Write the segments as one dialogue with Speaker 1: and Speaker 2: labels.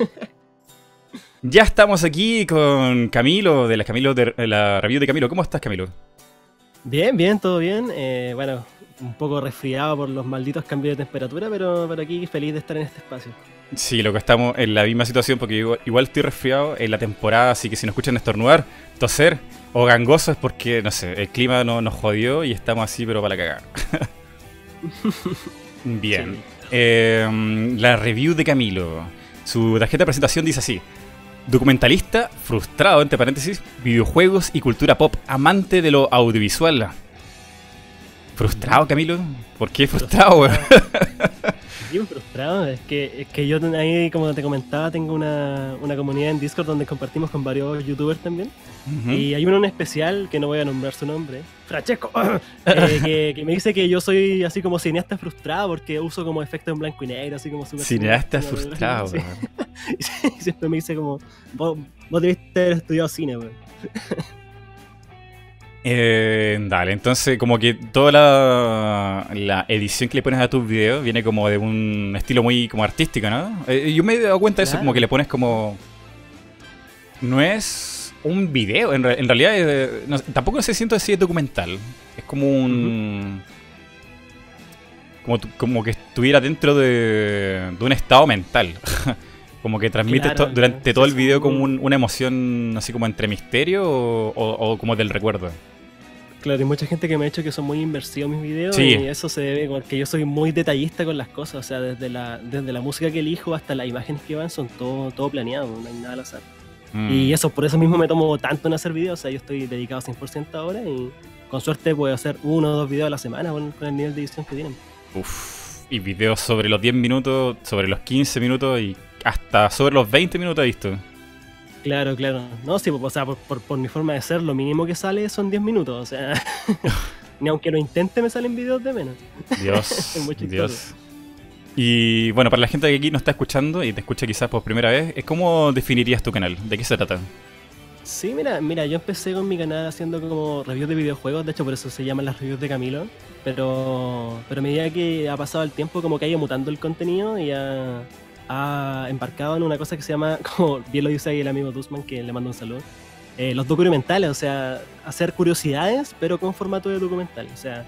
Speaker 1: Ya estamos aquí con Camilo, de la, Camilo de, la review de Camilo. ¿Cómo estás, Camilo?
Speaker 2: Bien, bien, todo bien. Eh, bueno, un poco resfriado por los malditos cambios de temperatura, pero, pero aquí feliz de estar en este espacio.
Speaker 1: Sí, lo que estamos en la misma situación, porque igual, estoy resfriado en la temporada, así que si nos escuchan estornudar, toser o gangoso es porque, no sé, el clima no, nos jodió y estamos así, pero para la cagada. Bien. Em, la review de Camilo. Su tarjeta de presentación dice así. Documentalista, frustrado, entre paréntesis, videojuegos y cultura pop, amante de lo audiovisual. ¿Frustrado, Camilo? ¿Por qué frustrado,
Speaker 2: Bien frustrado, es que, es que yo ahí, como te comentaba, tengo una, una comunidad en Discord donde compartimos con varios youtubers también. Y hay uno en especial, que no voy a nombrar su nombre, Francesco, eh, que, me dice que yo soy así como cineasta frustrado porque uso como efecto en blanco y negro, así como
Speaker 1: super Cineasta frustrado,
Speaker 2: y siempre me dice como, vos, vos debiste haber estudiado cine, weón.
Speaker 1: Eh, dale, entonces como que toda la, edición que le pones a tus videos viene como de un estilo muy como artístico, ¿no? Eh, yo me he dado cuenta de eso, como que le pones como... No es un video, en, realidad tampoco no se siento así de documental. Es como un... como, como que estuviera dentro de, de un estado mental. Como que transmite durante todo el video como una emoción así como entre misterio o, como del recuerdo.
Speaker 2: Claro, hay mucha gente que me ha dicho que son muy inversivos mis videos y eso se debe porque yo soy muy detallista con las cosas, o sea, desde la, desde la música que elijo hasta las imágenes que van son todo, todo planeado, no hay nada al azar. Mm. Y eso, por eso mismo me tomo tanto en hacer videos, o sea, yo estoy dedicado 100% ahora y con suerte puedo hacer uno o dos videos a la semana con, con el nivel de edición que tienen.
Speaker 1: Uf, y videos sobre los 10 minutos, sobre los 15 minutos y hasta sobre los 20 minutos he visto.
Speaker 2: Claro, claro. No, sí, o sea, por, mi forma de ser, lo mínimo que sale son 10 minutos. O sea, ni aunque lo intente, me salen videos de menos.
Speaker 1: Dios. Dios. Y bueno, para la gente que aquí no está escuchando y te escucha quizás por primera vez, ¿cómo definirías tu canal? ¿De qué se trata?
Speaker 2: Sí, mira, mira, yo empecé con mi canal haciendo como reviews de videojuegos, de hecho por eso se llaman las reviews de Camilo, pero, pero a medida que ha pasado el tiempo como que ha ido mutando el contenido y ha, ha embarcado en una cosa que se llama, como bien lo dice ahí el amigo Dusman, que le mando un saludo, eh, los documentales, o sea, hacer curiosidades, pero con formato de documental. O sea,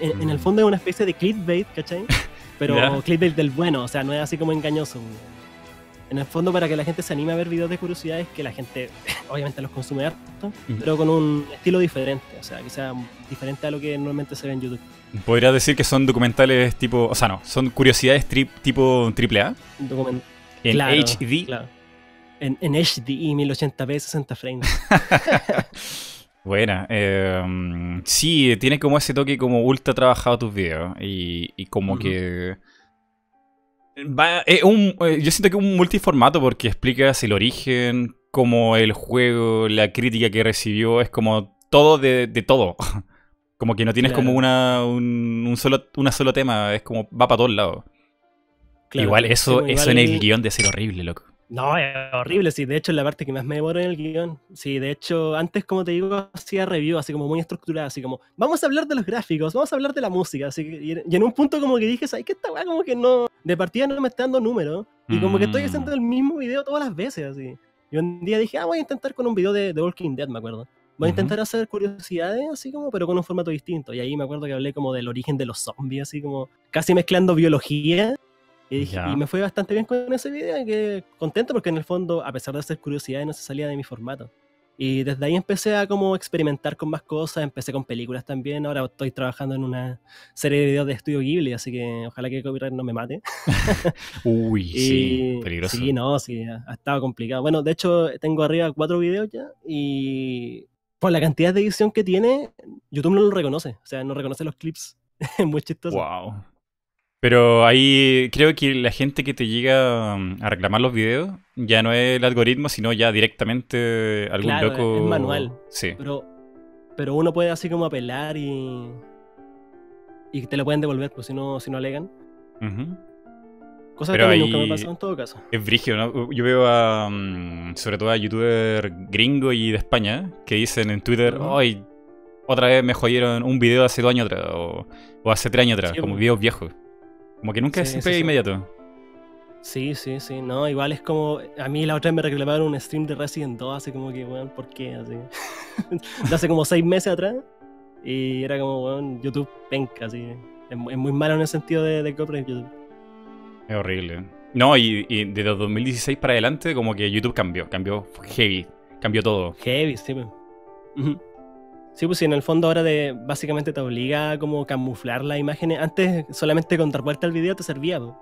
Speaker 2: en, el mm. fondo es una especie de clickbait, ¿cachai? Pero clickbait del bueno, o sea, no es así como engañoso. En el fondo, para que la gente se anime a ver videos de curiosidades, que la gente obviamente los consume harto, pero con un estilo diferente, o sea, que sea diferente a lo que normalmente se ve en YouTube.
Speaker 1: ¿Podría decir que son documentales tipo, o sea, no, son curiosidades tipo triple A?
Speaker 2: en HD. En, en HD 1080p 60 frames.
Speaker 1: Buena. Em, sí, tiene como ese toque como ultra trabajado tus videos. Y, como que. un, eh, yo siento que es un multiformato porque explicas el origen, como el juego, la crítica que recibió, es como todo de, de todo. Como que no tienes como una, un, solo, una solo tema, es como va para todos lados. igual eso, eso en el guion de ser horrible, loco.
Speaker 2: No, es horrible, sí, de hecho es la parte que más me demoro en el guion. Sí, de hecho, antes, como te digo, hacía review, así como muy estructurada, así como, vamos a hablar de los gráficos, vamos a hablar de la música, así que, y en un punto como que dije, ¿sabes qué esta weá? Como que no, de partida no me está dando números, y como que estoy mm. haciendo el mismo video todas las veces, así. Y un día dije, ah, voy a intentar con un video de The Walking Dead, me acuerdo. Voy a intentar hacer curiosidades, así como, pero con un formato distinto. Y ahí me acuerdo que hablé como del origen de los zombies, así como casi mezclando biología. Y, me fue bastante bien con ese video y quedé contento porque en el fondo, a pesar de hacer curiosidades, no se salía de mi formato. Y desde ahí empecé a como experimentar con más cosas, empecé con películas también, ahora estoy trabajando en una serie de videos de estudio Ghibli, así que ojalá que copyright no me mate.
Speaker 1: Uy, sí, peligroso.
Speaker 2: Sí, no, sí, ha, estado complicado. Bueno, de hecho tengo arriba cuatro videos ya y por la cantidad de edición que tiene, YouTube no lo reconoce. O sea, no reconoce los clips. es muy chistoso.
Speaker 1: Wow. Pero ahí creo que la gente que te llega um, a reclamar los videos ya no es el algoritmo, sino ya directamente algún claro, loco.
Speaker 2: Es manual. Sí. Pero, pero uno puede así como apelar y. Y te lo pueden devolver, pues si no, si no alegan. Cosa que nunca me pasó en todo caso.
Speaker 1: Es brigio, ¿no? Yo veo a. Mm, sobre todo a youtubers gringo y de España que dicen en Twitter, ¡ay! otra vez me jodieron un video de hace dos años atrás o, hace tres años atrás, como videos viejos. Como que nunca es siempre inmediato.
Speaker 2: Sí, sí, sí. No, igual es como. A mí la otra vez me reclamaron un stream de Resident 2, así como que, weón, ¿por qué? Así. de hace como seis meses atrás. Y era como, weón, YouTube penca, así. Es, muy malo en el sentido de, de copyright YouTube.
Speaker 1: Es horrible. No, y, y desde 2016 para adelante, como que YouTube cambió, cambió heavy, cambió todo.
Speaker 2: Heavy, sí, pues. Sí, pues sí, en el fondo ahora de, básicamente te obliga a como camuflar las imágenes. Antes solamente con dar vuelta al video te servía, pues.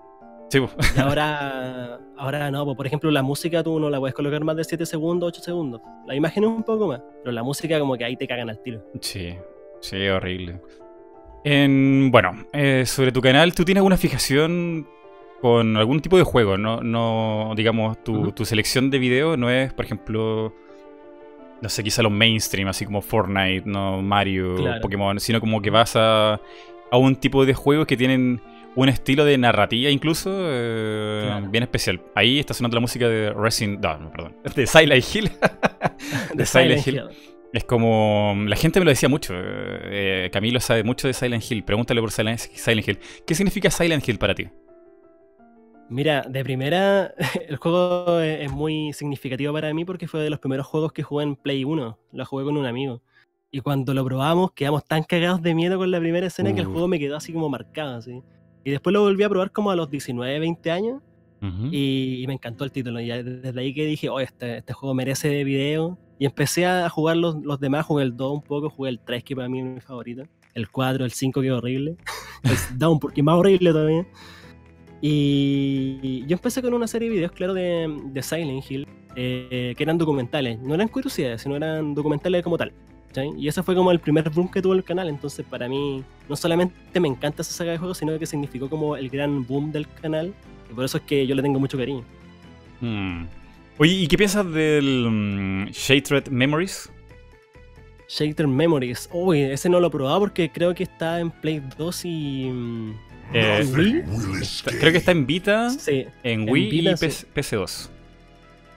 Speaker 1: Sí, pues.
Speaker 2: Y ahora, ahora no, pues por ejemplo la música tú no la puedes colocar más de 7 segundos, 8 segundos. La imagen es un poco más, pero la música como que ahí te cagan al tiro.
Speaker 1: Sí, sí, horrible. En, bueno, eh, sobre tu canal, ¿tú tienes alguna fijación con algún tipo de juego? No, no digamos, tu, tu selección de videos no es, por ejemplo, no sé, quizá los mainstream, así como Fortnite, no Mario, Pokémon, sino como que vas a, a un tipo de juegos que tienen un estilo de narrativa incluso eh, bien especial. Ahí está sonando la música de Resident no, perdón, de Silent Hill. de Silent Hill. Es como. La gente me lo decía mucho. Eh, Camilo sabe mucho de Silent Hill. Pregúntale por Silent Hill. ¿Qué significa Silent Hill para ti?
Speaker 2: Mira, de primera, el juego es muy significativo para mí porque fue de los primeros juegos que jugué en Play 1. Lo jugué con un amigo. Y cuando lo probamos, quedamos tan cagados de miedo con la primera escena que el juego me quedó así como marcado. Así. Y después lo volví a probar como a los 19, 20 años. y, me encantó el título. Y desde ahí que dije, oh, este, este juego merece video. Y empecé a jugar los, los demás. Jugué el 2 un poco, jugué el 3, que para mí es mi favorito. El 4, el 5, que es horrible. el Down, porque es más horrible todavía. Y yo empecé con una serie de videos, claro, de, de Silent Hill, eh, que eran documentales. No eran curiosidades, sino eran documentales como tal. Y ese fue como el primer boom que tuvo el canal. Entonces, para mí, no solamente me encanta esa saga de juegos, sino que significó como el gran boom del canal. Y por eso es que yo le tengo mucho cariño.
Speaker 1: Hmm. Oye, ¿y qué piensas del um, Shattered Memories?
Speaker 2: Shattered Memories. Uy, ese no lo he probado porque creo que está en Play 2 y. Mm,
Speaker 1: eh, creo que está en Vita, en Wii y PC2.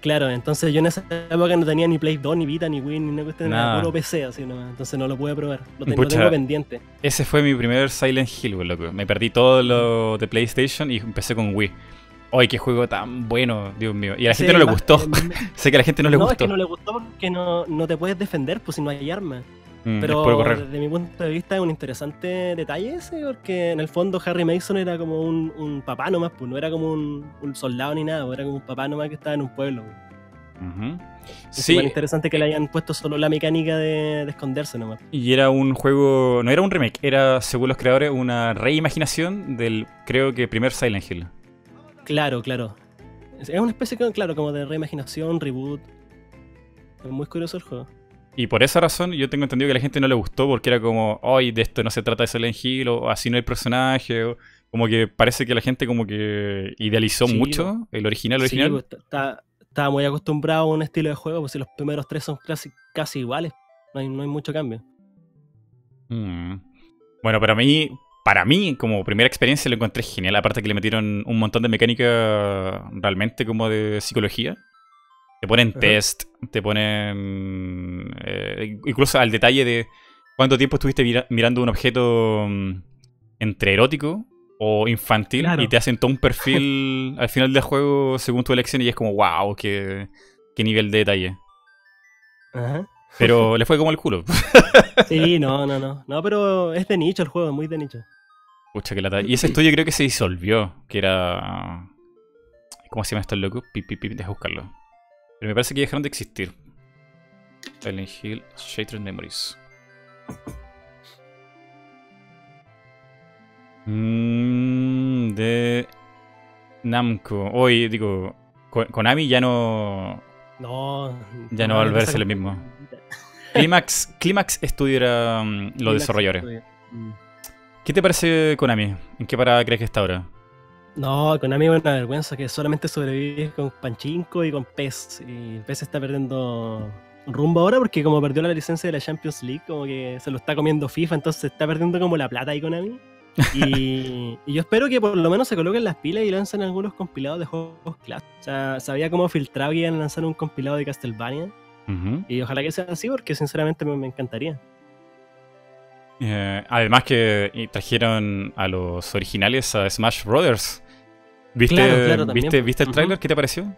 Speaker 2: Claro, entonces yo en esa época no tenía ni Play 2, ni Vita, ni Wii, ni nada, nada. puro PC, así no, entonces no lo pude probar. Lo, tengo, pendiente.
Speaker 1: Ese fue mi primer Silent Hill, loco. Me perdí todo lo de PlayStation y empecé con Wii. ¡Ay, qué juego tan bueno, Dios mío! Y a la gente no le gustó. sé que a la gente no le gustó. No, es
Speaker 2: que no le gustó porque no, no te puedes defender, pues si no hay armas. Mm, Pero desde mi punto de vista es un interesante detalle ese, porque en el fondo Harry Mason era como un, papá nomás, pues no era como un, soldado ni nada, era como un papá nomás que estaba en un pueblo. Es sí. interesante que le hayan puesto solo la mecánica de, esconderse nomás.
Speaker 1: Y era un juego, no era un remake, era, según los creadores, una reimaginación del, creo que, primer Silent Hill.
Speaker 2: Claro, claro. Es una especie, claro, como de reimaginación, reboot. Es muy curioso el juego.
Speaker 1: Y por esa razón yo tengo entendido que a la gente no le gustó porque era como, ay, de esto no se trata de Silent Hill o así no hay personaje. O, como que parece que la gente como que idealizó mucho el original, original.
Speaker 2: Sí, está, estaba muy acostumbrado a un estilo de juego, pues si los primeros tres son casi, casi iguales, no hay, no hay mucho cambio.
Speaker 1: Mm. Bueno, para mí, para mí, como primera experiencia, lo encontré genial. Aparte que le metieron un montón de mecánica realmente como de psicología. Te ponen test, te ponen. Eh, incluso al detalle de cuánto tiempo estuviste mirando un objeto mm, entre erótico o infantil y te hacen todo un perfil al final del juego según tu elección y es como, wow, qué, qué nivel de detalle. Pero le fue como el culo.
Speaker 2: sí, no, no, no. No, pero es de nicho el juego, muy de nicho.
Speaker 1: Pucha, que la Y ese estudio creo que se disolvió, que era... ¿Cómo se llama esto loco? Pip, pip, pip, deja buscarlo. Pero me parece que dejaron de existir. Silent Hill Shattered Memories. Mmm, de Namco. Hoy, digo, Konami ya no.
Speaker 2: No.
Speaker 1: Ya no, va a volverse lo mismo. Climax, Climax Studio era um, los desarrolladores. Mm. ¿Qué te parece Konami? ¿En qué parada crees que está ahora?
Speaker 2: No, Konami es una vergüenza que solamente sobrevive con Panchinko y con PES. Y PES está perdiendo rumbo ahora porque como perdió la licencia de la Champions League, como que se lo está comiendo FIFA, entonces está perdiendo como la plata ahí Konami. Y, yo espero que por lo menos se coloquen las pilas y lancen algunos compilados de juegos clásicos. O sea, sabía cómo filtrado que iban a lanzar un compilado de Castlevania. Y ojalá que sea así porque sinceramente me, encantaría.
Speaker 1: Eh, además que trajeron a los originales a Smash Brothers. ¿Viste, ¿viste, ¿viste el tráiler? ¿Qué te pareció?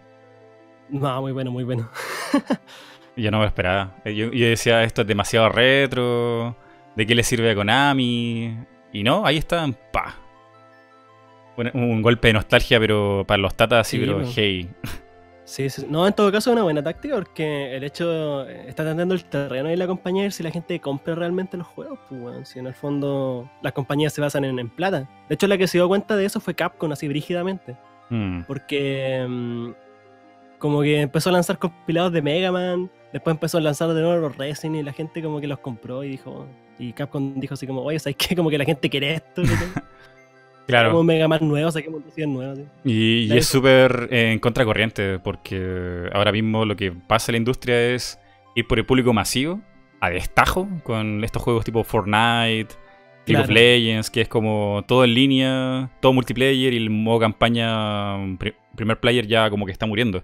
Speaker 2: No, muy bueno, muy bueno.
Speaker 1: yo no me lo esperaba. Yo, yo, decía, esto es demasiado retro. ¿De qué le sirve a Konami? Y no, ahí está, pa. Un, un golpe de nostalgia, pero para los tatas así, pero hey.
Speaker 2: Sí, sí, no, en todo caso es una buena táctica porque el hecho está teniendo el terreno y la compañía si la gente compra realmente los juegos, pues bueno, si en el fondo las compañías se basan en, plata. De hecho, la que se dio cuenta de eso fue Capcom, así brígidamente. Mm. Porque mm, como que empezó a lanzar compilados de Mega Man, después empezó a lanzar de nuevo los Resident y la gente como que los compró y dijo, y Capcom dijo así como, oye, ¿sabes qué? Como que la gente quiere esto.
Speaker 1: Claro.
Speaker 2: Como Mega Man nuevo.
Speaker 1: Y, y es súper en contracorriente, porque ahora mismo lo que pasa en la industria es ir por el público masivo, a destajo, con estos juegos tipo Fortnite, League of Legends, que es como todo en línea, todo multiplayer y el modo campaña primer player ya como que está muriendo.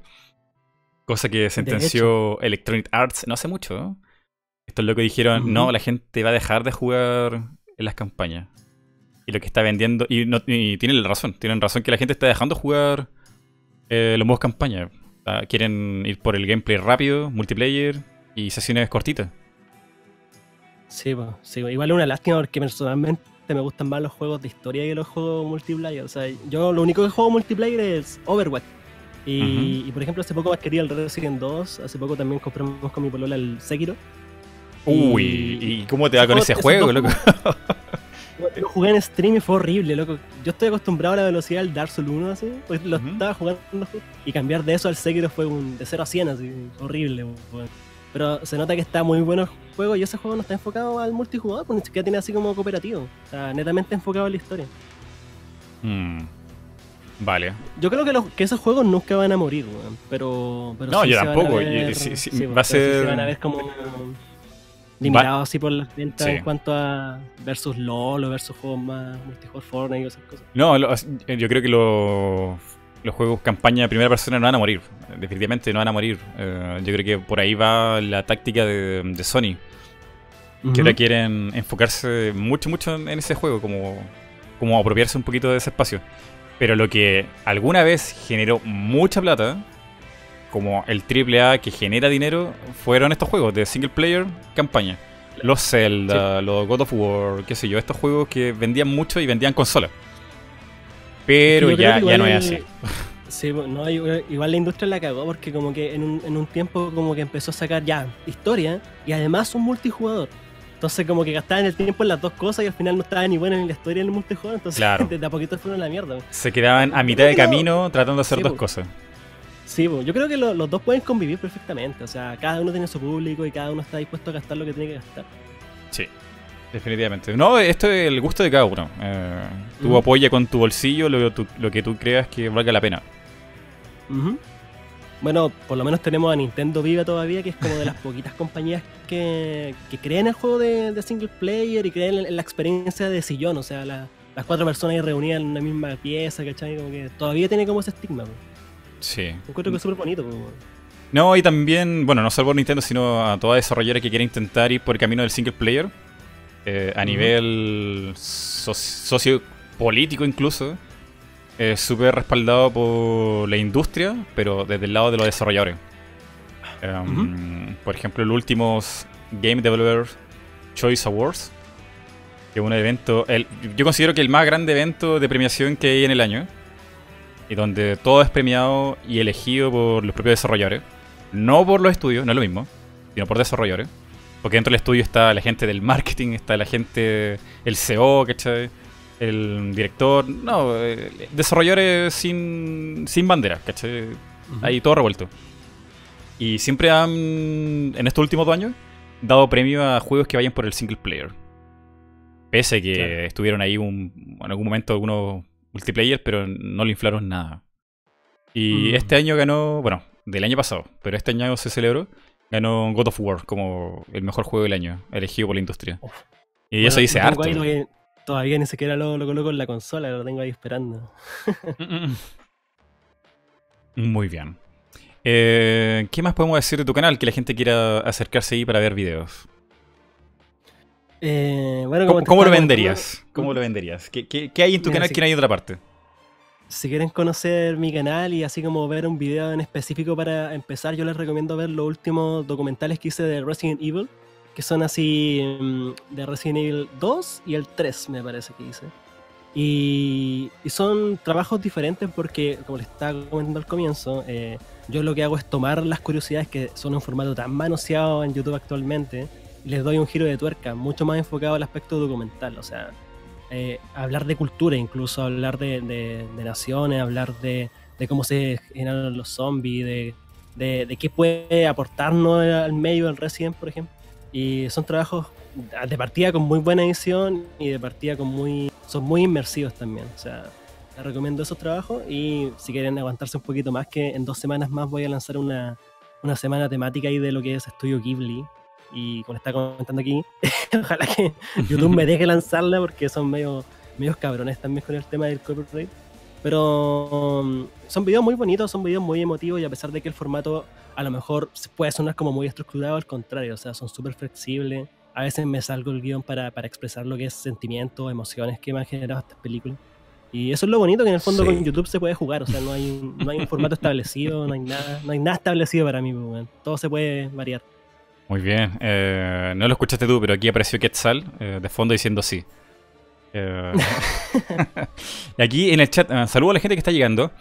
Speaker 1: Cosa que sentenció Electronic Arts no hace mucho. Esto es lo que dijeron, no, la gente va a dejar de jugar en las campañas. Y lo que está vendiendo. Y, no, tienen razón. Tienen razón que la gente está dejando jugar eh, los modos campaña. quieren ir por el gameplay rápido, multiplayer y sesiones cortitas.
Speaker 2: Sí, sí, igual es una lástima porque personalmente me gustan más los juegos de historia que los juegos multiplayer. O sea, yo lo único que juego multiplayer es Overwatch. Y, por ejemplo, hace poco quería el Resident 2. Hace poco también compramos con mi polola el Sekiro.
Speaker 1: Uy, ¿y, cómo te va con ese juego, loco?
Speaker 2: Lo jugué en stream y fue horrible, loco. Yo estoy acostumbrado a la velocidad del Dark Souls 1, así. Pues lo estaba jugando. Y cambiar de eso al Sekiro fue un de 0 a 100, así. Horrible, Pero se nota que está muy bueno el juego y ese juego no está enfocado al multijugador, porque ni siquiera tiene así como cooperativo. O sea, netamente enfocado en la historia.
Speaker 1: Mm. Vale.
Speaker 2: Yo creo que, que esos juegos nunca van a morir, pero, pero.
Speaker 1: no, yo tampoco. va a ser.
Speaker 2: van a ver como limitado así por las ventas en cuanto a versus LOL o versus juegos más multijugador Fortnite y esas cosas.
Speaker 1: No, yo creo que los juegos campaña de primera persona no van a morir. Definitivamente no van a morir. Eh, yo creo que por ahí va la táctica de, Sony. Que ahora quieren enfocarse mucho, mucho en ese juego, como, como apropiarse un poquito de ese espacio. Pero lo que alguna vez generó mucha plata como el AAA que genera dinero fueron estos juegos de single player campaña. Los Zelda, los God of War, qué sé yo, estos juegos que vendían mucho y vendían consolas. Pero ya, ya no es así.
Speaker 2: Sí, no, igual la industria la cagó porque como que en un, en un tiempo como que empezó a sacar ya historia y además un multijugador. Entonces como que gastaban el tiempo en las dos cosas y al final no estaban ni buenos en la historia ni en el multijugador. Entonces
Speaker 1: claro.
Speaker 2: de a poquito fueron a la mierda.
Speaker 1: Se quedaban a mitad de camino tratando de hacer dos cosas.
Speaker 2: Sí, yo creo que los dos pueden convivir perfectamente. O sea, cada uno tiene su público y cada uno está dispuesto a gastar lo que tiene que gastar.
Speaker 1: Sí, definitivamente. No, esto es el gusto de cada uno. Eh, tú apoya con tu bolsillo lo, que tú creas que valga la pena.
Speaker 2: Bueno, por lo menos tenemos a Nintendo Viva todavía, que es como de las poquitas compañías que, creen en el juego de, single player y creen en, la experiencia de sillón. O sea, las cuatro personas ahí reunidas en una misma pieza, ¿cachai? Como que todavía tiene como ese estigma.
Speaker 1: Sí.
Speaker 2: Encuentro que es súper bonito.
Speaker 1: No, y también, bueno, no solo por Nintendo, sino a toda desarrolladora que quiere intentar ir por el camino del single player. Eh, a nivel sociopolítico incluso. Es súper respaldado por la industria, pero desde el lado de los desarrolladores. Em, por ejemplo, los últimos Game Developer Choice Awards, que es un evento, el, yo considero que el más grande evento de premiación que hay en el año y donde todo es premiado y elegido por los propios desarrolladores. No por los estudios, no es lo mismo, sino por desarrolladores. Porque dentro del estudio está la gente del marketing, está la gente, el CEO, ¿cachai? El director, no, eh, desarrolladores sin, sin bandera, ¿cachai? Ahí todo revuelto. Y siempre han, en estos últimos dos años, dado premio a juegos que vayan por el single player. Pese que estuvieron ahí un, en algún momento algunos multiplayer, pero no le inflaron nada. Y mm. este año ganó, bueno, del año pasado, pero este año se celebró, ganó God of War como el mejor juego del año, elegido por la industria. Y eso dice harto.
Speaker 2: todavía, ni siquiera lo, lo, coloco en la consola, lo tengo ahí esperando.
Speaker 1: Muy bien. Eh, ¿Qué más podemos decir de tu canal que la gente quiera acercarse ahí para ver videos?
Speaker 2: Eh,
Speaker 1: ¿Cómo, lo venderías? ¿Cómo lo venderías? ¿Qué, hay en tu canal que no hay en otra parte?
Speaker 2: si quieren conocer mi canal y así como ver un video en específico para empezar, yo les recomiendo ver los últimos documentales que hice de Resident Evil, que son así mm, de Resident Evil 2 y el 3 me parece que hice. Y, son trabajos diferentes porque, como les estaba comentando al comienzo, eh, yo lo que hago es tomar las curiosidades que son en formato tan manoseado en YouTube actualmente y les doy un giro de tuerca mucho más enfocado al aspecto documental. O sea, eh, hablar de cultura, incluso hablar de, naciones, hablar de, cómo se generan los zombies, de, de, qué puede aportarnos al medio del Resident, por ejemplo. Y son trabajos de partida con muy buena edición y de partida con muy. son muy inmersivos también. O sea, les recomiendo esos trabajos y si quieren aguantarse un poquito más, que en dos semanas más voy a lanzar una, una semana temática ahí de lo que es Estudio Ghibli. Y como está comentando aquí, ojalá que YouTube me deje lanzarla porque son medio, medio cabrones también con el tema del copyright. Pero um, son videos muy bonitos, son videos muy emotivos y a pesar de que el formato a lo mejor puede sonar como muy estructurado, al contrario, o sea, son súper flexibles. A veces me salgo el guion para, para expresar lo que es sentimientos, emociones que me han generado estas películas. Y eso es lo bonito que en el fondo con YouTube se puede jugar, o sea, no hay, no hay un formato establecido, no hay nada, no hay nada establecido para mí, pues, todo se puede variar.
Speaker 1: Muy bien, eh, no lo escuchaste tú, pero aquí apareció Quetzal eh, de fondo diciendo sí. Eh, y aquí en el chat, saludo a la gente que está llegando.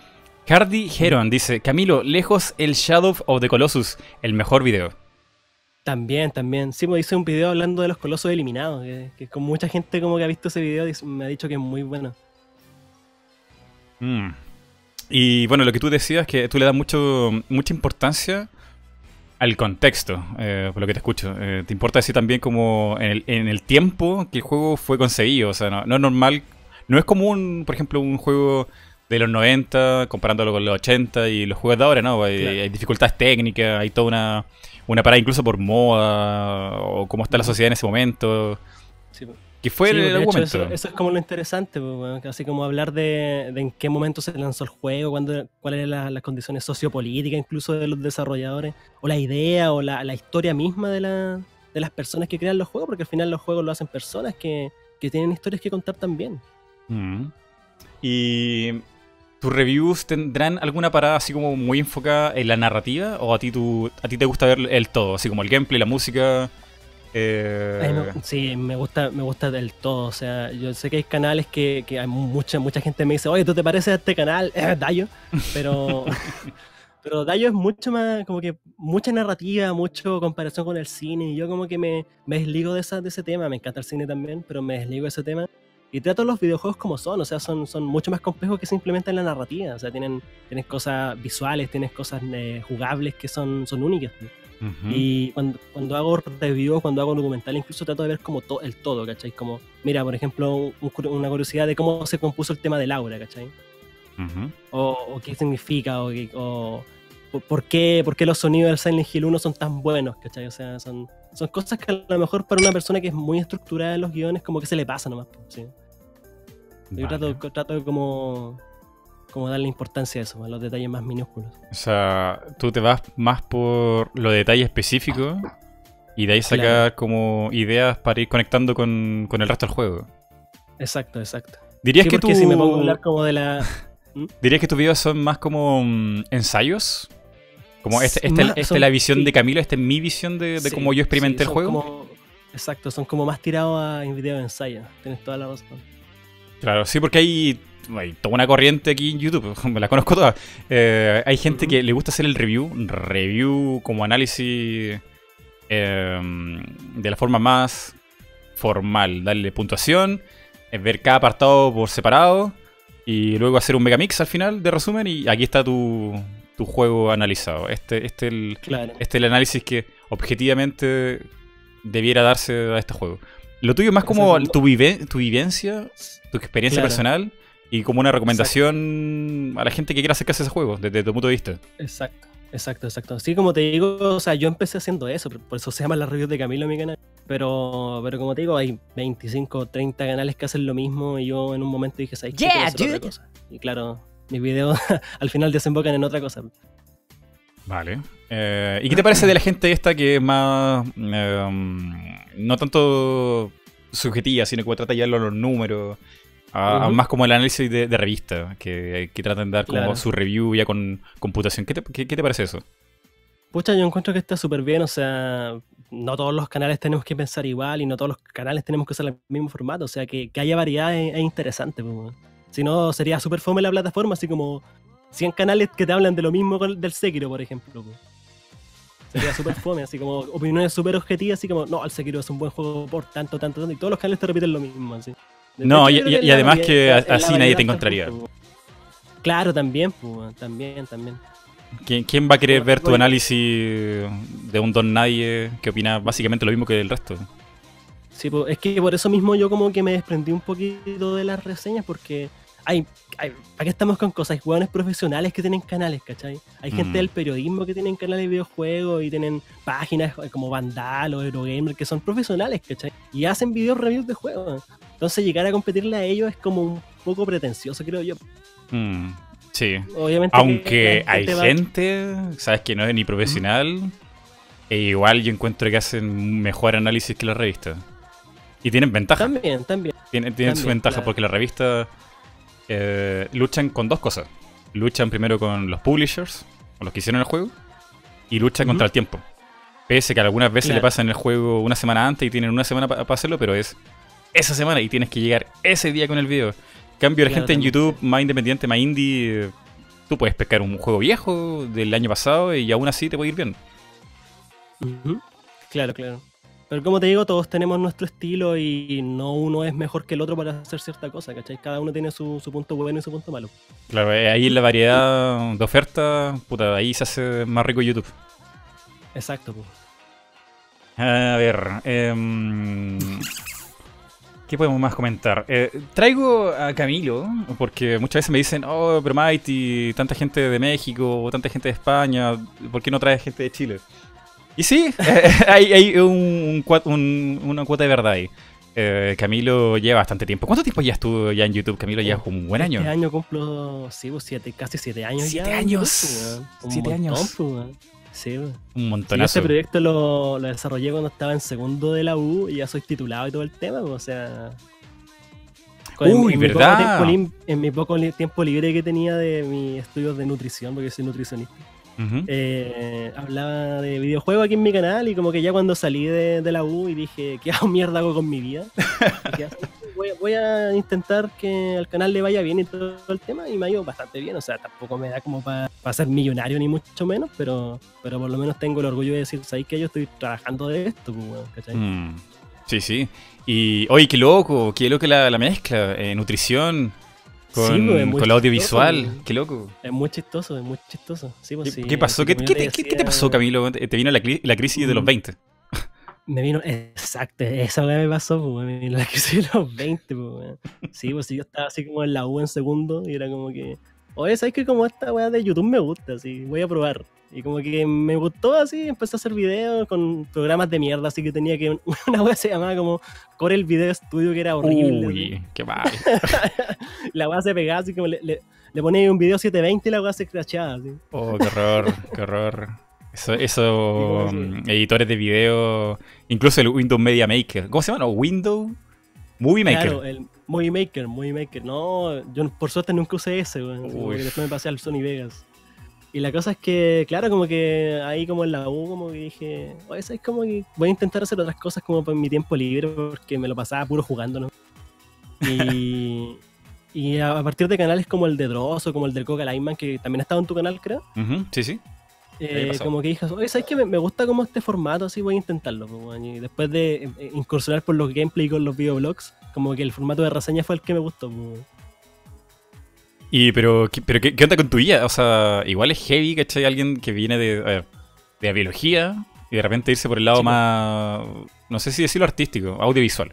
Speaker 1: Hardy Heron dice, Camilo, lejos el Shadow of the Colossus, el mejor video.
Speaker 2: También, también. Sí, me hice un video hablando de los colosos eliminados, que, que, con mucha gente como que ha visto ese video me ha dicho que es muy bueno.
Speaker 1: Mm. Y bueno, lo que tú decías es que tú le das mucho, mucha importancia al contexto, eh, por lo que te escucho. Eh, ¿Te importa decir también como en el, tiempo que el juego fue concebido? O sea, no, es normal, no es común, por ejemplo, un juego de los 90 comparándolo con los 80 y los juegos de ahora, ¿no? Hay, dificultades técnicas, hay toda una, una parada incluso por moda o cómo está la sociedad en ese momento. Sí, que fue el
Speaker 2: momento. Eso, es como lo interesante, pues, así como hablar de, en qué momento se lanzó el juego, cuándo, cuáles eran las condiciones sociopolíticas incluso de los desarrolladores, o la idea o la, historia misma de, la, de las personas que crean los juegos, porque al final los juegos lo hacen personas que, tienen historias que contar también.
Speaker 1: Mm. Y ¿Tus reviews tendrán alguna parada así como muy enfocada en la narrativa? ¿O a ti, tu, a ti te gusta ver el todo? Así como el gameplay, la música,
Speaker 2: eh... sí, me gusta, me gusta del todo. O sea, yo sé que hay canales que, que hay mucha, mucha gente me dice, oye, ¿tú te pareces a este canal? Eh, Dayo. Pero, pero Dayo es mucho más, como que mucha narrativa, mucho comparación con el cine. Y yo como que me, me desligo de, esa, de ese tema. Me encanta el cine también, pero me desligo de ese tema. Y trato los videojuegos como son, o sea, son, son mucho más complejos que simplemente en la narrativa. O sea, tienen, tienes cosas visuales, tienes cosas eh, jugables que son, son únicas. Y cuando, cuando hago reviews, cuando hago documental, incluso trato de ver como el todo, ¿cachai? Como, mira, por ejemplo, una curiosidad de cómo se compuso el tema del aura, ¿cachai? o, qué significa, o, por, qué, por qué los sonidos del Silent Hill 1 son tan buenos, ¿cachai? O sea, son, son cosas que a lo mejor para una persona que es muy estructurada en los guiones, como que se le pasa nomás, ¿sí? Yo trato, trato de como como darle importancia a eso, a los detalles más minúsculos.
Speaker 1: O sea, tú te vas más por los detalles específicos y de ahí sacar como ideas para ir conectando con, el resto del juego.
Speaker 2: Exacto, exacto.
Speaker 1: ¿Dirías que tú...
Speaker 2: si me pongo a hablar como de la...
Speaker 1: ¿Mm? ¿Dirías que tus videos son más como mm, ensayos? Como este, esta es la visión de Camilo, esta es mi visión de, cómo yo experimenté el juego.
Speaker 2: exacto, son como más tirados a video de ensayo. Tienes toda la razón.
Speaker 1: Claro, sí, porque hay hay toda una corriente aquí en YouTube, me la conozco toda. Eh, hay gente que le gusta hacer el review, review como análisis em, de la forma más formal, darle puntuación, eh, ver cada apartado por separado y luego hacer un megamix al final de resumen y aquí está tu, tu juego analizado. Este, este, el, este el análisis que objetivamente debiera darse a este juego. Lo tuyo es más como tu, tu vivencia, tu experiencia personal y como una recomendación a la gente que quiera acercarse a ese juego, desde tu punto de vista.
Speaker 2: Exacto, exacto, exacto. Sí, como te digo, o sea, yo empecé haciendo eso, por eso se llama la review de Camilo mi canal. Pero, pero como te digo, hay 25, 30 canales que hacen lo mismo y yo en un momento dije, ¿sabes qué? Yeah, otra cosa. Y claro, mis videos al final desembocan en otra cosa.
Speaker 1: Vale. Eh, ¿Y qué te parece de la gente esta que es más... Em, no tanto subjetiva, sino que trata de llevarlo a los números? A, más como el análisis de, revista, que, que, tratan de dar como su review ya con computación. ¿Qué te, qué, te parece eso?
Speaker 2: Pucha, yo encuentro que está súper bien, o sea, no todos los canales tenemos que pensar igual y no todos los canales tenemos que usar el mismo formato, o sea, que, que haya variedad es, interesante. Pues, si no, sería súper fome la plataforma, así como 100 canales que te hablan de lo mismo del Sekiro, por ejemplo. Pues. Sería súper fome, así como opiniones súper objetivas, así como, no, el Sekiro es un buen juego por tanto, tanto, tanto, y todos los canales te repiten lo mismo, así.
Speaker 1: No, y, además que así nadie te encontraría.
Speaker 2: Claro, también, pues, también, también.
Speaker 1: ¿Quién, va a querer ver tu análisis de un don nadie que opina básicamente lo mismo que el resto?
Speaker 2: Sí, pues, es que por eso mismo yo como que me desprendí un poquito de las reseñas porque hay, hay aquí estamos con cosas, hay jugadores profesionales que tienen canales, ¿cachai? Hay gente mm. del periodismo que tienen canales de videojuegos y tienen páginas como Vandal o Eurogamer que son profesionales, ¿cachai? Y hacen videos reviews de juegos. Entonces llegar a competirle a ellos es como un poco pretencioso, creo yo.
Speaker 1: Mm, sí. Obviamente Aunque hay gente, sabes que no es ni profesional, e igual yo encuentro que hacen mejor análisis que la revista. Y tienen ventaja.
Speaker 2: También, también.
Speaker 1: Tienen, su ventaja porque la revista eh, luchan con dos cosas. Luchan primero con los publishers, con los que hicieron el juego, y luchan contra el tiempo. Pese que algunas veces le pasan el juego una semana antes y tienen una semana para hacerlo, pero es esa semana y tienes que llegar ese día con el video. Cambio, la gente en YouTube más independiente, más indie, tú puedes pescar un juego viejo del año pasado y aún así te puede ir bien.
Speaker 2: Claro, claro. Pero como te digo, todos tenemos nuestro estilo y no uno es mejor que el otro para hacer cierta cosa, ¿cachai? Cada uno tiene su, punto bueno y su punto malo.
Speaker 1: Claro, eh, ahí la variedad de ofertas, puta, ahí se hace más rico YouTube.
Speaker 2: Exacto, pues.
Speaker 1: A ver, eh, ¿qué podemos más comentar? Eh, traigo a Camilo, porque muchas veces me dicen, oh, pero Mighty, tanta gente de México, tanta gente de España, ¿por qué no traes gente de Chile? Y sí, hay, un, una cuota de verdad ahí. Eh, Camilo lleva bastante tiempo. ¿Cuánto tiempo ya estuvo ya en YouTube? Camilo ya un buen año.
Speaker 2: Este año cumplo, sí, pues, siete, casi siete años
Speaker 1: ¿Siete años? siete años.
Speaker 2: Pues, sí, pues.
Speaker 1: un montonazo.
Speaker 2: este proyecto lo, desarrollé cuando estaba en segundo de la U y ya soy titulado y todo el tema, o sea...
Speaker 1: Uy, ¿verdad?
Speaker 2: en mi poco tiempo libre que tenía de mis estudios de nutrición, porque soy nutricionista eh, hablaba de videojuegos aquí en mi canal y como que ya cuando salí de, la U y dije, ¿qué hago mierda hago con mi vida? voy, a intentar que al canal le vaya bien y todo el tema y me ha ido bastante bien, o sea, tampoco me da como para ser millonario ni mucho menos, pero, pero por lo menos tengo el orgullo de decir, ¿sabes que yo estoy trabajando de esto? Pues,
Speaker 1: mm. Sí, sí. Y, oye, qué loco, qué loco la, la mezcla, eh, nutrición, con, con el audiovisual, qué loco.
Speaker 2: Es muy chistoso, es muy chistoso. Sí, pues,
Speaker 1: ¿Qué, pasó? ¿Qué, ¿qué, te, pasó, Camilo? ¿Te vino la, la crisis de los 20? Mm.
Speaker 2: Me vino, exacto, esa me pasó, pues, me vino la crisis de los 20, pues, Sí, pues yo estaba así como en la U en segundo y era como que, oye, ¿sabes que como esta weá de YouTube me gusta? Así, voy a probar. Y como que me gustó así, empecé a hacer videos con programas de mierda, así que tenía que. Una wea se llamaba como Corel Video Studio, que era horrible.
Speaker 1: Uy, qué mal.
Speaker 2: la wea se pegaba así como le, le, ponía un video 720 y la wea se crachaba así.
Speaker 1: Oh, qué horror, qué horror. Eso, eso mm, editores de video, incluso el Windows Media Maker. ¿Cómo se llama? Windows Movie Maker.
Speaker 2: Claro, el Movie Maker, Movie Maker. No, yo por suerte nunca usé ese, weón. Después me pasé al Sony Vegas. Y la cosa es que, claro, como que ahí como en la U, como que dije, oye, es como que voy a intentar hacer otras cosas como en mi tiempo libre porque me lo pasaba puro jugando, ¿no? Y, y a partir de canales como el de Dross o como el del Coca Lightman, que también ha estado en tu canal, creo.
Speaker 1: sí, sí.
Speaker 2: Eh, como que dije, oye, ¿sabes que me, gusta como este formato? Así voy a intentarlo. Y después de eh, incursionar por los gameplay con los videoblogs, como que el formato de reseña fue el que me gustó. Pues.
Speaker 1: Y pero, pero ¿qué, onda con tu vida? O sea, igual es heavy, ¿cachai? Alguien que viene de, de biología y de repente irse por el lado más, no sé si decirlo artístico, audiovisual.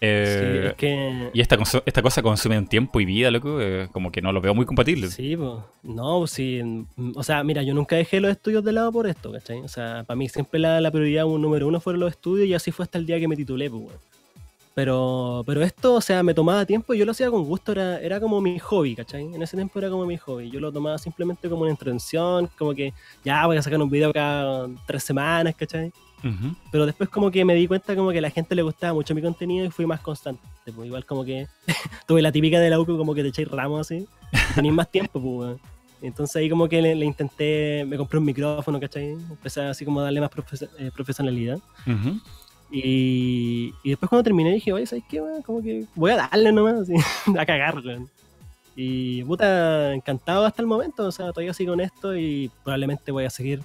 Speaker 1: Eh, sí, es que... Y esta, esta cosa consume un tiempo y vida, loco, eh, como que no lo veo muy compatible.
Speaker 2: Sí, pues, no, sí, o sea, mira, yo nunca dejé los estudios de lado por esto, ¿cachai? O sea, para mí siempre la, la prioridad un número uno fueron los estudios y así fue hasta el día que me titulé, pues, Pero, pero esto, o sea, me tomaba tiempo y yo lo hacía con gusto, era, era como mi hobby, ¿cachai? En ese tiempo era como mi hobby. Yo lo tomaba simplemente como una entretención, como que ya voy a sacar un video cada tres semanas, ¿cachai? Pero después como que me di cuenta como que a la gente le gustaba mucho mi contenido y fui más constante. Pues igual como que tuve la típica de la UCO como que te echáis ramos así. Tenéis más tiempo, pues. Entonces ahí como que le, intenté, me compré un micrófono, ¿cachai? Empecé así como a darle más eh, profesionalidad. Y, y, después cuando terminé dije, oye, ¿sabes qué? Como que voy a darle nomás, así, a cagarle. Y puta, encantado hasta el momento, o sea, todavía sigo con esto y probablemente voy a seguir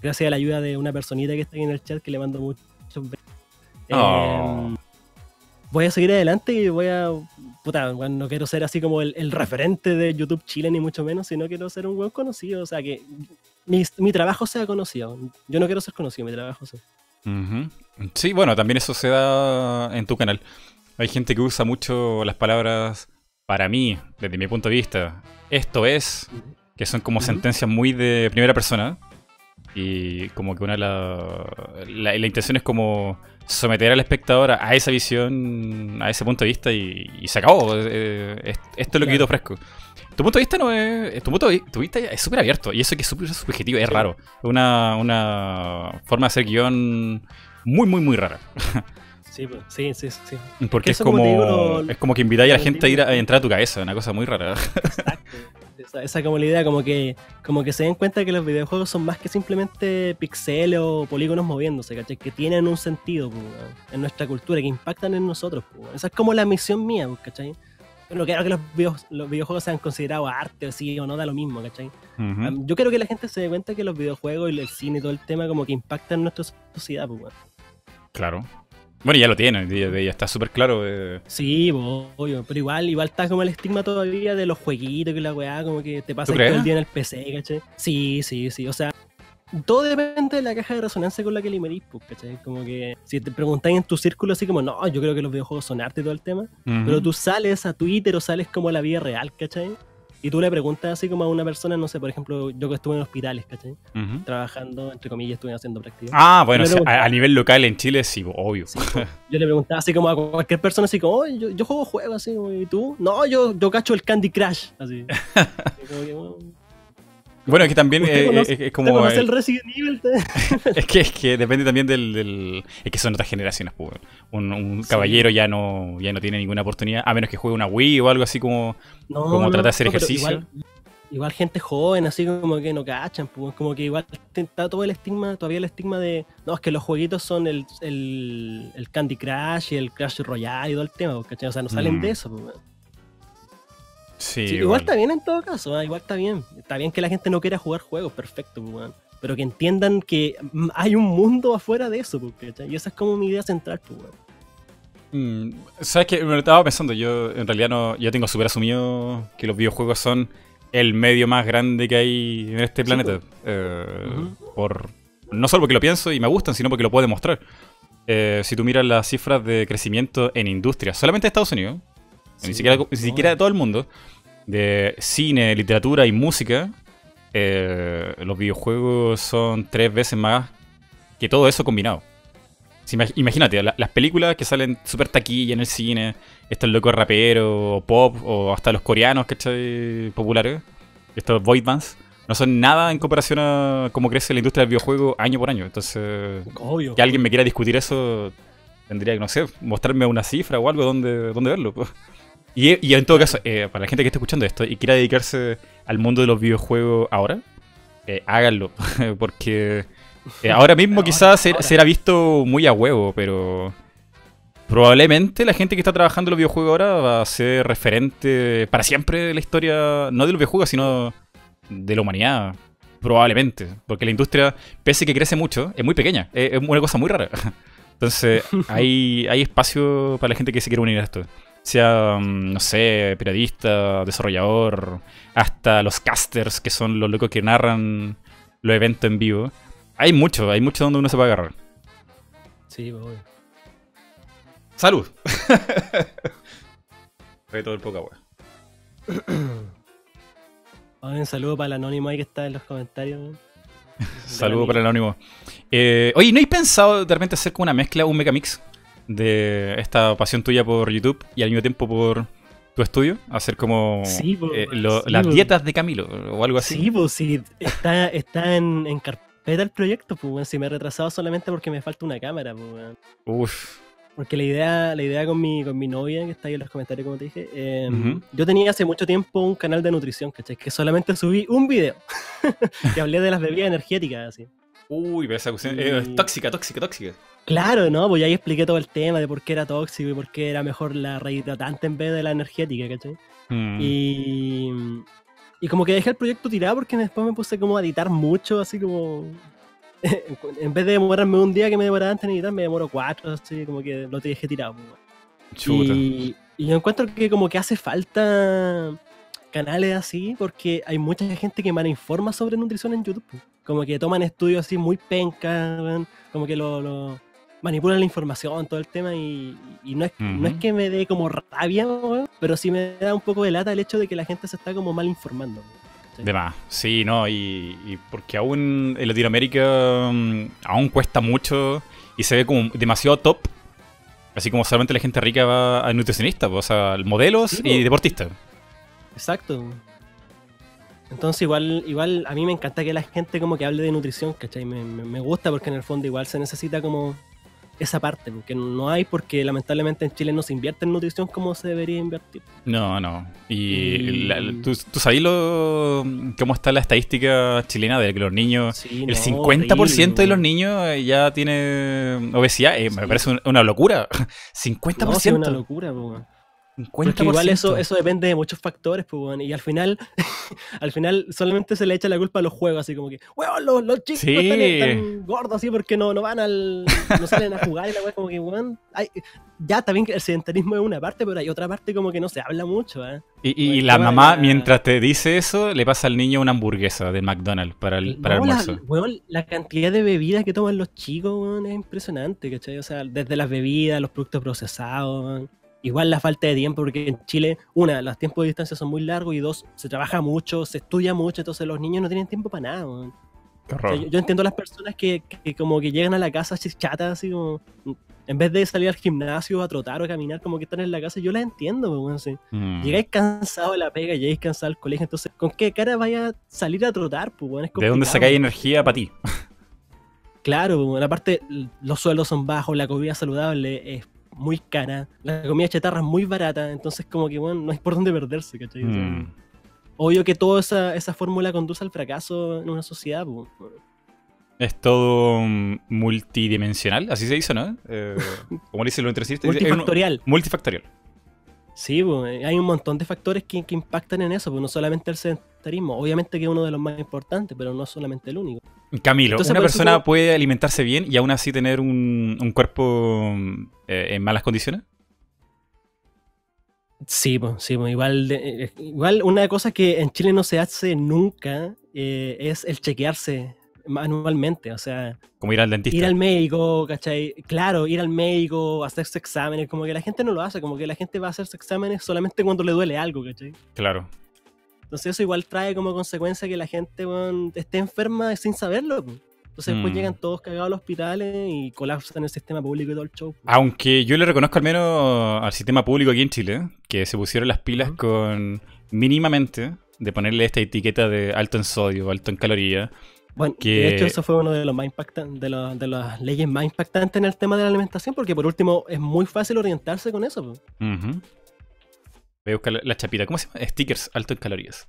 Speaker 2: gracias a la ayuda de una personita que está ahí en el chat que le mando muchos oh. em, voy a seguir adelante y voy a. Puta, no quiero ser así como el, referente de YouTube Chile, ni mucho menos, sino quiero ser un buen conocido. O sea, que mi, trabajo sea conocido. Yo no quiero ser conocido, mi trabajo sea.
Speaker 1: Sí, bueno, también eso se da en tu canal. Hay gente que usa mucho las palabras para mí, desde mi punto de vista. Esto es, que son como sentencias muy de primera persona. Y como que una la, la, intención es como someter al espectador a, esa visión, a ese punto de vista y, se acabó. Eh, esto es lo que yo ofrezco. Tu punto de vista no es. Tu punto de vista es súper abierto y eso que es súper subjetivo, es raro. Es una, una forma de hacer guion muy, muy, muy rara.
Speaker 2: Sí, pues, sí, sí, sí.
Speaker 1: Porque es como, es como que invitáis a la gente a ir a, a entrar a tu cabeza, una cosa muy rara. Exacto.
Speaker 2: Esa, como la idea, como que, como que se den cuenta que los videojuegos son más que simplemente pixeles o polígonos moviéndose, ¿cachai? Que tienen un sentido en nuestra cultura, que impactan en nosotros. Esa es como la misión mía, ¿cachai? No quiero que los, los, videojuegos sean considerados arte o sí o no, da lo mismo, ¿cachai? Yo quiero que la gente se dé cuenta que los videojuegos y el cine y todo el tema como que impactan nuestra sociedad, pues,
Speaker 1: Claro. Bueno, ya lo tiene, ya, está súper claro.
Speaker 2: Eh. Sí, obvio, pero igual, igual está como el estigma todavía de los jueguitos que la weá, como que te pasa todo el día en el PC, ¿cachai? Sí, sí, sí, o sea, todo depende de la caja de resonancia con la que le medís, pues, ¿cachai? Como que si te preguntáis en tu círculo así como, no, yo creo que los videojuegos son arte y todo el tema, pero tú sales a Twitter o sales como a la vida real, ¿cachai? Y tú le preguntas así como a una persona, no sé, por ejemplo, yo que estuve en hospitales, ¿cachai? Trabajando, entre comillas, estuve haciendo prácticas.
Speaker 1: Ah, bueno, a, nivel local en Chile sí, obvio.
Speaker 2: yo le preguntaba así como a cualquier persona, así como, yo, yo, juego juegos, así, ¿y tú? No, yo, yo cacho el Candy Crush, así.
Speaker 1: Bueno, es que también eh, es, como.
Speaker 2: el Resident Evil?
Speaker 1: es, que, es que depende también del, Es que son otras generaciones, pues. Un, caballero ya no, ya no tiene ninguna oportunidad, a menos que juegue una Wii o algo así como, como trata de hacer ejercicio.
Speaker 2: Igual, gente joven, así como que no cachan, pues. Como que igual está todo el estigma, todavía el estigma de. No, es que los jueguitos son el, el, Candy Crush y el Crash Royale y todo el tema, ¿cachai? O sea, no salen de mm. eso, pues igual. está bien en todo caso, ¿ah? igual está bien. Está bien que la gente no quiera jugar juegos, perfecto, pues, pero que entiendan que hay un mundo afuera de eso, pues, y esa es como mi idea central. Pues,
Speaker 1: mm, Sabes que me estaba pensando, yo en realidad no, ya tengo súper asumido que los videojuegos son el medio más grande que hay en este planeta. Eh, por No solo porque lo pienso y me gustan, sino porque lo puedo demostrar. Eh, si tú miras las cifras de crecimiento en industria, solamente Estados Unidos, ni siquiera, ni siquiera de todo el mundo, de cine, literatura y música, eh, los videojuegos son tres veces más que todo eso combinado. imagínate, las películas que salen super taquilla en el cine, estos locos raperos, pop, o hasta los coreanos, ¿cachai? Populares, estos void bands, no son nada en comparación a cómo crece la industria del videojuego año por año. Entonces, que alguien me quiera discutir eso, tendría que, no sé, mostrarme una cifra o algo donde, donde verlo. Y, en todo caso, eh, para la gente que esté escuchando esto y quiera dedicarse al mundo de los videojuegos ahora, eh, háganlo. porque eh, ahora mismo quizás será visto muy a huevo, pero probablemente la gente que está trabajando en los videojuegos ahora va a ser referente para siempre de la historia, no de los videojuegos, sino de la humanidad. Probablemente. Porque la industria, pese que crece mucho, es muy pequeña. Es, una cosa muy rara. Entonces, hay, hay espacio para la gente que se quiere unir a esto sea, mm, no sé, periodista, desarrollador, hasta los casters, que son los locos que narran los eventos en vivo. Hay mucho, hay mucho donde uno se puede agarrar.
Speaker 2: Sí, voy.
Speaker 1: ¡Salud! Fue todo el poca,
Speaker 2: Un saludo para el anónimo ahí que está en los comentarios.
Speaker 1: saludo para el anónimo. Eh, oye, ¿no hay pensado de repente hacer como una mezcla, un megamix? De esta pasión tuya por YouTube y al mismo tiempo por tu estudio? Hacer como
Speaker 2: Sí, po,
Speaker 1: eh,
Speaker 2: weón,
Speaker 1: lo-
Speaker 2: sí,
Speaker 1: las
Speaker 2: po.
Speaker 1: dietas de Camilo o algo así.
Speaker 2: Sí, pues sí, está, está en, en carpeta el proyecto, pues. Si me he retrasado solamente porque me falta una cámara, pues.
Speaker 1: Uf.
Speaker 2: Porque la idea, la idea con mi, con mi novia, que está ahí en los comentarios, como te dije, eh,
Speaker 1: Ujú.
Speaker 2: yo tenía hace mucho tiempo un canal de nutrición, ¿cachai? Que solamente subí un video que hablé de las bebidas energéticas, así.
Speaker 1: Uy, pero esa cuestión es tóxica, tóxica, tóxica.
Speaker 2: Claro, ¿no? Pues ahí expliqué todo el tema de por qué era tóxico y por qué era mejor la rehidratante en vez de la energética, ¿cachai?
Speaker 1: Mm.
Speaker 2: Y, y como que dejé el proyecto tirado porque después me puse como a editar mucho, así como... en vez de demorarme un día que me demoraba antes en editar, me demoro cuatro, así como que lo dejé tirado. pues.
Speaker 1: Chuta.
Speaker 2: Y, y yo encuentro que como que hace falta canales así porque hay mucha gente que malinforma sobre nutrición en YouTube. pues. Como que toman estudios así muy pencas, como que lo, lo- manipulan la información, todo el tema y, y no, es, no es que me dé como rabia, weón, pero sí me da un poco de lata el hecho de que la gente se está como mal informando. ¿cachai?
Speaker 1: De más, sí, no, y, y porque aún en Latinoamérica mm, aún cuesta mucho y se ve como demasiado top. Así como solamente la gente rica va a nutricionista, pues, o sea, modelos
Speaker 2: Sí,
Speaker 1: y
Speaker 2: po.
Speaker 1: deportistas.
Speaker 2: Exacto. Entonces igual, igual a mí me encanta que la gente como que hable de nutrición, ¿cachai? Me, me- me gusta porque en el fondo igual se necesita como esa parte, porque no hay porque lamentablemente en Chile no se invierte en nutrición como se debería invertir.
Speaker 1: No, no. Y
Speaker 2: Y-
Speaker 1: la- ¿tú, tú sabes lo, cómo está la estadística chilena de que los niños,
Speaker 2: Sí,
Speaker 1: el
Speaker 2: no,
Speaker 1: 50% de los niños eh, ya tiene obesidad? Eh, Me parece un- una locura. 50%.
Speaker 2: No, es una locura, po, weón.
Speaker 1: 50%.
Speaker 2: Porque igual eso, eso depende de muchos factores, pues, y al final, al final solamente se le echa la culpa a los juegos, así como que, weón, los, los chicos
Speaker 1: Sí.
Speaker 2: están, están gordos así porque no, no van al, no salen a jugar y la weón como que, weón, hay- ya también que el sedentarismo es una parte, pero hay otra parte como que no se habla mucho, ¿eh?
Speaker 1: Y, y la mamá,
Speaker 2: la-
Speaker 1: mientras te dice eso, le pasa al niño una hamburguesa de McDonald's para el, para el
Speaker 2: la,
Speaker 1: almuerzo.
Speaker 2: weón, la cantidad de bebidas que toman los chicos, weón, es impresionante, ¿cachai? O sea, desde las bebidas, los productos procesados, weón. Igual la falta de tiempo, porque en Chile, una, los tiempos de distancia son muy largos y dos, se trabaja mucho, se estudia mucho, entonces los niños no tienen tiempo para nada, O sea,
Speaker 1: horror.
Speaker 2: yo, yo entiendo a las personas que, que como que llegan a la casa así chatas, así como, en vez de salir al gimnasio a trotar o a caminar, como que están en la casa, yo las entiendo, pues, weón, sí.
Speaker 1: Mm.
Speaker 2: Llegáis cansado de la pega, llegáis cansado del colegio, entonces, ¿con qué cara vaya a salir a trotar, pues, weón?
Speaker 1: ¿De dónde sacáis energía para ti?
Speaker 2: Claro, pues, weón, aparte, los sueldos son bajos, la comida saludable es muy cara, la comida chatarra es muy barata, entonces como que, bueno, no hay por dónde perderse, ¿cachai? O sea,
Speaker 1: Mm.
Speaker 2: Obvio que toda esa, esa fórmula conduce al fracaso en una sociedad, pues.
Speaker 1: Es todo multidimensional, así se dice, ¿no? Eh, como dicen los entrevistas. es un-
Speaker 2: multifactorial.
Speaker 1: multifactorial.
Speaker 2: Sí, pues, hay un montón de factores que, que impactan en eso, pues no solamente el sedentarismo, obviamente que es uno de los más importantes, pero no solamente el único.
Speaker 1: Camilo,
Speaker 2: Entonces,
Speaker 1: ¿una persona puede alimentarse bien y aún así tener un, un cuerpo eh, en malas condiciones?
Speaker 2: Sí, pues, sí, pues, igual, de- eh, igual una cosa que en Chile no se hace nunca eh, es el chequearse manualmente, o sea,
Speaker 1: Como ir al dentista.
Speaker 2: ir al médico, ¿cachai? Claro, ir al médico, hacerse exámenes, como que la gente no lo hace, como que la gente va a hacerse exámenes solamente cuando le duele algo, ¿cachai?
Speaker 1: Claro.
Speaker 2: Entonces eso igual trae como consecuencia que la gente esté enferma sin saberlo. pues. Entonces después
Speaker 1: Mm.
Speaker 2: llegan todos cagados a los hospitales y colapsan el sistema público y todo el show. pues.
Speaker 1: Aunque yo le reconozco al menos al sistema público aquí en Chile que se pusieron las pilas con mínimamente de ponerle esta etiqueta de alto en sodio, alto en calorías.
Speaker 2: Bueno,
Speaker 1: que-
Speaker 2: de hecho eso fue uno de los más impactantes, de, los- de las leyes más impactantes en el tema de la alimentación, porque por último es muy fácil orientarse con eso. pues.
Speaker 1: Voy a buscar la, la chapita. ¿Cómo se llama? Stickers alto en calorías.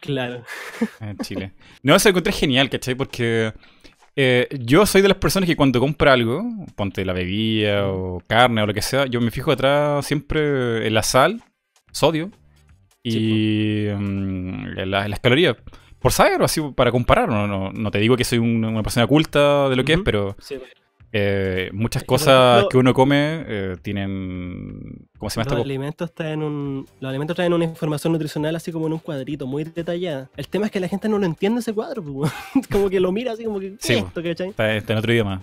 Speaker 2: Claro.
Speaker 1: en Chile. No, eso lo encontré genial, ¿cachai? Porque eh, yo soy de las personas que cuando compro algo, ponte la bebida o carne o lo que sea, yo me fijo atrás siempre en la sal, sodio y mm, la- las calorías. Por saber, o así para comparar. No, no, no te digo que soy un- una persona culta de lo que es, pero
Speaker 2: Sí, pues.
Speaker 1: Eh, muchas
Speaker 2: por
Speaker 1: cosas
Speaker 2: ejemplo-
Speaker 1: que uno come eh, tienen. ¿Cómo se llama
Speaker 2: Los alimentos, traen un, los alimentos traen una información nutricional así como en un cuadrito, muy detallada. El tema es que la gente no lo entiende ese cuadro, pues, como que lo mira así como que, ¿qué
Speaker 1: Sí,
Speaker 2: es esto, cachai?
Speaker 1: Está, está en otro idioma.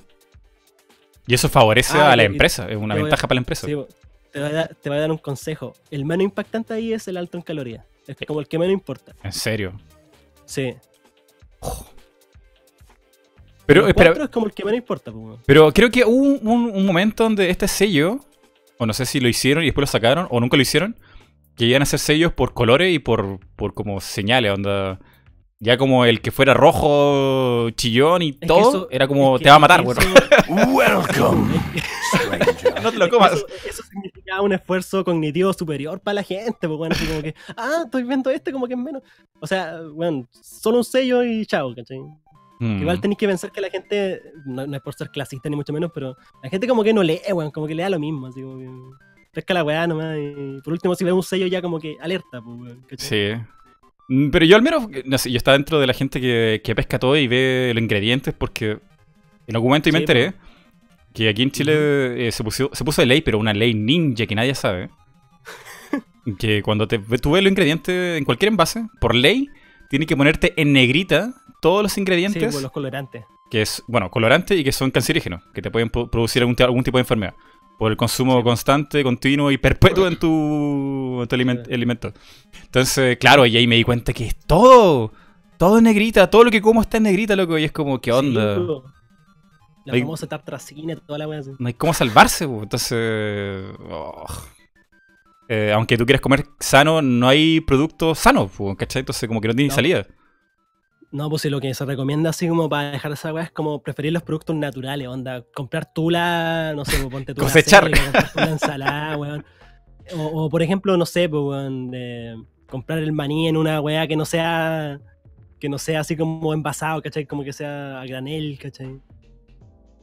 Speaker 1: Y eso favorece
Speaker 2: Ah,
Speaker 1: a la empresa, es una
Speaker 2: a-
Speaker 1: ventaja para la empresa.
Speaker 2: Sí, po. te, voy a dar, te voy a dar un consejo. El menos impactante ahí es el alto en calorías. Es como el que menos importa.
Speaker 1: En serio.
Speaker 2: Sí.
Speaker 1: Pero, espera,
Speaker 2: es como el que menos importa. Pues,
Speaker 1: pero creo que hubo un, un, momento donde este sello, o no sé si lo hicieron y después lo sacaron, o nunca lo hicieron, que iban a hacer sellos por colores y por, por como señales, onda. Ya como el que fuera rojo, chillón y todo, era como te va a matar, bueno. Welcome,
Speaker 2: no te lo comas. Eso, significaba un esfuerzo cognitivo superior para la gente, pues bueno, así como que, ah, estoy viendo este como que es menos. O sea, bueno, solo un sello y chao, ¿cachai? Mm. Igual tenéis que pensar que la gente, no, es por ser clasista ni mucho menos, pero la gente como que no lee, weón, como que le da lo mismo, así como que pesca la weá nomás. Y por último, si ve un sello ya como que alerta, pues, weón.
Speaker 1: Sí. Mm, pero yo al menos, no sé, yo estaba dentro de la gente que, que pesca todo y ve los ingredientes porque en algún momento me enteré que aquí en Chile eh, se, puso, se puso de ley, pero una ley ninja que nadie sabe. que cuando te, tú ves los ingredientes en cualquier envase, por ley, tiene que ponerte en negrita todos los ingredientes. Sí,
Speaker 2: pues, los colorantes.
Speaker 1: Que es, bueno, colorantes y que son cancerígenos, que te pueden producir algún, algún tipo de enfermedad. Por el consumo constante, continuo y perpetuo en tu, alimento. Entonces, claro, y ahí me di cuenta que es todo. Todo en negrita, todo lo que como está en negrita, loco. Y es como, ¿qué onda?
Speaker 2: Pues, la hay, famosa tartracina, toda la wea así.
Speaker 1: No hay cómo salvarse, entonces. Oh. Eh, aunque tú quieras comer sano, no hay productos sanos, ¿cachai? Entonces, como que no tiene salida.
Speaker 2: No, pues si lo que se recomienda así como para dejar esa weá es como preferir los productos naturales, onda, comprar tula, no sé, pues, ponte tula
Speaker 1: cosechar
Speaker 2: tula ensalada, weón. O, por ejemplo, no sé, pues weón, comprar el maní en una weá que no sea que no sea así como envasado, ¿cachai? Como que sea a granel, ¿cachai?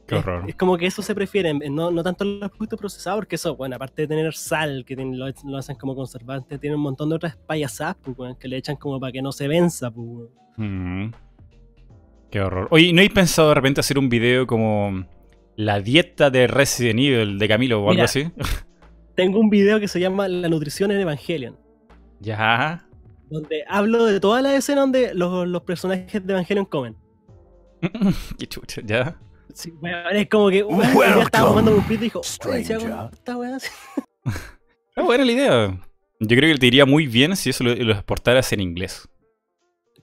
Speaker 1: Qué horror.
Speaker 2: Es, como que eso se prefiere, no, no tanto los productos procesados, porque eso, bueno, aparte de tener sal, que lo, hacen como conservante, tiene un montón de otras payasadas, pues, que le echan como para que no se venza, pues.
Speaker 1: Mm. Qué horror. Oye, ¿no hay pensado de repente hacer un video como la dieta de Resident Evil de Camilo o algo así?
Speaker 2: tengo un video que se llama La nutrición en Evangelion.
Speaker 1: Ya.
Speaker 2: Donde hablo de todas las escenas donde los, personajes de Evangelion comen.
Speaker 1: Qué chucha, ya.
Speaker 2: Sí, es como que uh, ya estaba jugando un pit y dijo, esta weá.
Speaker 1: Ah, buena la idea. Yo creo que te iría muy bien si eso lo, lo exportaras en inglés.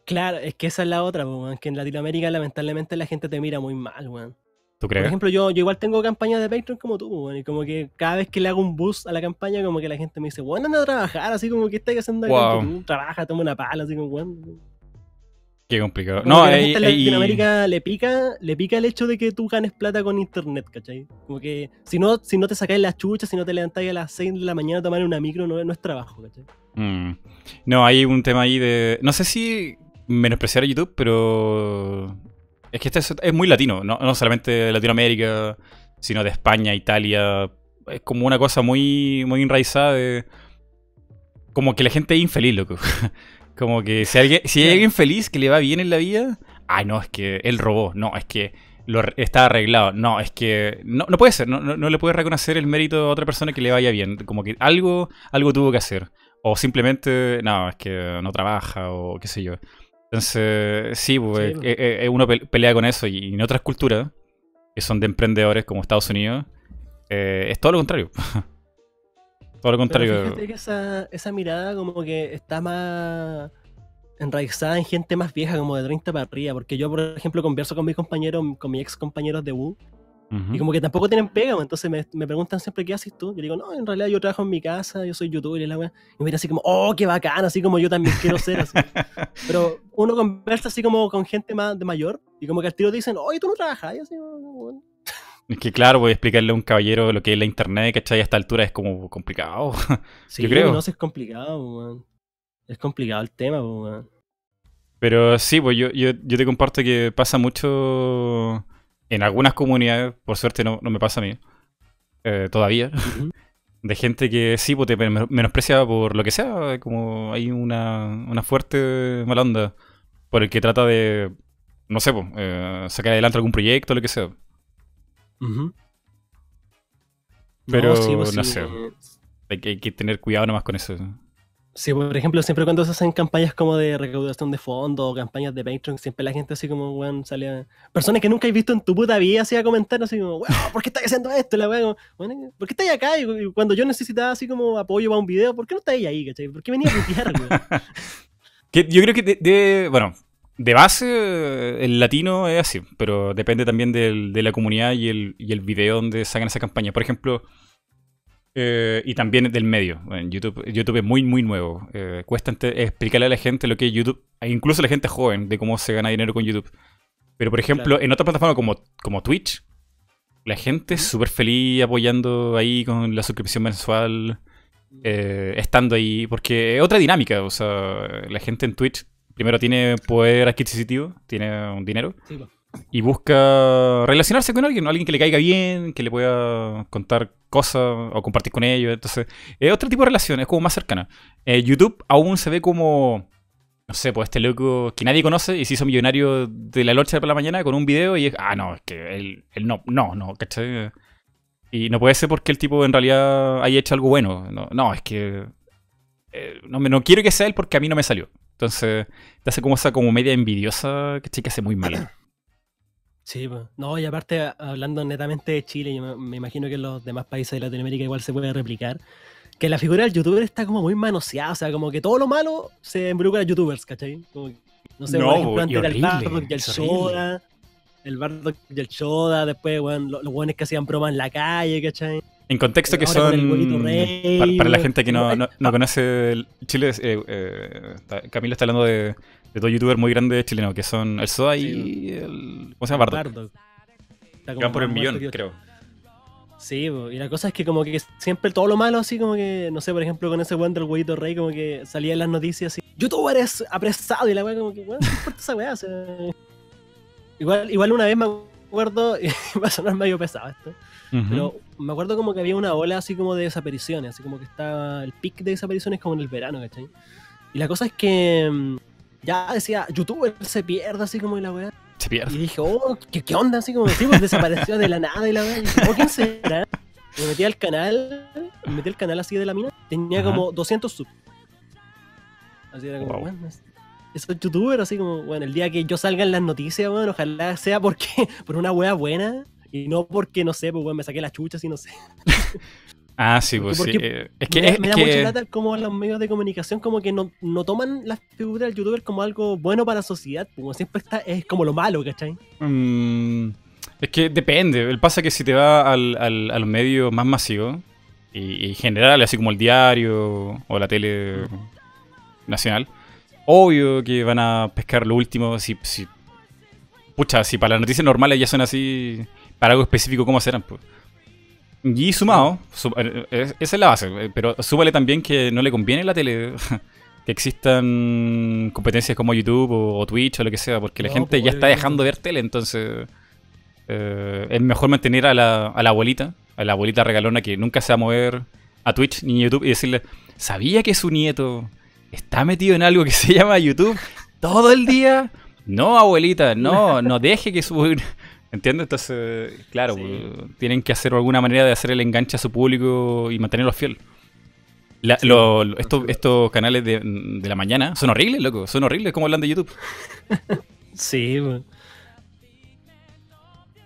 Speaker 2: Claro, es que esa es la otra, weón. Que en Latinoamérica lamentablemente la gente te mira muy mal, weón.
Speaker 1: ¿Tú crees?
Speaker 2: Por ejemplo, yo, yo igual tengo campañas de Patreon como tú, weón. Y como que cada vez que le hago un boost a la campaña, como que la gente me dice, weón, anda a trabajar, así como que estás haciendo wow. trabaja, toma una pala, así como, weón.
Speaker 1: Qué complicado.
Speaker 2: no, a la gente en Latinoamérica le pica, le pica el hecho de que tú ganes plata con internet, ¿cachai? Como que si no, si no te sacáis las chuchas, si no te levantáis a las 6 de la mañana a tomar una micro, no, no es trabajo, ¿cachai?
Speaker 1: Mm. No, hay un tema ahí de. No sé si menospreciar a YouTube, pero es que este es, muy latino, no, solamente de Latinoamérica, sino de España, Italia. Es como una cosa muy, muy enraizada de. Como que la gente es infeliz, loco. como que si, alguien, si hay alguien feliz que le va bien en la vida, ay, no, es que él robó, no, es que lo está arreglado, no, es que no, no puede ser, no, no, le puede reconocer el mérito a otra persona que le vaya bien. Como que algo, algo tuvo que hacer. O simplemente, no, es que no trabaja o qué sé yo. Entonces, sí, pues, eh, eh, eh, uno pelea con eso y en otras culturas, que son de emprendedores como Estados Unidos, es todo lo contrario. todo lo contrario.
Speaker 2: fíjate que esa, esa mirada como que está más enraizada en gente más vieja, como de 30 para arriba, porque yo, por ejemplo, converso con mis compañeros, con mis ex compañeros de U, y como que tampoco tienen pega, entonces me, me, preguntan siempre qué haces tú. Yo digo, no, en realidad yo trabajo en mi casa, yo soy youtuber y la weá. Y me así como, oh, qué bacán, así como yo también quiero ser así. Pero uno conversa así como con gente más de mayor y como que al tiro dicen, oye, tú no trabajas. Y así, bueno.
Speaker 1: Es que claro, voy a explicarle a un caballero lo que es la internet, ¿cachai? A esta altura es como complicado.
Speaker 2: Sí, yo creo. no, es complicado, weón. Es complicado el tema, weón.
Speaker 1: Pero sí, pues yo, yo, yo te comparto que pasa mucho en algunas comunidades, por suerte no, me pasa a mí, eh, todavía, de gente que sí pues, te menosprecia por lo que sea, como hay una, una fuerte mala onda por el que trata de, no sé, pues, eh, sacar adelante algún proyecto, o lo que sea. Pero no, pues no sé, hay que, hay que tener cuidado nomás con eso.
Speaker 2: Sí, por ejemplo, siempre cuando se hacen campañas como de recaudación de fondos o campañas de Patreon, siempre la gente así como, weón, sale Personas que nunca has visto en tu puta vida así a comentar así como, weón, ¿por qué estás haciendo esto? La weón, ¿por qué estás acá? Y cuando yo necesitaba así como apoyo para un video, ¿por qué no estás ahí, cachai? ¿Por qué venía a putear,
Speaker 1: yo creo que de, bueno, de base, el latino es así, pero depende también del, de la comunidad y el, y el video donde sacan esa campaña. Por ejemplo, eh, y también del medio. YouTube, YouTube es muy, muy nuevo. Eh, cuesta explicarle a la gente lo que es YouTube, e incluso a la gente joven, de cómo se gana dinero con YouTube. Pero, por ejemplo, en otra plataforma como, como Twitch, la gente es súper feliz apoyando ahí con la suscripción mensual, eh, estando ahí, porque es otra dinámica. O sea, la gente en Twitch primero tiene poder adquisitivo, tiene un dinero. Y busca relacionarse con alguien, alguien que le caiga bien, que le pueda contar cosas o compartir con ellos. Entonces, es otro tipo de relación, es como más cercana. Eh, YouTube aún se ve como, no sé, pues este loco que nadie conoce y se hizo millonario de la noche para la mañana con un video y es, ah, no, es que él, él no, no, no, ¿cachai? Y no puede ser porque el tipo en realidad haya hecho algo bueno. No, no es que eh, no, no quiero que sea él porque a mí no me salió. Entonces, te hace como esa como media envidiosa que hace muy mal.
Speaker 2: Sí, pues. no, y aparte, hablando netamente de Chile, yo me, imagino que en los demás países de Latinoamérica igual se puede replicar, que la figura del youtuber está como muy manoseada, o sea, como que todo lo malo se involucra a youtubers, ¿cachai? no sé, por ejemplo, antes era el Bardock y el Shoda, el Bardock y el Shoda, después, bueno, los, los buenos que hacían bromas en la calle, ¿cachai?
Speaker 1: En contexto que son, para, la gente que no, no, conoce Chile, eh, eh, Camilo está hablando de, de dos youtubers muy grandes chilenos, que son el Soa y el... ¿Cómo se llama? Bardo. Van por el millón, creo.
Speaker 2: Sí, y la cosa es que como que siempre todo lo malo así como que, no sé, por ejemplo con ese weón del huevito rey como que salía en las noticias así, youtuber es apresado y la weá como que, weón, ¿qué importa esa weá? igual, igual una vez me acuerdo, y va a sonar medio pesado esto, pero me acuerdo como que había una ola así como de desapariciones, así como que estaba el pic de desapariciones como en el verano, ¿cachai? Y la cosa es que mm, ya decía, youtuber se pierde así como en la weá.
Speaker 1: Se pierde.
Speaker 2: Y dije, oh, ¿qué, qué onda? Así como, sí, pues desapareció de la nada y la weá. Y dije, oh, ¿quién será? Me metí al canal, me metí al canal así de la mina, tenía como 200 subs. Así era como, bueno, eso es youtuber, así como, bueno, el día que yo salga en las noticias, bueno, ojalá sea porque, por una wea buena y no porque, no sé, pues, bueno, me saqué las chuchas y no sé.
Speaker 1: Ah, sí, pues sí.
Speaker 2: Eh, es que me, me da mucha lata como los medios de comunicación como que no, no toman la figura del youtuber como algo bueno para la sociedad, pues, como siempre está, es como lo malo, ¿cachai?
Speaker 1: Mm, es que depende. El pasa que si te va al, al, a los medios más masivos y, y generales, así como el diario o la tele nacional, obvio que van a pescar lo último. Si, si, pucha, si para las noticias normales ya son así, para algo específico, ¿cómo serán? Pues? Y sumado, eh, esa es la base, eh, pero súbale también que no le conviene a la tele que existan competencias como YouTube o, Twitch o lo que sea, porque la gente pues, ya está dejando de ver tele, entonces eh, es mejor mantener a la, a la abuelita, a la abuelita regalona que nunca se va a mover a Twitch ni a YouTube y decirle, ¿sabía que su nieto está metido en algo que se llama YouTube todo el día? No, abuelita, no, no deje que su... ¿Entiendes? Entonces, claro, pues, tienen que hacer alguna manera de hacer el enganche a su público y mantenerlo fiel. estos, estos canales de, la mañana son horribles, loco. Son horribles como hablan de YouTube.
Speaker 2: sí,
Speaker 1: pues.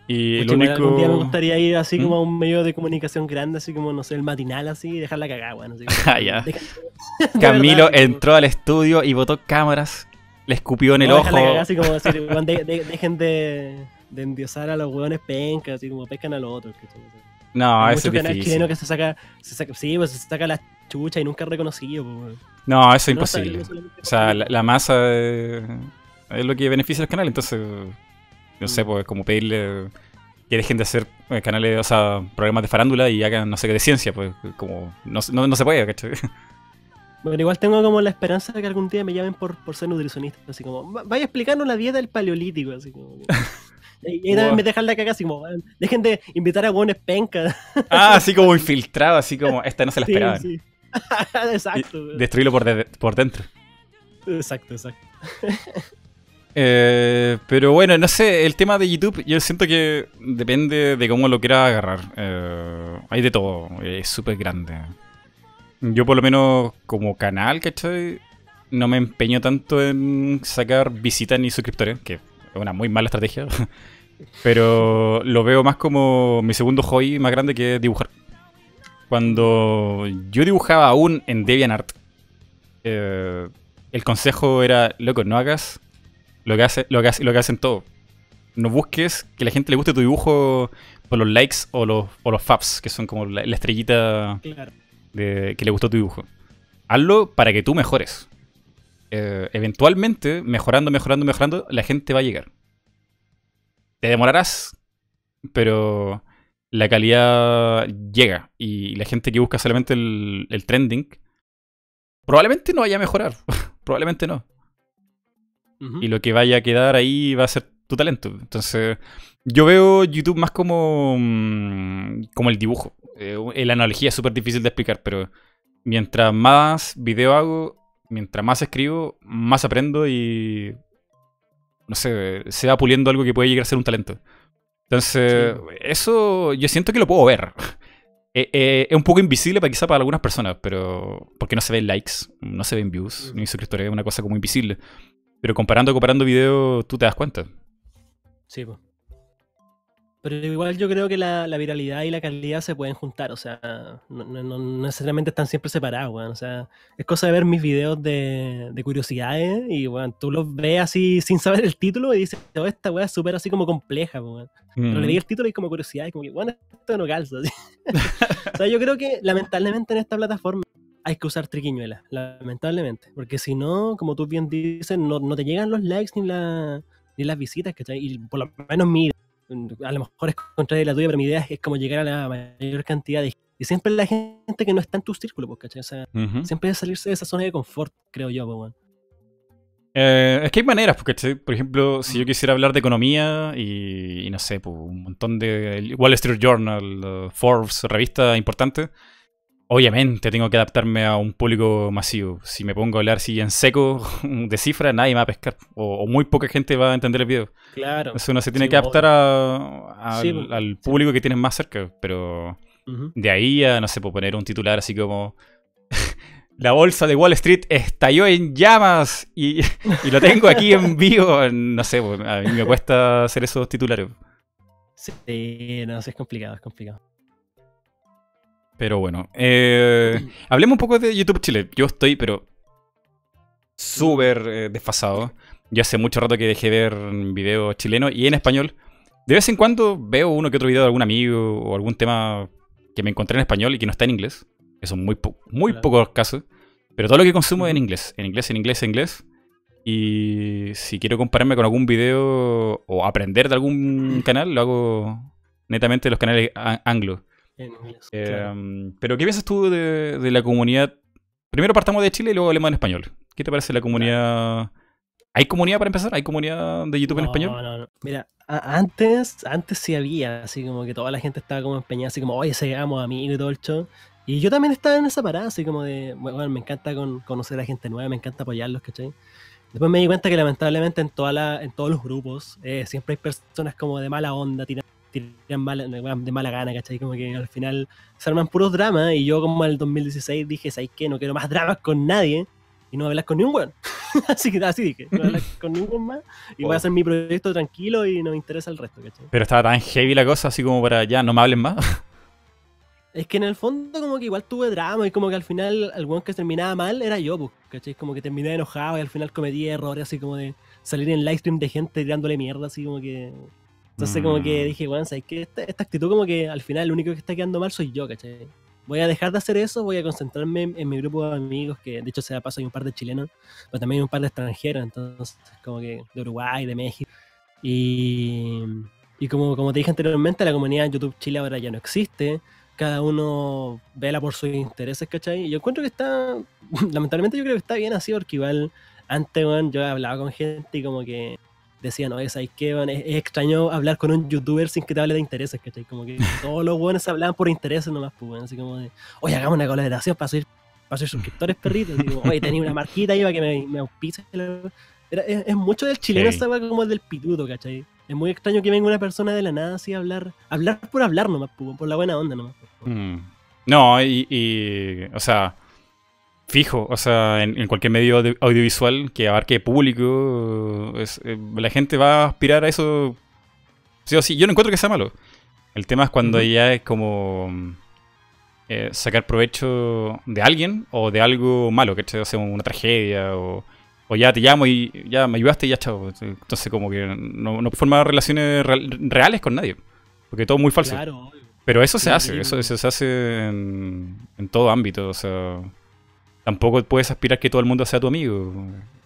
Speaker 1: Y único...
Speaker 2: Algún día me gustaría ir así como a ¿Mm? un medio de comunicación grande, así como, no sé, el matinal, así, y dejarla cagada, bueno.
Speaker 1: ah, ya. Camilo entró al estudio y botó cámaras, le escupió en el ojo. Cagada,
Speaker 2: así como decir, dejen de de endiosar a los hueones pencas, así como pescan a los otros.
Speaker 1: No, eso es difícil. chileno
Speaker 2: que se saca, se saca, sí, pues se saca la chucha y nunca es reconocido. Pues,
Speaker 1: no, eso es imposible. o sea, la, masa es, lo que beneficia al canal, entonces, no sé, mm. pues como pedirle que dejen de hacer eh, canales, o sea, programas de farándula y hagan, no sé, de ciencia, pues como no, no, se puede, ¿cachai?
Speaker 2: Bueno, igual tengo como la esperanza de que algún día me llamen por, por ser nutricionista, así como, vaya explicarnos la dieta del paleolítico, así como... Y wow. me dejan la caga así como, dejen de invitar a buenos pencas.
Speaker 1: Ah, así como infiltrado, así como, esta no se la esperaban. Sí,
Speaker 2: exacto.
Speaker 1: destruirlo por, por dentro.
Speaker 2: Exacto, exacto.
Speaker 1: Eh, pero bueno, no sé, el tema de YouTube, yo siento que depende de cómo lo quieras agarrar. Eh, hay de todo, es súper grande. Yo por lo menos como canal, ¿cachai? No me empeño tanto en sacar visitas ni suscriptores, que es una muy mala estrategia. Pero lo veo más como mi segundo hobby más grande que dibujar. Cuando yo dibujaba aún en DeviantArt, eh, el consejo era, loco, no hagas Lo que, hace, lo, que hace, lo que hacen todos. No busques que la gente le guste tu dibujo por los likes o los, o los faps, que son como la, estrellita de, que le gustó tu dibujo. Hazlo para que tú mejores. Eh, eventualmente, mejorando, mejorando, mejorando, la gente va a llegar. Te demorarás, pero la calidad llega. Y la gente que busca solamente el, el trending, probablemente no vaya a mejorar. probablemente no. Y lo que vaya a quedar ahí va a ser tu talento. Entonces, yo veo YouTube más como, mm, como el dibujo. Eh, la analogía es súper difícil de explicar, pero mientras más video hago, mientras más escribo, más aprendo y. No sé, se va puliendo algo que puede llegar a ser un talento. Entonces, eso yo siento que lo puedo ver. Eh, eh, es un poco invisible para quizá para algunas personas, pero. Porque no se ven likes, no se ven views, ni suscriptores, es una cosa como invisible. Pero comparando, comparando videos, tú te das cuenta.
Speaker 2: Sí, pues. Pero igual yo creo que la, viralidad y la calidad se pueden juntar, o sea, no, necesariamente están siempre separados, weón. O sea, es cosa de ver mis videos de, curiosidades y, bueno, tú los ves así sin saber el título y dices, oh, esta weá es súper así como compleja, weón. Pero le di el título y como curiosidad y como que, bueno, esto no calza. o sea, yo creo que lamentablemente en esta plataforma hay que usar triquiñuelas, lamentablemente. Porque si no, como tú bien dices, no, no te llegan los likes ni, la, ni las visitas, ¿cachai? Y por lo menos mi a lo mejor es contraria de la tuya, pero mi idea es como llegar a la mayor cantidad de y siempre la gente que no está en tu círculo, pues, ¿cachai? O sea, siempre es salirse de esa zona de confort, creo yo, pues,
Speaker 1: eh, es que hay maneras, porque, por ejemplo, si yo quisiera hablar de economía y, no sé, pues, un montón de Wall Street Journal, Forbes, revista importante, Obviamente tengo que adaptarme a un público masivo. Si me pongo a hablar así en seco de cifras, nadie me va a pescar. O, muy poca gente va a entender el video.
Speaker 2: Claro.
Speaker 1: Entonces uno se tiene que adaptar al, público que tienes más cerca. Pero de ahí a, no sé, puedo poner un titular así como... La bolsa de Wall Street estalló en llamas y, lo tengo aquí en vivo. No sé, pues, a mí me cuesta hacer esos titulares.
Speaker 2: Sí, no, es complicado, es complicado.
Speaker 1: Pero bueno, eh, hablemos un poco de YouTube Chile. Yo estoy, pero súper eh, desfasado. Ya hace mucho rato que dejé ver videos chilenos y en español. De vez en cuando veo uno que otro video de algún amigo o algún tema que me encontré en español y que no está en inglés. Eso son muy, muy pocos casos. Pero todo lo que consumo es en inglés. En inglés, en inglés, en inglés. Y si quiero compararme con algún video o aprender de algún canal, lo hago netamente en los canales anglos. Em, pero, ¿qué piensas tú de, la comunidad? Primero partamos de Chile y luego hablemos en español. ¿Qué te parece la comunidad? ¿Hay comunidad para empezar? ¿Hay comunidad de YouTube en español?
Speaker 2: No, no. Mira, antes, antes sí había, así como que toda la gente estaba como empeñada, así como, oye, seamos amigos y todo el show. Y yo también estaba en esa parada, así como de, bueno, me encanta conocer a gente nueva, me encanta apoyarlos, ¿cachai? Después me di cuenta que lamentablemente en, toda la, en todos los grupos eh, siempre hay personas como de mala onda, tirando de mala gana, ¿cachai? Como que al final se arman puros dramas y yo como en el 2016 dije, ¿sabes qué? No quiero más dramas con nadie y no hablar con ningún weón. así que así dije, no hablar con ningún más y voy a hacer mi proyecto tranquilo y no me interesa el resto, ¿cachai?
Speaker 1: Pero estaba tan heavy la cosa así como para ya, no me hablen más.
Speaker 2: Es que en el fondo como que igual tuve drama y como que al final el weón que terminaba mal era yo, pues, ¿cachai? Como que terminé enojado y al final cometí errores así como de salir en live stream de gente tirándole mierda, así como que entonces como que mm. dije, bueno, ¿sabes qué? Esta, actitud como que al final el único que está quedando mal soy yo, ¿cachai? Voy a dejar de hacer eso, voy a concentrarme en, mi grupo de amigos, que de hecho se da paso hay un par de chilenos, pero también hay un par de extranjeros, entonces como que de Uruguay, de México. Y, y como, como te dije anteriormente, la comunidad en YouTube Chile ahora ya no existe. Cada uno vela por sus intereses, ¿cachai? Y yo encuentro que está, lamentablemente yo creo que está bien así, porque igual antes, bueno, yo hablaba con gente y como que decían, oye, ¿sabes qué? es, extraño hablar con un youtuber sin que te hable de intereses, ¿cachai? Como que todos los buenos hablaban por intereses nomás, pues, bueno, así como de, oye, hagamos una colaboración para ser, para ser suscriptores, perritos. Digo, oye, tenía una marquita ahí para que me, me auspice. es, mucho del chileno, sí. como el del pituto, ¿cachai? Es muy extraño que venga una persona de la nada así a hablar, hablar por hablar nomás, pues, por la buena onda nomás. Pues,
Speaker 1: mm. No, y, y, o sea, fijo, o sea, en, cualquier medio audiovisual que abarque público, eh, la gente va a aspirar a eso. Sí o sí, yo no encuentro que sea malo. El tema es cuando ya es como eh, sacar provecho de alguien o de algo malo, que sea una tragedia o O ya te llamo y ya me ayudaste y ya chao. Entonces como que no, no formar relaciones reales con nadie. Porque todo es muy falso. Claro. Pero eso se hace, eso, se hace en, en, todo ámbito. O sea, tampoco puedes aspirar que todo el mundo sea tu amigo.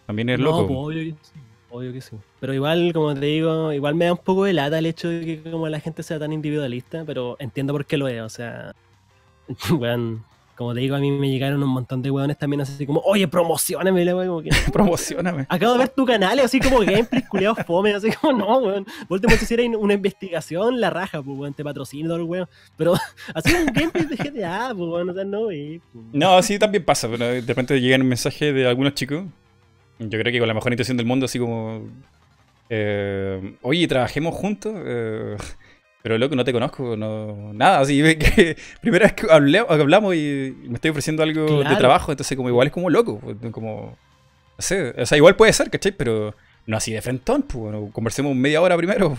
Speaker 1: También es loco.
Speaker 2: Pues, obvio que sí. Obvio que sí. Pero igual, como te digo, igual me da un poco de lata el hecho de que como la gente sea tan individualista, pero entiendo por qué lo es. O sea, bueno, como te digo, a mí me llegaron un montón de weones también así como, oye, promocioname, la como que.
Speaker 1: promocioname.
Speaker 2: Acabo de ver tu canal, así como gameplay culiados fome, así como, no, weón. Vos te hiciera una investigación, la raja, pues, weón, te patrocino todo el weón. Pero así un gameplay de GTA, pues, weón, o sea, no, wey.
Speaker 1: Pues. No, así también pasa, pero de repente llegan un mensaje de algunos chicos, yo creo que con la mejor intención del mundo, así como. Eh, oye, trabajemos juntos. Eh, pero loco, no te conozco, no, nada, así que primera vez que hablamos y me estoy ofreciendo algo de trabajo, entonces como igual es como loco, pues, como, no sé, o sea, igual puede ser, ¿cachai? Pero no así de frentón, pues, conversemos media hora primero,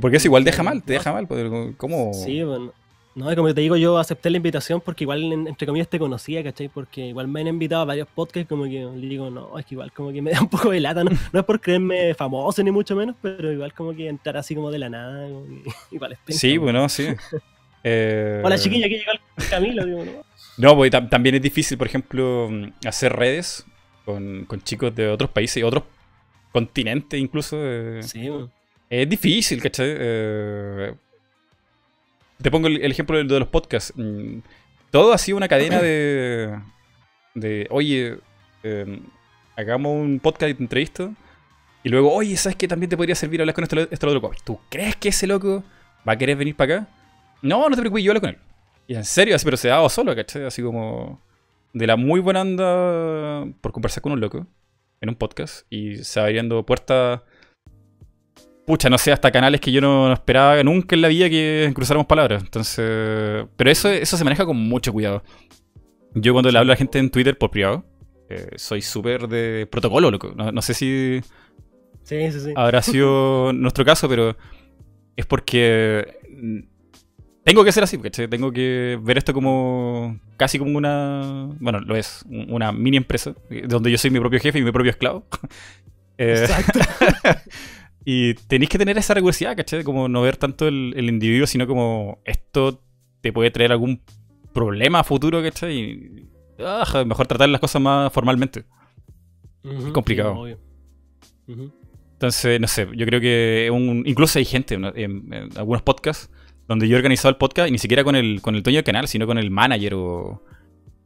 Speaker 1: porque eso igual deja mal, te deja mal, pues, como...
Speaker 2: Sí, bueno, no, como te digo, yo acepté la invitación porque igual, entre comillas, te conocía, ¿cachai? Porque igual me han invitado a varios podcasts, como que le digo, no, es que igual como que me da un poco de lata, no, no es por creerme famoso ni mucho menos, pero igual como que entrar así como de la nada, igual es
Speaker 1: Sí, bueno, sí.
Speaker 2: eh... Hola chiquilla, aquí llega el Camilo, digo, ¿no?
Speaker 1: No, pues también es difícil, por ejemplo, hacer redes con, con chicos de otros países y otros continentes incluso. Eh... Sí, bueno. Es difícil, ¿cachai? Eh te pongo el, ejemplo de, los podcasts. Mm, todo ha sido una cadena de. de oye, em, hagamos un podcast de entrevista. Y luego, oye, ¿sabes qué? También te podría servir hablar con este, este otro loco. ¿Tú crees que ese loco va a querer venir para acá? No, no te preocupes, yo hablo con él. Y en serio, así, pero se dado solo, ¿cachai? Así como. De la muy buena anda por conversar con un loco en un podcast. Y se abriendo puertas pucha, no sé, hasta canales que yo no, esperaba nunca en la vida que cruzáramos palabras. Entonces, pero eso, eso se maneja con mucho cuidado. Yo cuando le hablo a la gente en Twitter por privado, eh, soy súper de protocolo, loco. No, sé si
Speaker 2: sí, sí, sí.
Speaker 1: habrá sido nuestro caso, pero es porque tengo que ser así, ¿cachai? Tengo que ver esto como casi como una, bueno, lo es, una mini empresa, donde yo soy mi propio jefe y mi propio esclavo. Eh, Exacto. Y tenéis que tener esa rigurosidad, ¿cachai? Como no ver tanto el, individuo, sino como esto te puede traer algún problema a futuro, ¿cachai? Y ah, mejor tratar las cosas más formalmente. es complicado. Entonces, no sé, yo creo que un, incluso hay gente en, algunos podcasts donde yo he organizado el podcast y ni siquiera con el, con el dueño del canal, sino con el manager o,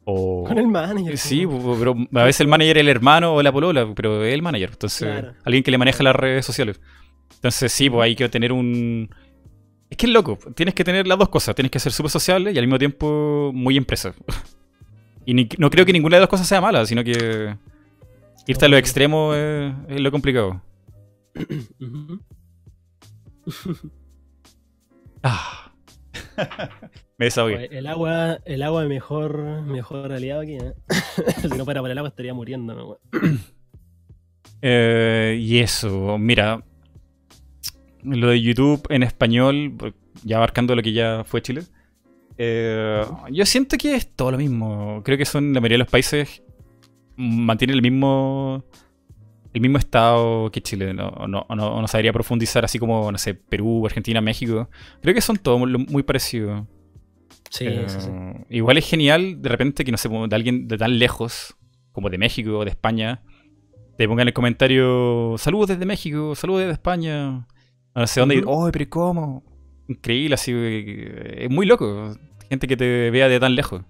Speaker 2: con el manager.
Speaker 1: Sí, pero a veces el manager es el hermano o la polola, pero es el manager. Entonces, alguien que le maneja las redes sociales. Entonces, sí, pues hay que tener un. Es que es loco. Tienes que tener las dos cosas. Tienes que ser súper sociable y al mismo tiempo muy empresa. y no creo que ninguna de las cosas sea mala, sino que irte a los extremos es lo complicado. ah. Me desahogué.
Speaker 2: El agua, el agua es mejor, mejor aliado aquí. ¿eh? si no fuera por el agua estaría muriendo.
Speaker 1: Eh, y eso, mira. Lo de YouTube en español, ya abarcando lo que ya fue Chile. Eh, yo siento que es todo lo mismo. Creo que son la mayoría de los países mantienen el mismo el mismo estado que Chile. No, no, no, no sabría profundizar así como, no sé, Perú, Argentina, México. Creo que son todos muy parecidos.
Speaker 2: Eh, sí,
Speaker 1: Igual es genial de repente que no sé, de alguien de tan lejos, como de México o de España, te ponga en el comentario, saludos desde México, saludos desde España. No sé dónde, oh, pero ¿cómo? Increíble, así, eh, es muy loco. Gente que te vea de tan lejos.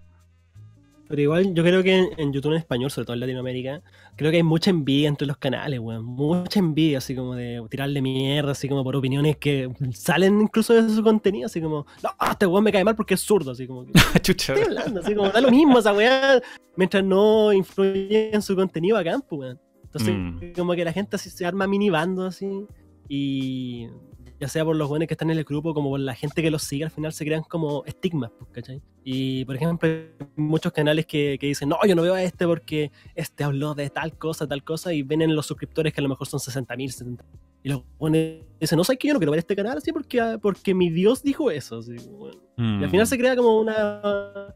Speaker 2: Pero igual yo creo que en, YouTube en español, sobre todo en Latinoamérica, creo que hay mucha envidia entre los canales, weón. Mucha envidia, así como de tirarle mierda, así como por opiniones que salen incluso de su contenido, así como, no, este weón me cae mal porque es zurdo, así como.
Speaker 1: Chucha.
Speaker 2: Estoy hablando, así como, da lo mismo esa weá, mientras no influye en su contenido a campo, weón. Entonces, mm. como que la gente así se arma mini bando así. Y ya sea por los buenos que están en el grupo, como por la gente que los sigue, al final se crean como estigmas, pues, ¿cachai? Y por ejemplo, hay muchos canales que, que, dicen, no, yo no veo a este porque este habló de tal cosa, tal cosa, y ven en los suscriptores que a lo mejor son 60.000, 70 Y los buenos dicen, no sé que yo no quiero ver este canal así porque, porque mi Dios dijo eso. Así, Y al final mm. se crea como una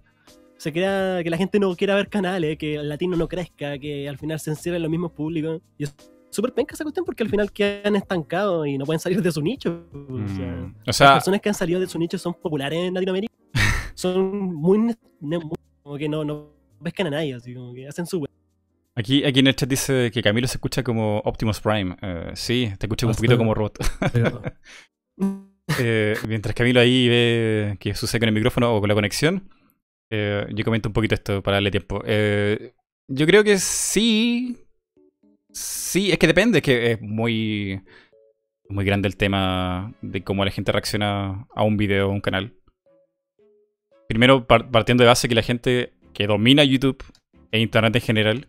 Speaker 2: se crea que la gente no quiera ver canales, que el latino no crezca, que al final se encierren los mismos públicos. Y es súper penca esa cuestión porque al final quedan estancados y no pueden salir de su nicho. O sea,
Speaker 1: Mm, o
Speaker 2: las
Speaker 1: sea,
Speaker 2: personas que han salido de su nicho son populares en Latinoamérica. son muy, como que no, no pescan a nadie, así como que hacen su
Speaker 1: aquí, aquí en el chat dice que Camilo se escucha como Optimus Prime. Eh, sí, te escucha un poquito como robot. Eh, mientras Camilo ahí ve qué sucede con el micrófono o con la conexión, eh, yo comento un poquito esto para darle tiempo. Eh, yo creo que sí. Sí, es que depende, es que es muy, muy grande el tema de cómo la gente reacciona a un video o un canal. Primero, par- partiendo de base que la gente que domina YouTube e Internet en general,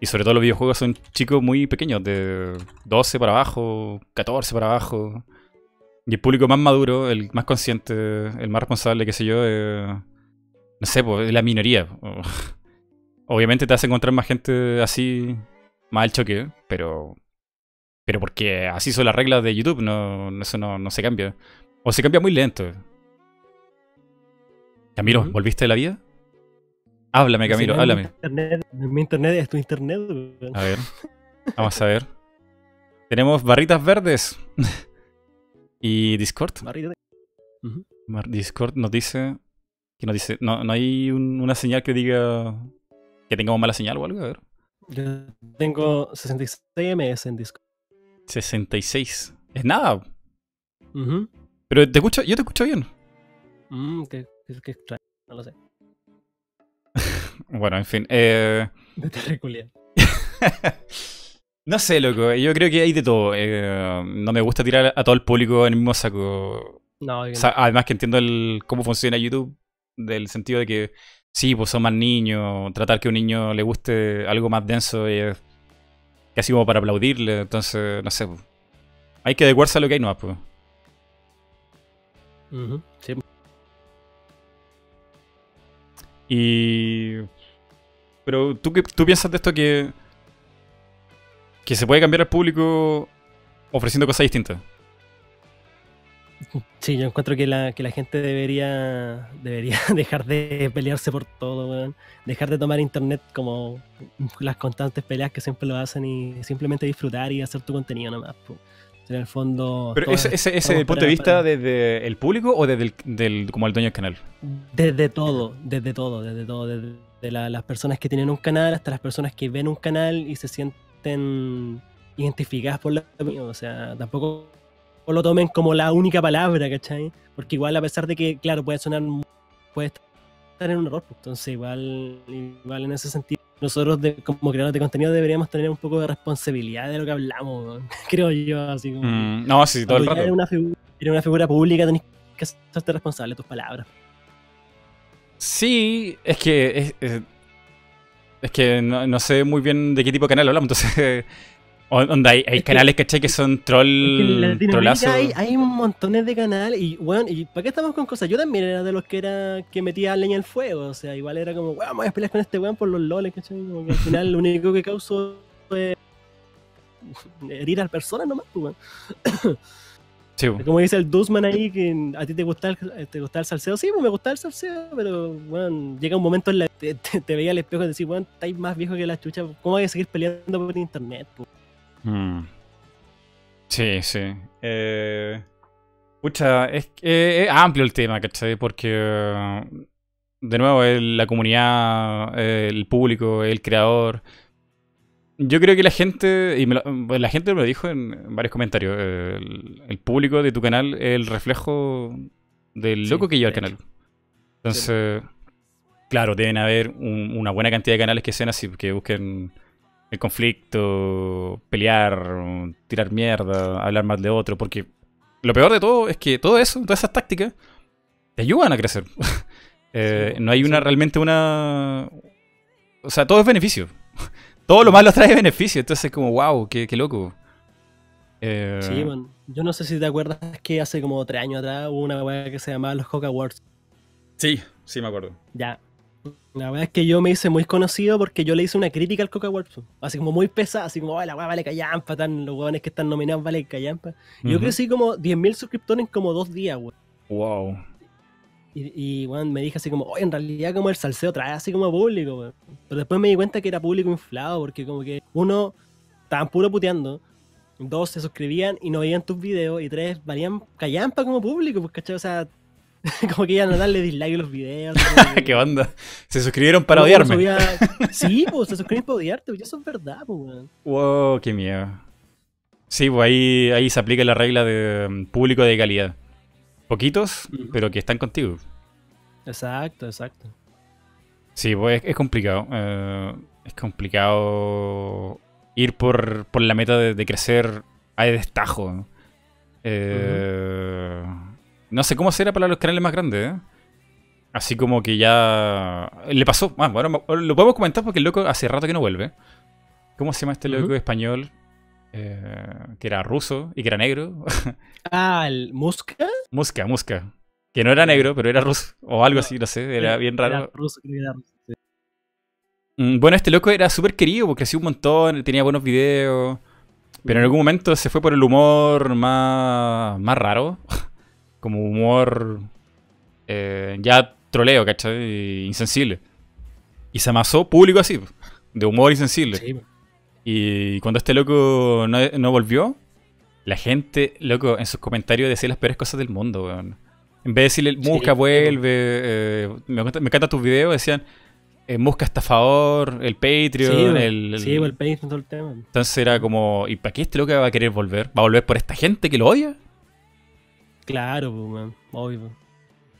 Speaker 1: y sobre todo los videojuegos, son chicos muy pequeños, de 12 para abajo, 14 para abajo. Y el público más maduro, el más consciente, el más responsable, qué sé yo, eh, no sé, pues, es la minoría. Obviamente te a encontrar más gente así, más al choque, pero. Pero porque así son las reglas de YouTube, no, eso no, no se cambia. O se cambia muy lento. Camilo. ¿volviste de la vida? Háblame, Camilo, háblame.
Speaker 2: Mi internet, mi internet es tu internet.
Speaker 1: A ver. Vamos a ver. Tenemos barritas verdes. y Discord.
Speaker 2: Barrita
Speaker 1: Discord nos dice. Que nos dice. No, no hay un- una señal que diga. Que tengamos mala señal o algo. A ver.
Speaker 2: Yo tengo 66 ms en Discord.
Speaker 1: 66. Es nada. Pero te escucho, yo te escucho bien.
Speaker 2: Mm, qué, qué- qué extraño, no lo sé.
Speaker 1: Bueno, en fin. Eh, no sé, loco. Yo creo que hay de todo. Eh, no me gusta tirar a todo el público en el mismo saco.
Speaker 2: No,
Speaker 1: O sea, además que entiendo el, cómo funciona YouTube, del sentido de que sí, pues son más niños, tratar que a un niño le guste algo más denso es casi como para aplaudirle, entonces, no sé, pues. hay que adecuarse a lo que hay nomás, pues.
Speaker 2: Sí.
Speaker 1: Y... Pero ¿tú, qué, tú piensas de esto que... que se puede cambiar al público ofreciendo cosas distintas.
Speaker 2: Sí, yo encuentro que la, que la gente debería, debería dejar de pelearse por todo, weón. Dejar de tomar internet como las constantes peleas que siempre lo hacen y simplemente disfrutar y hacer tu contenido nomás. po. En el fondo.
Speaker 1: Pero ese, ese, ese punto
Speaker 2: para-
Speaker 1: de vista
Speaker 2: para-
Speaker 1: desde el público o desde el del, como el dueño del canal.
Speaker 2: Desde todo, desde todo, desde todo. Desde la- las personas que tienen un canal hasta las personas que ven un canal y se sienten identificadas por lo mío. O sea, tampoco lo tomen como la única palabra, ¿cachai? Porque igual a pesar de que, claro, puede sonar, puede estar en un error. pues, Entonces igual, igual en ese sentido, nosotros de- como creadores de contenido deberíamos tener un poco de responsabilidad de lo que hablamos, creo yo, así como...
Speaker 1: Mm, no, sí, todo el rato.
Speaker 2: eres una, eres una figura pública, tenés que hacerte responsable de tus palabras.
Speaker 1: Sí, es que es, es- es que no, no sé muy bien de qué tipo de canal hablamos, entonces o- onda, hay, hay
Speaker 2: Es que-
Speaker 1: canales, ¿cachai? Que son troll, trollazo.
Speaker 2: hay, hay montones de canales y, weón, ¿y para qué estamos con cosas? Yo también era de los que era que metía leña al fuego, o sea, igual era como, weón, voy a pelear con este weón por los loles, ¿cachai? Como que al final lo único que causó fue herir a personas nomás, pues, weón.
Speaker 1: Sí, po.
Speaker 2: Como dice el Duzman ahí, que a ti te gusta el, te gusta el salseo, sí, pues me gusta el salseo, pero, weón, llega un momento en la que te, te, te veía al espejo y decís, weón, estáis más viejo que la chucha, ¿cómo voy a seguir peleando por internet? pues?
Speaker 1: Mm. Sí, sí. Eh, pucha, es, que es amplio el tema, ¿cachai? Porque, eh, de nuevo, el- la comunidad, eh, el público, el creador. Yo creo que la gente, y me lo- bueno, la gente me lo dijo en, varios comentarios, eh, el, el público de tu canal es el reflejo del
Speaker 2: Sí,
Speaker 1: loco que lleva el canal. Entonces, claro, deben haber un- una buena cantidad de canales que sean así, que busquen el conflicto, pelear, tirar mierda, hablar mal de otro, porque lo peor de todo es que todo eso, todas esas tácticas, te ayudan a crecer. Eh,
Speaker 2: Sí,
Speaker 1: no hay una realmente una... O sea, todo es beneficio. Todo lo malo trae beneficio, entonces como, wow, qué, qué loco. Eh,
Speaker 2: Sí, man. Yo no sé si te acuerdas que hace como tres años atrás hubo una weá que se llamaba los Coca Awards.
Speaker 1: sí, sí me acuerdo.
Speaker 2: Ya. La verdad es que yo me hice muy conocido porque yo le hice una crítica al Coca Awards. Así como muy pesada, así como, "Ay, la weá vale callampa, tan, los weones que están nominados vale callampa. Y Yo crecí como 10.000 suscriptores en como dos días, weón.
Speaker 1: Wow.
Speaker 2: Y, bueno, me dije así como, oye, en realidad como el salseo trae así como público, Pero después me di cuenta que era público inflado, porque como que uno, estaban puro puteando, dos se suscribían y no veían tus videos, y tres valían callampa como público, pues, ¿cachai? O sea, como que iban a darle dislike a los videos.
Speaker 1: ¿Qué onda? Se suscribieron para odiarme.
Speaker 2: Sí, pues se suscribieron para odiarte, pues eso es verdad, pues, weón.
Speaker 1: Wow, qué miedo. Sí, pues ahí, ahí se aplica la regla de mm, público de calidad. Poquitos, pero que están contigo.
Speaker 2: Exacto, exacto.
Speaker 1: Sí, pues es, complicado. Eh, es complicado ir por, la meta de, crecer a destajo. Eh, no sé cómo será para los canales más grandes, ¿eh? Así como que ya. Le pasó. Ah, bueno, lo podemos comentar porque el loco hace rato que no vuelve. ¿Cómo se llama este loco español? Eh, que era ruso y que era negro.
Speaker 2: ah, el Muska.
Speaker 1: Muska, Muska. Que no era negro, pero era ruso. O algo así, no sé. Era bien raro. Era ruso, que era ruso. Mm, bueno, este loco era súper querido porque hacía un montón, tenía buenos videos. Pero en algún momento se fue por el humor más, más raro. Como humor eh, ya troleo, ¿cachai? Insensible. Y se amasó público así, de humor insensible. Sí. Y cuando este loco no, volvió, la gente, loco, en sus comentarios decía las peores cosas del mundo, weón. En vez de decirle, Musca vuelve, eh, me, encantan tus videos, decían, eh, Musca está a favor, el Patreon, el,
Speaker 2: Sí, el Patreon, todo el tema.
Speaker 1: Entonces era como, ¿y para qué este loco va a querer volver? ¿Va a volver por esta gente que lo odia?
Speaker 2: Claro, pues, obvio.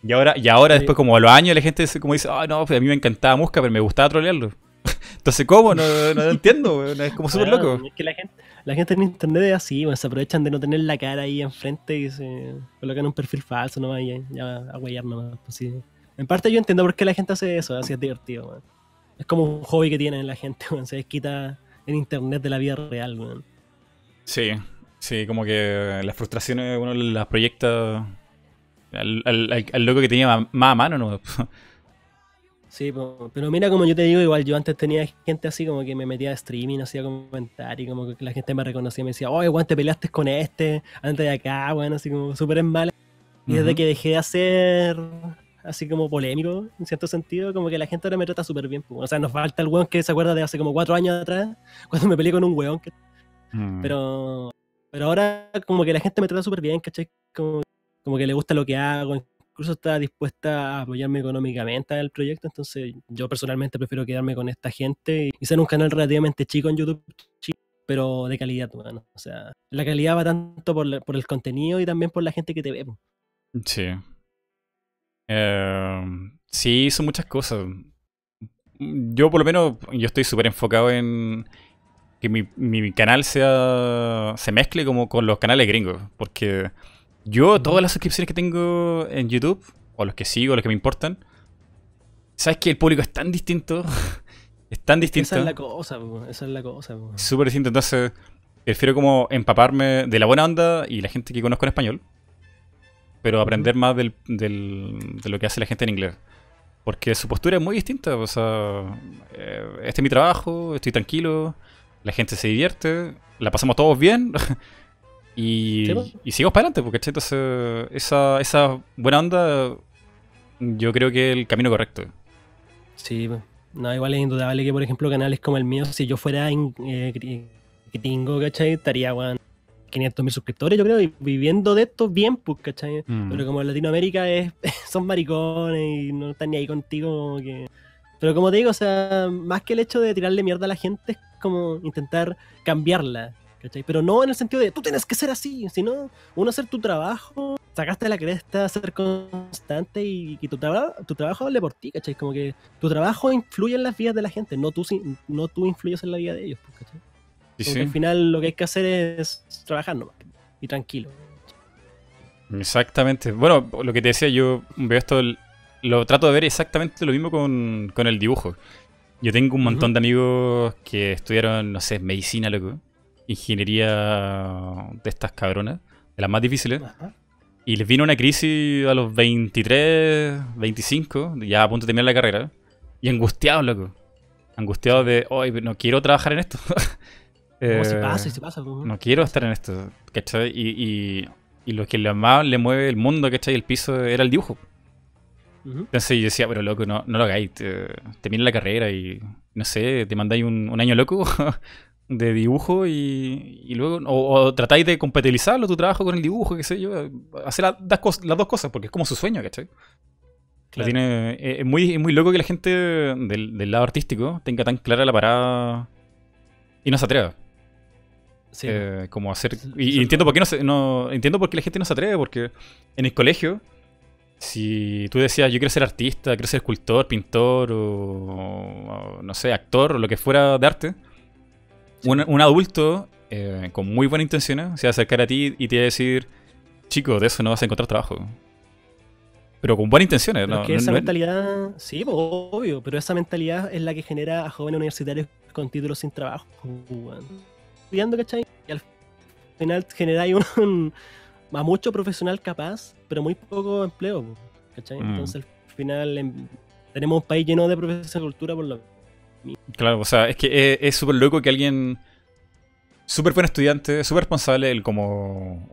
Speaker 1: Y ahora, y ahora después, como a los años, la gente como dice, ah, no, pues a mí me encantaba Musca, pero me gustaba trolearlo. Entonces, ¿cómo? No, no entiendo, es como súper loco.
Speaker 2: Es que la gente, la gente en internet es así, se aprovechan de no tener la cara ahí enfrente y se colocan un perfil falso nomás y ya a huellar nomás. Pues sí. En parte yo entiendo por qué la gente hace eso, así es divertido, Es como un hobby que tiene la gente, se desquita en internet de la vida real, man.
Speaker 1: Sí, sí, como que las frustraciones uno las proyecta al, al loco que tenía más a mano, ¿no?
Speaker 2: Sí, pero mira, como yo te digo, igual yo antes tenía gente así como que me metía a streaming, hacía comentarios, como que la gente me reconocía y me decía, oye, Juan, te peleaste con este, antes de acá, bueno, así como súper en mal. Y desde que dejé de hacer así como polémico, en cierto sentido, como que la gente ahora me trata súper bien. O sea, nos falta el weón que se acuerda de hace como cuatro años atrás, cuando me peleé con un weón. Mm. Pero pero ahora como que la gente me trata súper bien, ¿cachai? Como, como que le gusta lo que hago, incluso está dispuesta a apoyarme económicamente al proyecto, entonces yo personalmente prefiero quedarme con esta gente y ser un canal relativamente chico en YouTube, pero de calidad, bueno. O sea, la calidad va tanto por, el contenido y también por la gente que te ve.
Speaker 1: Sí. Em, sí, son muchas cosas. Yo por lo menos, yo estoy súper enfocado en que mi, mi, canal sea se mezcle como con los canales gringos, porque yo, todas las suscripciones que tengo en YouTube, o los que sigo, los que me importan, sabes que el público es tan distinto. es tan distinto.
Speaker 2: Esa es la cosa, esa es la cosa.
Speaker 1: Súper distinto. Entonces, prefiero como empaparme de la buena onda y la gente que conozco en español, pero aprender más del, de lo que hace la gente en inglés. Porque su postura es muy distinta. O sea, eh, este es mi trabajo, estoy tranquilo, la gente se divierte, la pasamos todos bien. Y, y sigamos para adelante, porque entonces esa, esa buena onda yo creo que es el camino correcto.
Speaker 2: Sí, no, igual es indudable que por ejemplo canales como el mío, si yo fuera eh, gringo, ¿cachai? Estaría, bueno, 500 mil suscriptores, yo creo, y viviendo de esto bien, pues, ¿cachai? Mm. Pero como en Latinoamérica es, son maricones y no están ni ahí contigo, que... Pero como te digo, o sea, más que el hecho de tirarle mierda a la gente, es como intentar cambiarla, pero no en el sentido de tú tienes que ser así, sino uno hacer tu trabajo, sacaste la cresta, ser constante y, tu, tu trabajo hable por ti, ¿cachai? Como que tu trabajo influye en las vidas de la gente, no tú, no tú influyes en la vida de ellos, pues, ¿cachai? Sí, al final lo que hay que hacer es trabajar nomás y tranquilo.
Speaker 1: Exactamente. Bueno, lo que te decía, yo veo esto, lo trato de ver exactamente lo mismo con, el dibujo. Yo tengo un montón de amigos que estudiaron, no sé, medicina, loco ingeniería de estas cabronas, de las más difíciles. Y les vino una crisis a los 23, 25, ya a punto de terminar la carrera. Y angustiados, loco. Angustiados de, hoy no quiero trabajar en esto.
Speaker 2: eh, no, pasa, se pasa. Pues,
Speaker 1: no quiero estar en esto, ¿cachai? Y, y, y, lo que más le mueve el mundo, ¿cachai? El piso era el dibujo. Entonces yo decía, pero loco, no, no lo hagáis. Te, termina la carrera y, no sé, te mandáis un, año loco de dibujo y, luego, o, tratáis de compatibilizarlo tu trabajo con el dibujo, qué sé yo. Hacer las, dos cosas, porque es como su sueño, ¿cachai? tiene, eh, es, muy, muy loco que la gente del, lado artístico tenga tan clara la parada y no se atreva. Sí. Eh, como hacer. Y, entiendo por qué no, se, no entiendo por qué la gente no se atreve, porque en el colegio si tú decías, yo quiero ser artista, quiero ser escultor, pintor o, no sé, actor o lo que fuera de arte, un, adulto eh, con muy buena intención se va a acercar a ti y te va a decir, chico, de eso no vas a encontrar trabajo. Pero con buenas intenciones, ¿no?
Speaker 2: esa mentalidad, sí, pues, obvio, pero esa mentalidad es la que genera a jóvenes universitarios con títulos sin trabajo. Estudiando, ¿cachai? Y al final generáis un a mucho profesional capaz, pero muy poco empleo, ¿cachai? Mm. Entonces al final em, tenemos un país lleno de profesores de cultura por lo
Speaker 1: Claro, o sea, es que es súper loco que alguien súper buen estudiante, súper responsable, él como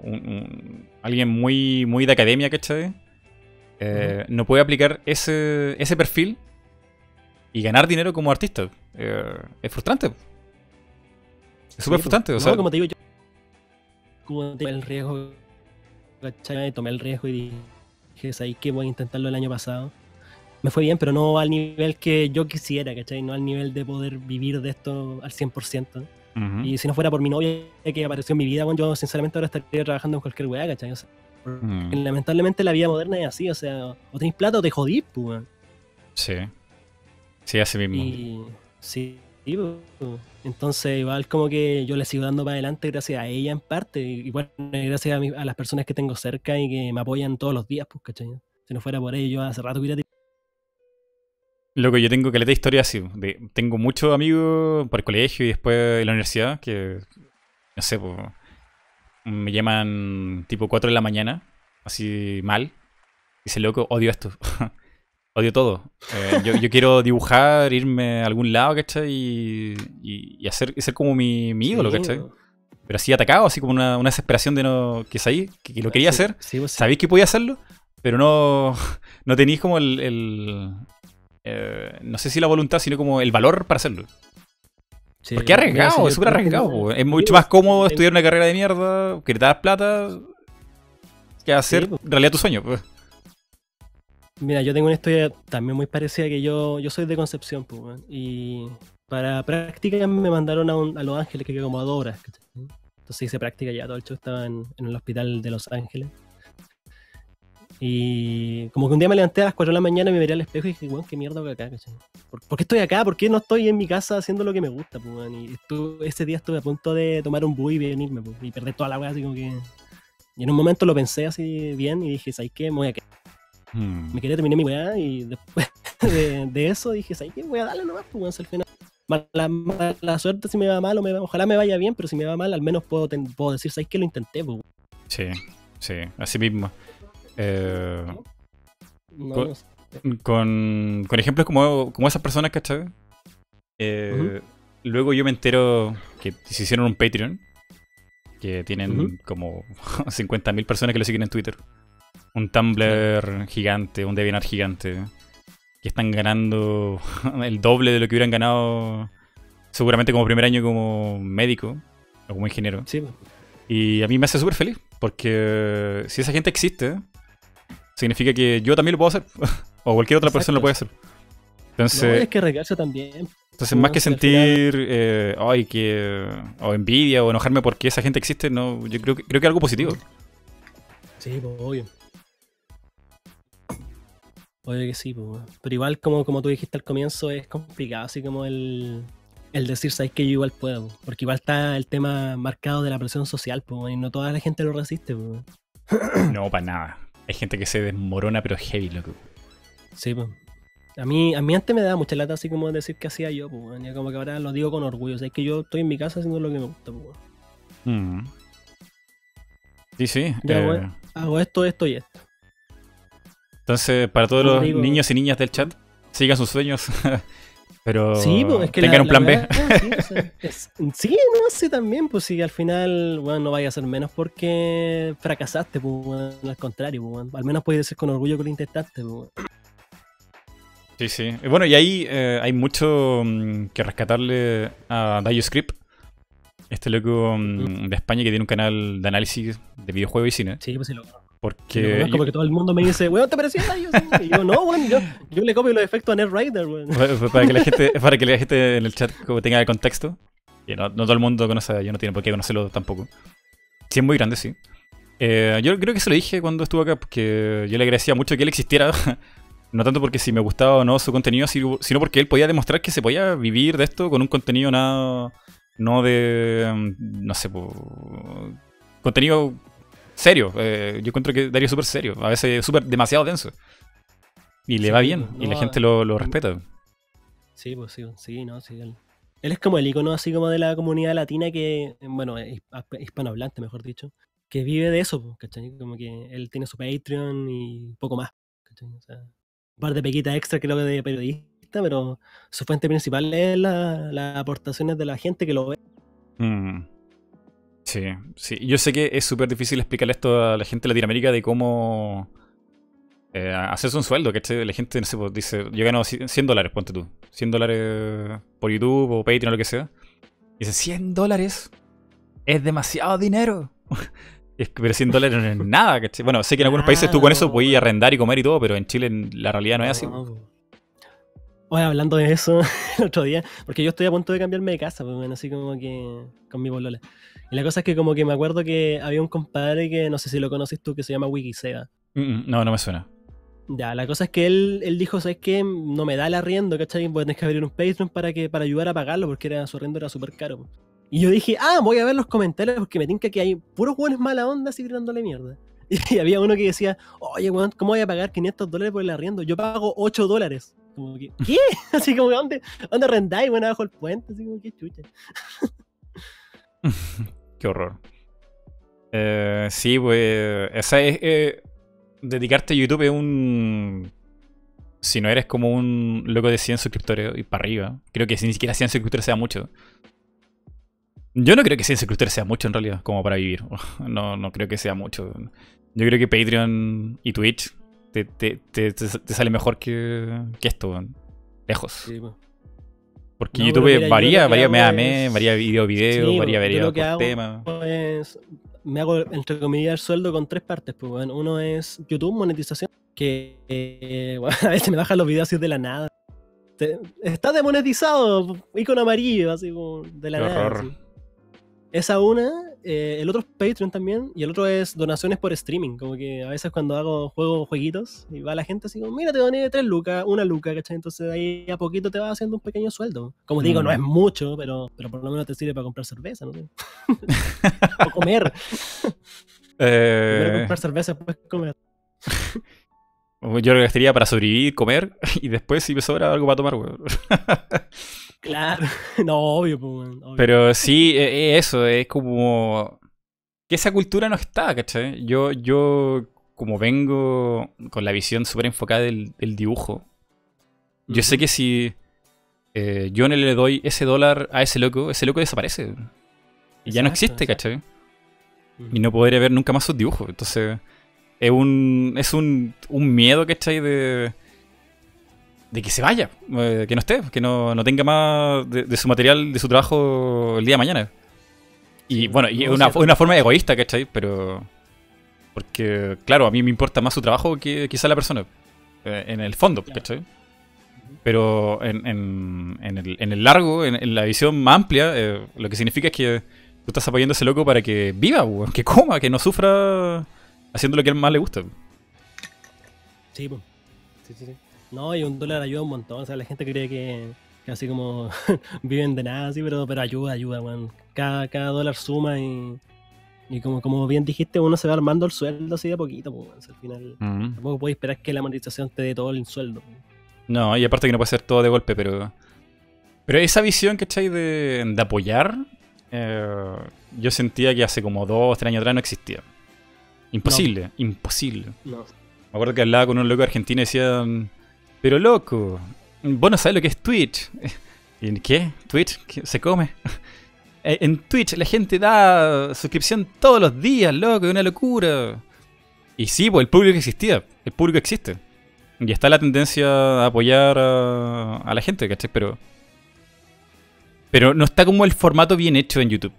Speaker 1: alguien muy, muy de academia, ¿cachai? Eh, no puede aplicar ese, ese perfil y ganar dinero como artista. Eh, es frustrante. Es súper frustrante. O sea,
Speaker 2: como te digo yo, como el riesgo ¿cachai? Tomé el riesgo y dije, ¿sabes qué? Voy a intentarlo el año pasado. Me fue bien, pero no al nivel que yo quisiera, ¿cachai? No al nivel de poder vivir de esto al 100%. Y si no fuera por mi novia que apareció en mi vida, bueno, yo sinceramente ahora estaría trabajando en cualquier weá, ¿cachai? Mm. Lamentablemente la vida moderna es así, o sea, o tenés plata o te jodís, pues.
Speaker 1: Sí. Sí, así mismo.
Speaker 2: Y, sí, entonces, igual como que yo le sigo dando para adelante gracias a ella en parte, y bueno, gracias a, las personas que tengo cerca y que me apoyan todos los días, pues, ¿cachai? Si no fuera por ello, yo hace rato hubiera...
Speaker 1: Loco, yo tengo que de historia así. tengo muchos amigos por el colegio y después en la universidad que, no sé, pues, me llaman tipo 4 de la mañana, así mal. Dice, loco, odio esto. Odio todo. Eh, yo, quiero dibujar, irme a algún lado, ¿cachai? Y, y, hacer, ser como mi, mi ídolo, ¿cachai? Pero así atacado, así como una, desesperación de no. que sabéis, que, lo quería hacer. Pues sabéis que podía hacerlo, pero no, no tenéis como el. Eh, no sé si la voluntad, sino como el valor para hacerlo. Porque es arriesgado, es súper arriesgado. Es mucho más cómodo estudiar una carrera de mierda, que te das plata, que hacer en realidad tu sueño. Pues.
Speaker 2: Mira, yo tengo una historia también muy parecida que yo, yo soy de Concepción, pues, y para práctica me mandaron a, Los Ángeles, que quedó como a dos horas. Entonces hice práctica ya, todo el show estaba en, el hospital de Los Ángeles. Y como que un día me levanté a las 4 de la mañana y me miré al espejo y dije, bueno, qué mierda voy acá, ¿cachai? ¿Por, qué estoy acá? ¿Por qué no estoy en mi casa haciendo lo que me gusta, pues, Y ese día estuve a punto de tomar un bus y venirme, pues, y perder toda la weá, así como que... Y en un momento lo pensé así bien y dije, ¿sabes qué? Me voy a quedar Hmm. Me quería terminar mi weá y después de, eso dije, ¿sabes qué? Voy a darle nomás, pues al final. La suerte si me va mal o me va, ojalá me vaya bien, pero si me va mal al menos puedo, puedo decir, ¿sabes qué? Lo intenté, pues.
Speaker 1: Sí, sí, así mismo. Eh, con, con, ejemplos como, como esas personas, ¿cachai? Eh, luego yo me entero que se hicieron un Patreon, que tienen como 50.000 personas que lo siguen en Twitter un Tumblr gigante, un DeviantArt gigante, que están ganando el doble de lo que hubieran ganado seguramente como primer año como médico o como ingeniero. Sí. Y a mí me hace súper feliz, porque si esa gente existe, significa que yo también lo puedo hacer, o cualquier otra persona lo puede hacer.
Speaker 2: Entonces, es que regarse también.
Speaker 1: Entonces, más que sentir eh, ay, que, o envidia o enojarme porque esa gente existe, no, yo creo que, creo que es algo positivo.
Speaker 2: Sí, pues, obvio. Obvio que sí, pero igual como, como tú dijiste al comienzo es complicado, así como el, el decir, sabes que yo igual puedo, porque igual está el tema marcado de la presión social, y no toda la gente lo resiste.
Speaker 1: No, para nada. Hay gente que se desmorona, pero heavy, loco.
Speaker 2: Sí, pues. A mí, a mí antes me da mucha lata así como decir que hacía yo, pues, como que ahora lo digo con orgullo, o sea, es que yo estoy en mi casa haciendo lo que me gusta, pues.
Speaker 1: Mm. Sí, sí.
Speaker 2: Eh. hago esto, esto y esto.
Speaker 1: Entonces, para todos los niños y niñas del chat, sigan sus sueños. pero
Speaker 2: pues,
Speaker 1: tengan un plan B.
Speaker 2: sí, no sé también, pues si al final, bueno, no vaya a ser menos porque fracasaste, pues, al contrario, pues, al menos puedes decir con orgullo que lo intentaste. Pues,
Speaker 1: Sí, sí. Bueno, y ahí eh, hay mucho mm, que rescatarle a Script Este loco mm, de España que tiene un canal de análisis de videojuegos y cine.
Speaker 2: Sí, pues sí, lo
Speaker 1: porque.
Speaker 2: como que todo el mundo me dice, weón, ¿te parecía Y yo, no, weón, yo, yo, le copio los efectos a NetRider, weón.
Speaker 1: Para que la gente, para que la gente en el chat tenga el contexto. Y no, todo el mundo conoce, yo no tiene por qué conocerlo tampoco. Sí, es muy grande, sí. Eh, yo creo que se lo dije cuando estuvo acá, porque yo le agradecía mucho que él existiera. no tanto porque si me gustaba o no su contenido, sino porque él podía demostrar que se podía vivir de esto con un contenido nada. No de. Mm, no sé, contenido serio. Eh, yo encuentro que Darío es súper serio, a veces súper demasiado denso. Y le va bien, y la gente lo, lo, respeta.
Speaker 2: Sí, pues sí, sí, no, sí. Él, es como el icono así como de la comunidad latina que, bueno, hispanohablante, mejor dicho, que vive de eso, ¿cachai? Como que él tiene su Patreon y poco más, ¿cachai? O sea, un par de pequitas extra creo que de periodista, pero su fuente principal es las aportaciones de la gente que lo ve.
Speaker 1: Mm. Sí, sí. Yo sé que es súper difícil explicarle esto a la gente de Latinoamérica de cómo eh, hacerse un sueldo, que La gente, no sé, pues, dice, yo gano 100 dólares, ponte tú. 100 dólares por YouTube o Patreon o lo que sea. Y dice, 100 dólares es demasiado dinero. pero 100 dólares no es nada, ¿cachai? Bueno, sé que en algunos países tú con eso puedes arrendar y comer y todo, pero en Chile la realidad no es así.
Speaker 2: Oye, hablando de eso el otro día, porque yo estoy a punto de cambiarme de casa, pues, bueno, así como que con mi bolola. Y la cosa es que como que me acuerdo que había un compadre que no sé si lo conoces tú, que se llama Wikiseba.
Speaker 1: no, no me suena.
Speaker 2: Ya, la cosa es que él, él dijo, ¿sabes qué? No me da el arriendo, ¿cachai? Voy a tener que abrir un Patreon para, que, para ayudar a pagarlo porque era, su arriendo era súper caro. Y yo dije, ah, voy a ver los comentarios porque me tinca que hay puros buenos mala onda así tirándole mierda. Y había uno que decía, oye, weón, ¿cómo voy a pagar 500 dólares por el arriendo? Yo pago 8 dólares. Como que, ¿qué? Así como, ¿dónde, dónde rendáis, bueno, abajo el puente? Así como, qué chucha.
Speaker 1: Qué horror. Eh, sí, pues. Esa es. Eh, dedicarte a YouTube es un. Si no eres como un loco de 100 suscriptores y para arriba. Creo que ni siquiera 100 suscriptores sea mucho. Yo no creo que 100 suscriptores sea mucho en realidad, como para vivir. No, no creo que sea mucho. Yo creo que Patreon y Twitch te, te, te, sale mejor que, que esto, lejos. Sí, pues. Porque YouTube varía, varía mes a mes, varía video video, varía video por tema.
Speaker 2: me hago, entre comillas, el sueldo con tres partes. Pues, bueno, uno es YouTube, monetización, que eh, a veces me bajan los videos así de la nada. está demonetizado, icono amarillo, así como de la nada. Esa una, eh, el otro es Patreon también, y el otro es donaciones por streaming. Como que a veces cuando hago juegos, jueguitos, y va la gente así como, mira, te doné tres lucas, una luca, ¿cachai? Entonces ahí a poquito te va haciendo un pequeño sueldo. Como digo, no mm. es mucho, pero, pero por lo menos te sirve para comprar cerveza, ¿no? o comer. Eh... comprar cerveza, pues comer.
Speaker 1: Yo lo gastaría para sobrevivir, comer, y después si me sobra algo para tomar, weón.
Speaker 2: Claro, no, obvio, pues,
Speaker 1: Pero sí, e, e, eso, es como que esa cultura no está, ¿cachai? Yo, yo como vengo con la visión súper enfocada del, dibujo, yo sé que si eh, yo no le doy ese dólar a ese loco, ese loco desaparece. Y ya no existe, ¿cachai? Y no podré ver nunca más sus dibujos. Entonces, es un, es un, un miedo, ¿cachai? De, de que se vaya, eh, que no esté, que no, no tenga más de, su material, de su trabajo el día de mañana. Y bueno, y es una, una, forma egoísta, ¿cachai? Pero. Porque, claro, a mí me importa más su trabajo que quizá la persona. Eh, en el fondo, ¿cachai? Pero en, en, en, el, en el largo, en, la visión más amplia, eh, lo que significa es que tú estás apoyando a ese loco para que viva, que coma, que no sufra haciendo lo que a él más le gusta.
Speaker 2: Sí, pues. Sí, sí, sí. No, y un dólar ayuda un montón. O sea, la gente cree que, así como viven de nada, así, pero, pero ayuda, ayuda, weón. Cada, cada dólar suma y, y como, como bien dijiste, uno se va armando el sueldo así de a poquito, pues, al final. Tampoco puedes esperar que la monetización te dé todo el sueldo.
Speaker 1: No, y aparte que no puede ser todo de golpe, pero. Pero esa visión, ¿cachai? De, de apoyar, eh, yo sentía que hace como dos o tres años atrás no existía. Imposible, imposible. No. Me acuerdo que hablaba con un loco argentino y decían pero loco, vos no sabés lo que es Twitch. ¿En qué? ¿Twitch? ¿Se come? Eh, en Twitch la gente da suscripción todos los días, loco, es una locura. Y sí, pues el público existía, el público existe. Y está la tendencia a apoyar a, la gente, ¿cachai? Pero. Pero no está como el formato bien hecho en YouTube.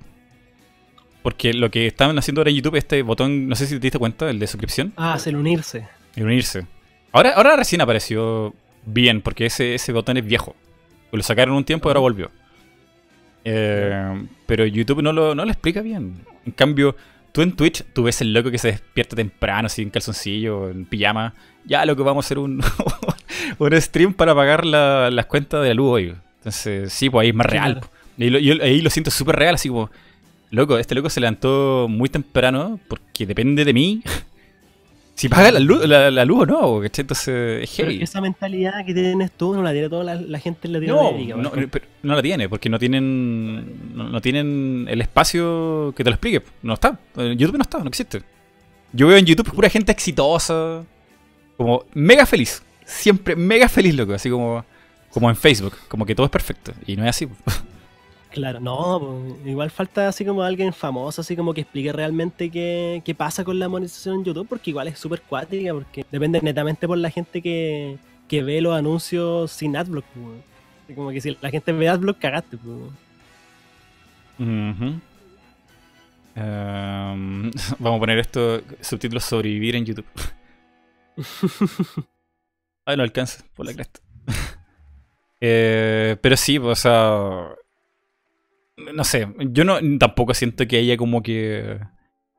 Speaker 1: Porque lo que estaban haciendo ahora en YouTube, este botón, no sé si te diste cuenta, el de suscripción.
Speaker 2: Ah, es el unirse.
Speaker 1: El unirse. Ahora, ahora recién apareció bien, porque ese, ese botón es viejo. Lo sacaron un tiempo y ahora volvió. Eh, pero YouTube no lo, no lo explica bien. En cambio, tú en Twitch, tú ves el loco que se despierta temprano, así en calzoncillo, en pijama. Ya, lo que vamos a hacer un, un stream para pagar las cuentas de la luz hoy. Entonces, sí, pues ahí es más real. Y yo ahí lo siento súper real, así como, loco, este loco se levantó muy temprano porque depende de mí si paga la luz, la, luz o no, ¿cachai? Entonces es heavy.
Speaker 2: esa mentalidad que tienes tú no la tiene toda la, gente en
Speaker 1: Latinoamérica. No, no, no, la tiene, porque no tienen no, tienen el espacio que te lo explique. No está. YouTube no está, no existe. Yo veo en YouTube pura gente exitosa, como mega feliz. Siempre mega feliz, loco. Así como, como en Facebook, como que todo es perfecto. Y no es así.
Speaker 2: Claro, no, igual falta así como alguien famoso, así como que explique realmente qué, qué pasa con la monetización en YouTube, porque igual es súper cuática, porque depende netamente por la gente que, que ve los anuncios sin adblock. Como que si la gente ve adblock, cagaste.
Speaker 1: Em, vamos a poner esto, subtítulos sobrevivir en YouTube. Ay, no alcanza, por la cresta. Eh, pero sí, o sea, no sé, yo no tampoco siento que haya como que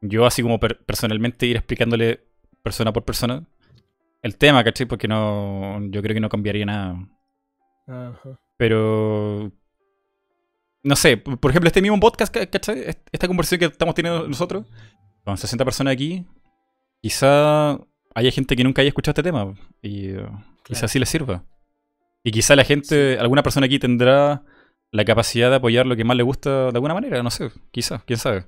Speaker 1: yo así como personalmente ir explicándole persona por persona el tema, ¿cachai? Porque no, yo creo que no cambiaría nada. Pero, no sé, por ejemplo, este mismo podcast, ¿cachai? Esta conversación que estamos teniendo nosotros, con 60 personas aquí, quizá haya gente que nunca haya escuchado este tema y quizá sí le sirva. Y quizá la gente, alguna persona aquí tendrá la capacidad de apoyar lo que más le gusta de alguna manera, no sé, quizás, quién sabe.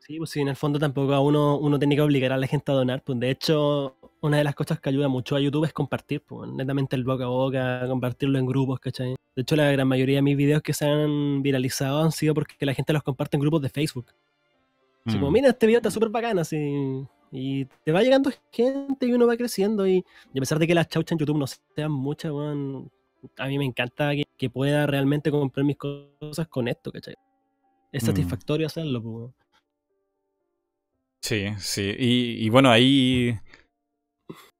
Speaker 2: Sí, pues sí, en el fondo tampoco a uno, uno tiene que obligar a la gente a donar, pues de hecho, una de las cosas que ayuda mucho a YouTube es compartir, pues netamente el boca a boca, compartirlo en grupos, ¿cachai? De hecho, la gran mayoría de mis videos que se han viralizado han sido porque la gente los comparte en grupos de Facebook. Así como, mm. mira, este video está súper bacán, así. Y te va llegando gente y uno va creciendo. Y, a pesar de que las chauchas en YouTube no sean muchas, bueno, a mí me encanta que, pueda realmente comprar mis cosas con esto, ¿cachai? Es mm. satisfactorio hacerlo, pues.
Speaker 1: Sí, sí. Y, bueno, ahí.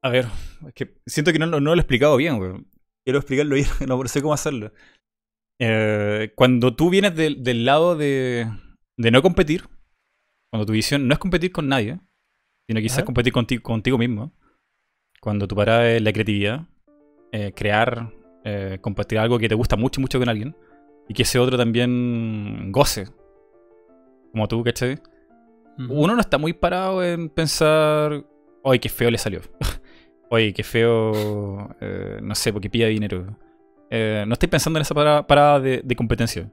Speaker 1: A ver, es que siento que no, lo he explicado bien, güey. Quiero explicarlo bien, no sé cómo hacerlo. Eh, cuando tú vienes del lado de, de no competir, cuando tu visión no es competir con nadie, sino quizás competir contigo, contigo mismo, cuando tu parada es la creatividad, eh, crear eh, compartir algo que te gusta mucho, mucho con alguien, y que ese otro también goce, como tú, ¿cachai? Uno no está muy parado en pensar, oye, qué feo le salió. oye, qué feo, eh, no sé, porque pide dinero. Eh, no estoy pensando en esa parada, de, competencia.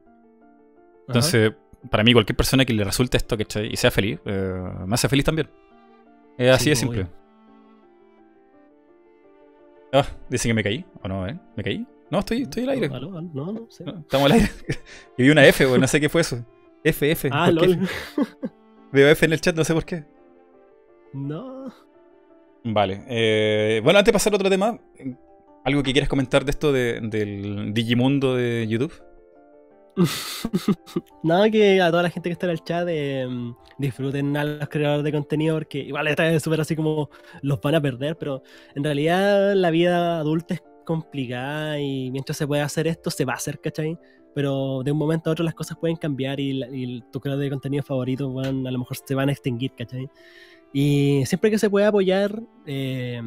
Speaker 1: Entonces, para mí, cualquier persona que le resulte esto, ¿cachai? Y sea feliz, me hace feliz también. Es así de simple. Ah, dicen que me caí. ¿O no, eh? ¿Me caí? No, estoy, estoy al aire.
Speaker 2: No, no, no, sé.
Speaker 1: estamos al aire. y vi una F, güey, no sé qué fue eso. F, F.
Speaker 2: Ah, lol.
Speaker 1: Veo F en el chat, no sé por qué.
Speaker 2: No.
Speaker 1: Vale. Eh, bueno, antes de pasar a otro tema, ¿algo que quieras comentar de esto del Digimundo de YouTube?
Speaker 2: Nada que a toda la gente que está en el chat eh, disfruten a los creadores de contenido porque igual está súper así como los van a perder, pero en realidad la vida adulta es complicada y mientras se puede hacer esto se va a hacer, ¿cachai? Pero de un momento a otro las cosas pueden cambiar y, tu creador de contenido favorito van, a lo mejor se van a extinguir, ¿cachai? Y siempre que se pueda apoyar, eh,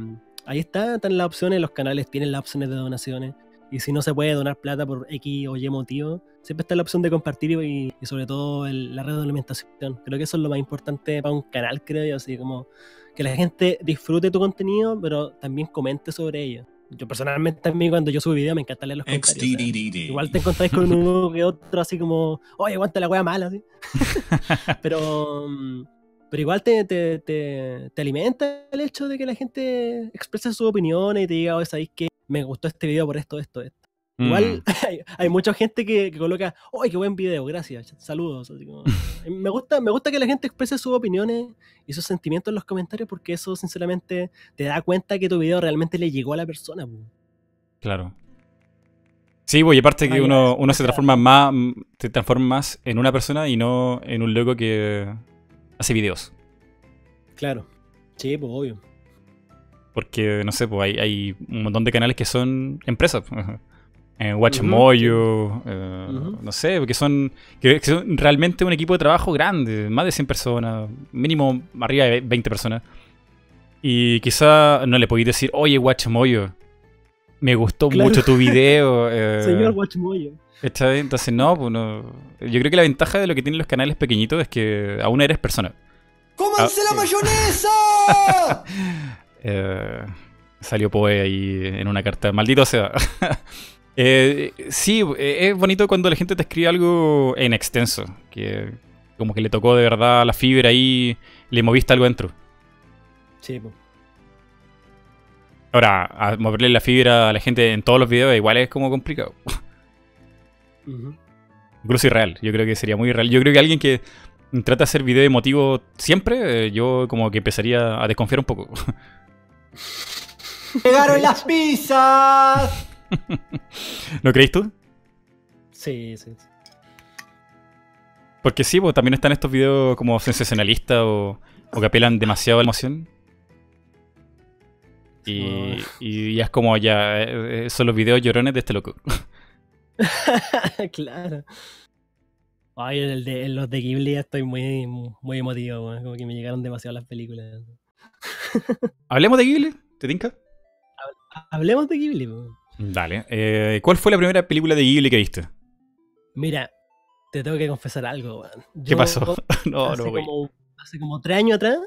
Speaker 2: ahí está, están las opciones, los canales tienen las opciones de donaciones. Y si no se puede donar plata por X o Y motivo, siempre está la opción de compartir y, sobre todo la red de alimentación. Creo que eso es lo más importante para un canal, creo yo, así como que la gente disfrute tu contenido, pero también comente sobre ello. Yo personalmente también cuando yo subo video me encanta leer los comentarios. igual te encontráis con uno que otro así como, oye, aguanta la wea mala, pero, pero igual te, te, te, alimenta el hecho de que la gente exprese su opinión y te diga, oye, ¿sabéis que me gustó este video por esto, esto, esto. Igual mm. hay, mucha gente que, coloca, ¡ay, qué buen video! Gracias, saludos. me, gusta, me gusta que la gente exprese sus opiniones y sus sentimientos en los comentarios porque eso, sinceramente, te da cuenta que tu video realmente le llegó a la persona.
Speaker 1: Claro. Sí, pues, y aparte que uno, uno se transforma más, te transforma más en una persona y no en un loco que hace videos.
Speaker 2: Claro. Sí, pues obvio.
Speaker 1: Porque, no sé, pues hay, hay un montón de canales que son empresas. en Watchmoyo, eh, no sé, que son, que, son realmente un equipo de trabajo grande, más de 100 personas, mínimo arriba de 20 personas. Y quizá no le podéis decir, oye, Watchmoyo, me gustó mucho tu video.
Speaker 2: Eh, Señor Watchmoyo.
Speaker 1: Entonces, no, pues no. Yo creo que la ventaja de lo que tienen los canales pequeñitos es que aún eres persona.
Speaker 3: ¡Cómanse la ah, mayonesa!
Speaker 1: eh, salió Poe ahí en una carta. Maldito sea. Eh, sí, eh, es bonito cuando la gente te escribe algo en extenso, que como que le tocó de verdad la fibra ahí, le moviste algo dentro.
Speaker 2: Sí,
Speaker 1: Ahora, a moverle la fibra a la gente en todos los videos igual es como complicado. Incluso irreal, yo creo que sería muy irreal. Yo creo que alguien que trata de hacer video emotivo siempre, eh, yo como que empezaría a desconfiar un poco.
Speaker 3: ¡Llegaron las pizzas!
Speaker 1: ¿No creéis tú?
Speaker 2: Sí, sí,
Speaker 1: Porque sí, pues también están estos videos como sensacionalistas o, que apelan demasiado a la emoción. Y, y, es como ya, eh, eh, son los videos llorones de este loco.
Speaker 2: claro. Ay, en, el de, los de Ghibli estoy muy, muy emotivo, como que me llegaron demasiado las películas.
Speaker 1: ¿Hablemos de Ghibli? ¿Te tinca?
Speaker 2: Hablemos de Ghibli.
Speaker 1: Dale. Eh, ¿Cuál fue la primera película de Ghibli que viste?
Speaker 2: Mira, te tengo que confesar algo,
Speaker 1: ¿Qué pasó?
Speaker 2: no, hace no, como, Hace como tres años atrás,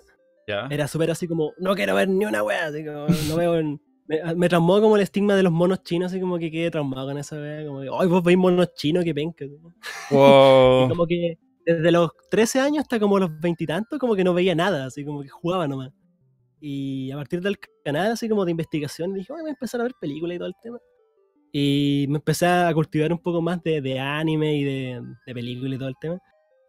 Speaker 2: era súper así como, no quiero ver ni una wea, así como, no veo... me, me, traumó como el estigma de los monos chinos, así como que quedé traumado con esa wea, como que, ay, vos veis monos chinos, que penca.
Speaker 1: Wow.
Speaker 2: como que desde los 13 años hasta como los veintitantos, como que no veía nada, así como que jugaba nomás. Y a partir del canal, así como de investigación, dije, voy a empezar a ver películas y todo el tema. Y me empecé a cultivar un poco más de, de anime y de, de películas y todo el tema.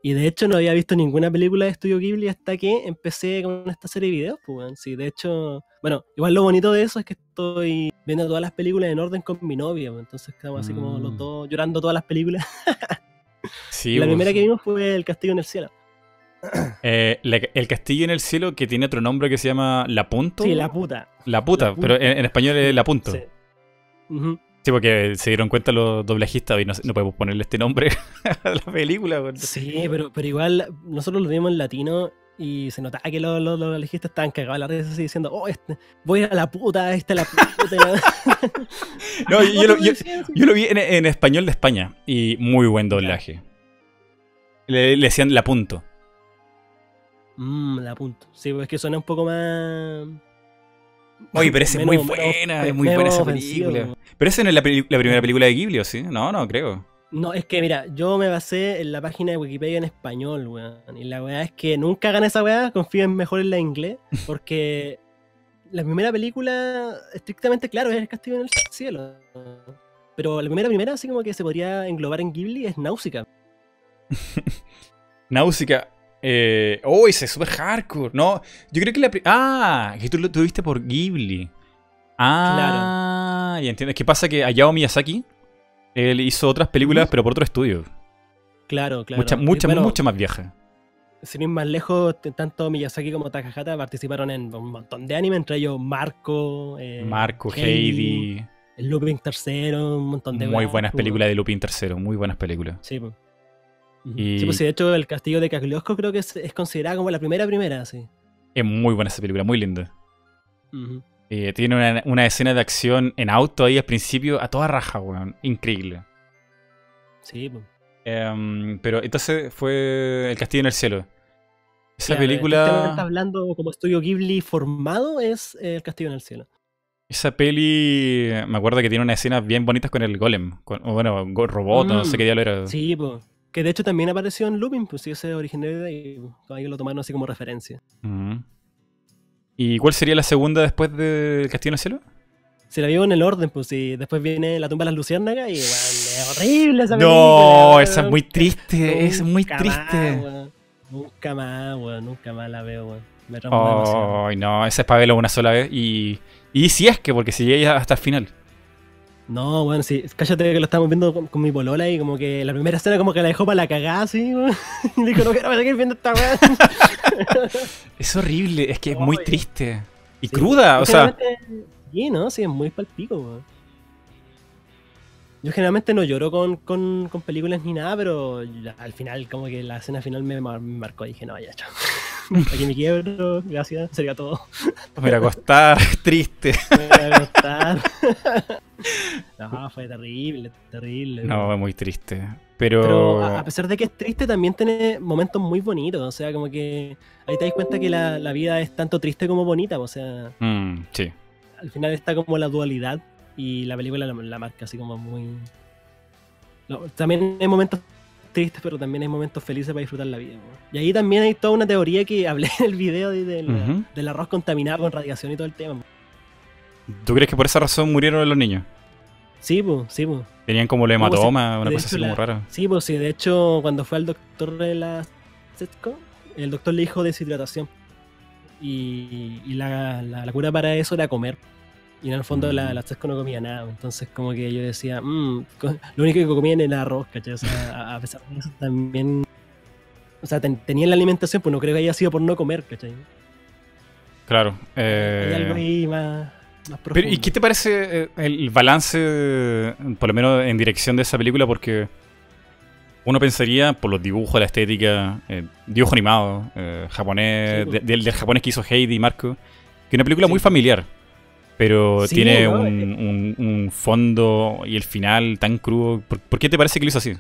Speaker 2: Y de hecho no había visto ninguna película de Estudio Ghibli hasta que empecé con esta serie de videos. Pues, sí, de hecho, bueno, igual lo bonito de eso es que estoy viendo todas las películas en orden con mi novia. Pues, entonces quedamos así como los mm. dos llorando todas las películas.
Speaker 1: sí,
Speaker 2: la primera que vimos fue El Castillo en el Cielo.
Speaker 1: Eh, el castillo en el cielo que tiene otro nombre que se llama La Punto.
Speaker 2: Sí, La Puta.
Speaker 1: La Puta, pero en, español es La Punto. Sí. Porque se dieron cuenta los doblajistas y no, podemos ponerle este nombre a la película.
Speaker 2: Sí, pero, pero igual nosotros lo vimos en latino y se notaba que los, los, doblajistas estaban cagados a la red así diciendo, oh, este, voy a la puta, esta es la puta.
Speaker 1: no, yo, lo, vi en, español de España y muy buen doblaje. Le, le decían La Punto.
Speaker 2: Mmm, la apunto. Sí, pues es que suena un poco más.
Speaker 1: Oye, pero esa es muy buena, es muy buena esa película. Pero esa no es la, primera película de Ghibli, ¿o sí? No, no, creo.
Speaker 2: No, es que mira, yo me basé en la página de Wikipedia en español, weón. Y la weá es que nunca hagan esa weá, confíen mejor en la inglés, porque la primera película, estrictamente claro, es El Castillo en el Cielo. Pero la primera, primera, así como que se podría englobar en Ghibli, es Náusica.
Speaker 1: Náusica. Eh, oh, ese es súper hardcore. No, yo creo que la. Ah, que tú lo tuviste por Ghibli. Ah, claro. y entiendes. ¿Qué pasa? Que Hayao Miyazaki él hizo otras películas, pero por otro estudio.
Speaker 2: Claro, claro.
Speaker 1: Mucha, mucha, mucha más vieja.
Speaker 2: Sin ir más lejos, tanto Miyazaki como Takahata participaron en un montón de anime, entre ellos Marco,
Speaker 1: eh, Marco, Heidi,
Speaker 2: el Looping Tercero, un montón de
Speaker 1: Muy buenas películas de Looping Tercero, muy buenas películas.
Speaker 2: Sí, pues. Sí, pues de hecho el castillo de Cagliosco creo que es, considerada como la primera primera, sí.
Speaker 1: Es muy buena esa película, muy linda. Eh, tiene una, escena de acción en auto ahí al principio a toda raja, weón. Increíble.
Speaker 2: Sí, pues.
Speaker 1: pero entonces fue El Castillo en el Cielo. Esa película.
Speaker 2: está hablando como estudio Ghibli formado es El Castillo en el Cielo.
Speaker 1: Esa peli, me acuerdo que tiene unas escenas bien bonitas con el golem. o bueno, robot, no sé qué diablo era.
Speaker 2: Sí, pues. Que de hecho también apareció en Lupin, pues sí, ese originario y ahí lo tomaron así como referencia.
Speaker 1: ¿Y cuál sería la segunda después de Castillo en el Cielo?
Speaker 2: Se la vio en el orden, pues, y después viene La tumba de las luciérnagas y, weón, es horrible esa película.
Speaker 1: No, esa es muy triste, es muy
Speaker 2: Nunca
Speaker 1: triste.
Speaker 2: más. Nunca más, weón, nunca más la veo, weón. Me traumó demasiado.
Speaker 1: Ay, no, ese es para verlo una sola vez. Y, y si es que, porque si llega hasta el final.
Speaker 2: No, bueno, sí, cállate que lo estábamos viendo con, con mi polola y como que la primera escena como que la dejó para la cagada, así, weón. Y dijo, no quiero seguir viendo esta weá.
Speaker 1: Es horrible, es que es muy triste. Y cruda, o sea.
Speaker 2: Sí, no, sí, es muy palpico, weón. Yo generalmente no lloro con, con, con películas ni nada, pero al final, como que la escena final me, mar- me marcó y dije, no, ya, chao. Aquí me quiebro, gracias, sería todo.
Speaker 1: Me voy a acostar, triste.
Speaker 2: Me voy a acostar. no, fue terrible, terrible.
Speaker 1: No, es muy triste. Pero.
Speaker 2: Pero a, a pesar de que es triste, también tiene momentos muy bonitos. O sea, como que ahí te das cuenta que la, la vida es tanto triste como bonita. O sea,
Speaker 1: Mm, sí.
Speaker 2: al final está como la dualidad y la película la, la marca así como muy... No, también hay momentos tristes, pero también hay momentos felices para disfrutar la vida. ¿no? Y ahí también hay toda una teoría que hablé en el video de- del, arroz contaminado con radiación y todo el tema.
Speaker 1: ¿Tú crees que por esa razón murieron los niños?
Speaker 2: Sí, pues, sí, pues.
Speaker 1: Tenían como el
Speaker 2: ¿Cómo se-
Speaker 1: hematoma, una cosa así
Speaker 2: hecho,
Speaker 1: como
Speaker 2: la-
Speaker 1: rara.
Speaker 2: Sí, pues sí, de hecho, cuando fue al doctor de la Setco, el doctor le dijo deshidratación. Y, y la, la- la cura para eso era comer. Y en el fondo la, la Setco no comía nada. Entonces, como que yo decía, "Mm, co- lo único que comían era arroz, ¿cachai? O sea, a, pesar de eso también. O sea, ten- tenían la alimentación, pues no creo que haya sido por no comer, ¿cachai?
Speaker 1: Claro.
Speaker 2: Hay
Speaker 1: eh,
Speaker 2: algo ahí más, más profundo.
Speaker 1: Pero, ¿y qué te parece eh, el balance, por lo menos en dirección de esa película? Porque uno pensaría, por los dibujos, la estética, eh, dibujo animado, eh, japonés,
Speaker 2: Sí,
Speaker 1: de- del, del japonés que hizo Heidi y Marco, que es una película
Speaker 2: Sí.
Speaker 1: muy familiar, pero
Speaker 2: Sí,
Speaker 1: tiene
Speaker 2: ¿no?
Speaker 1: un, un- un fondo y el final tan crudo. ¿Por, por qué te parece que lo hizo así?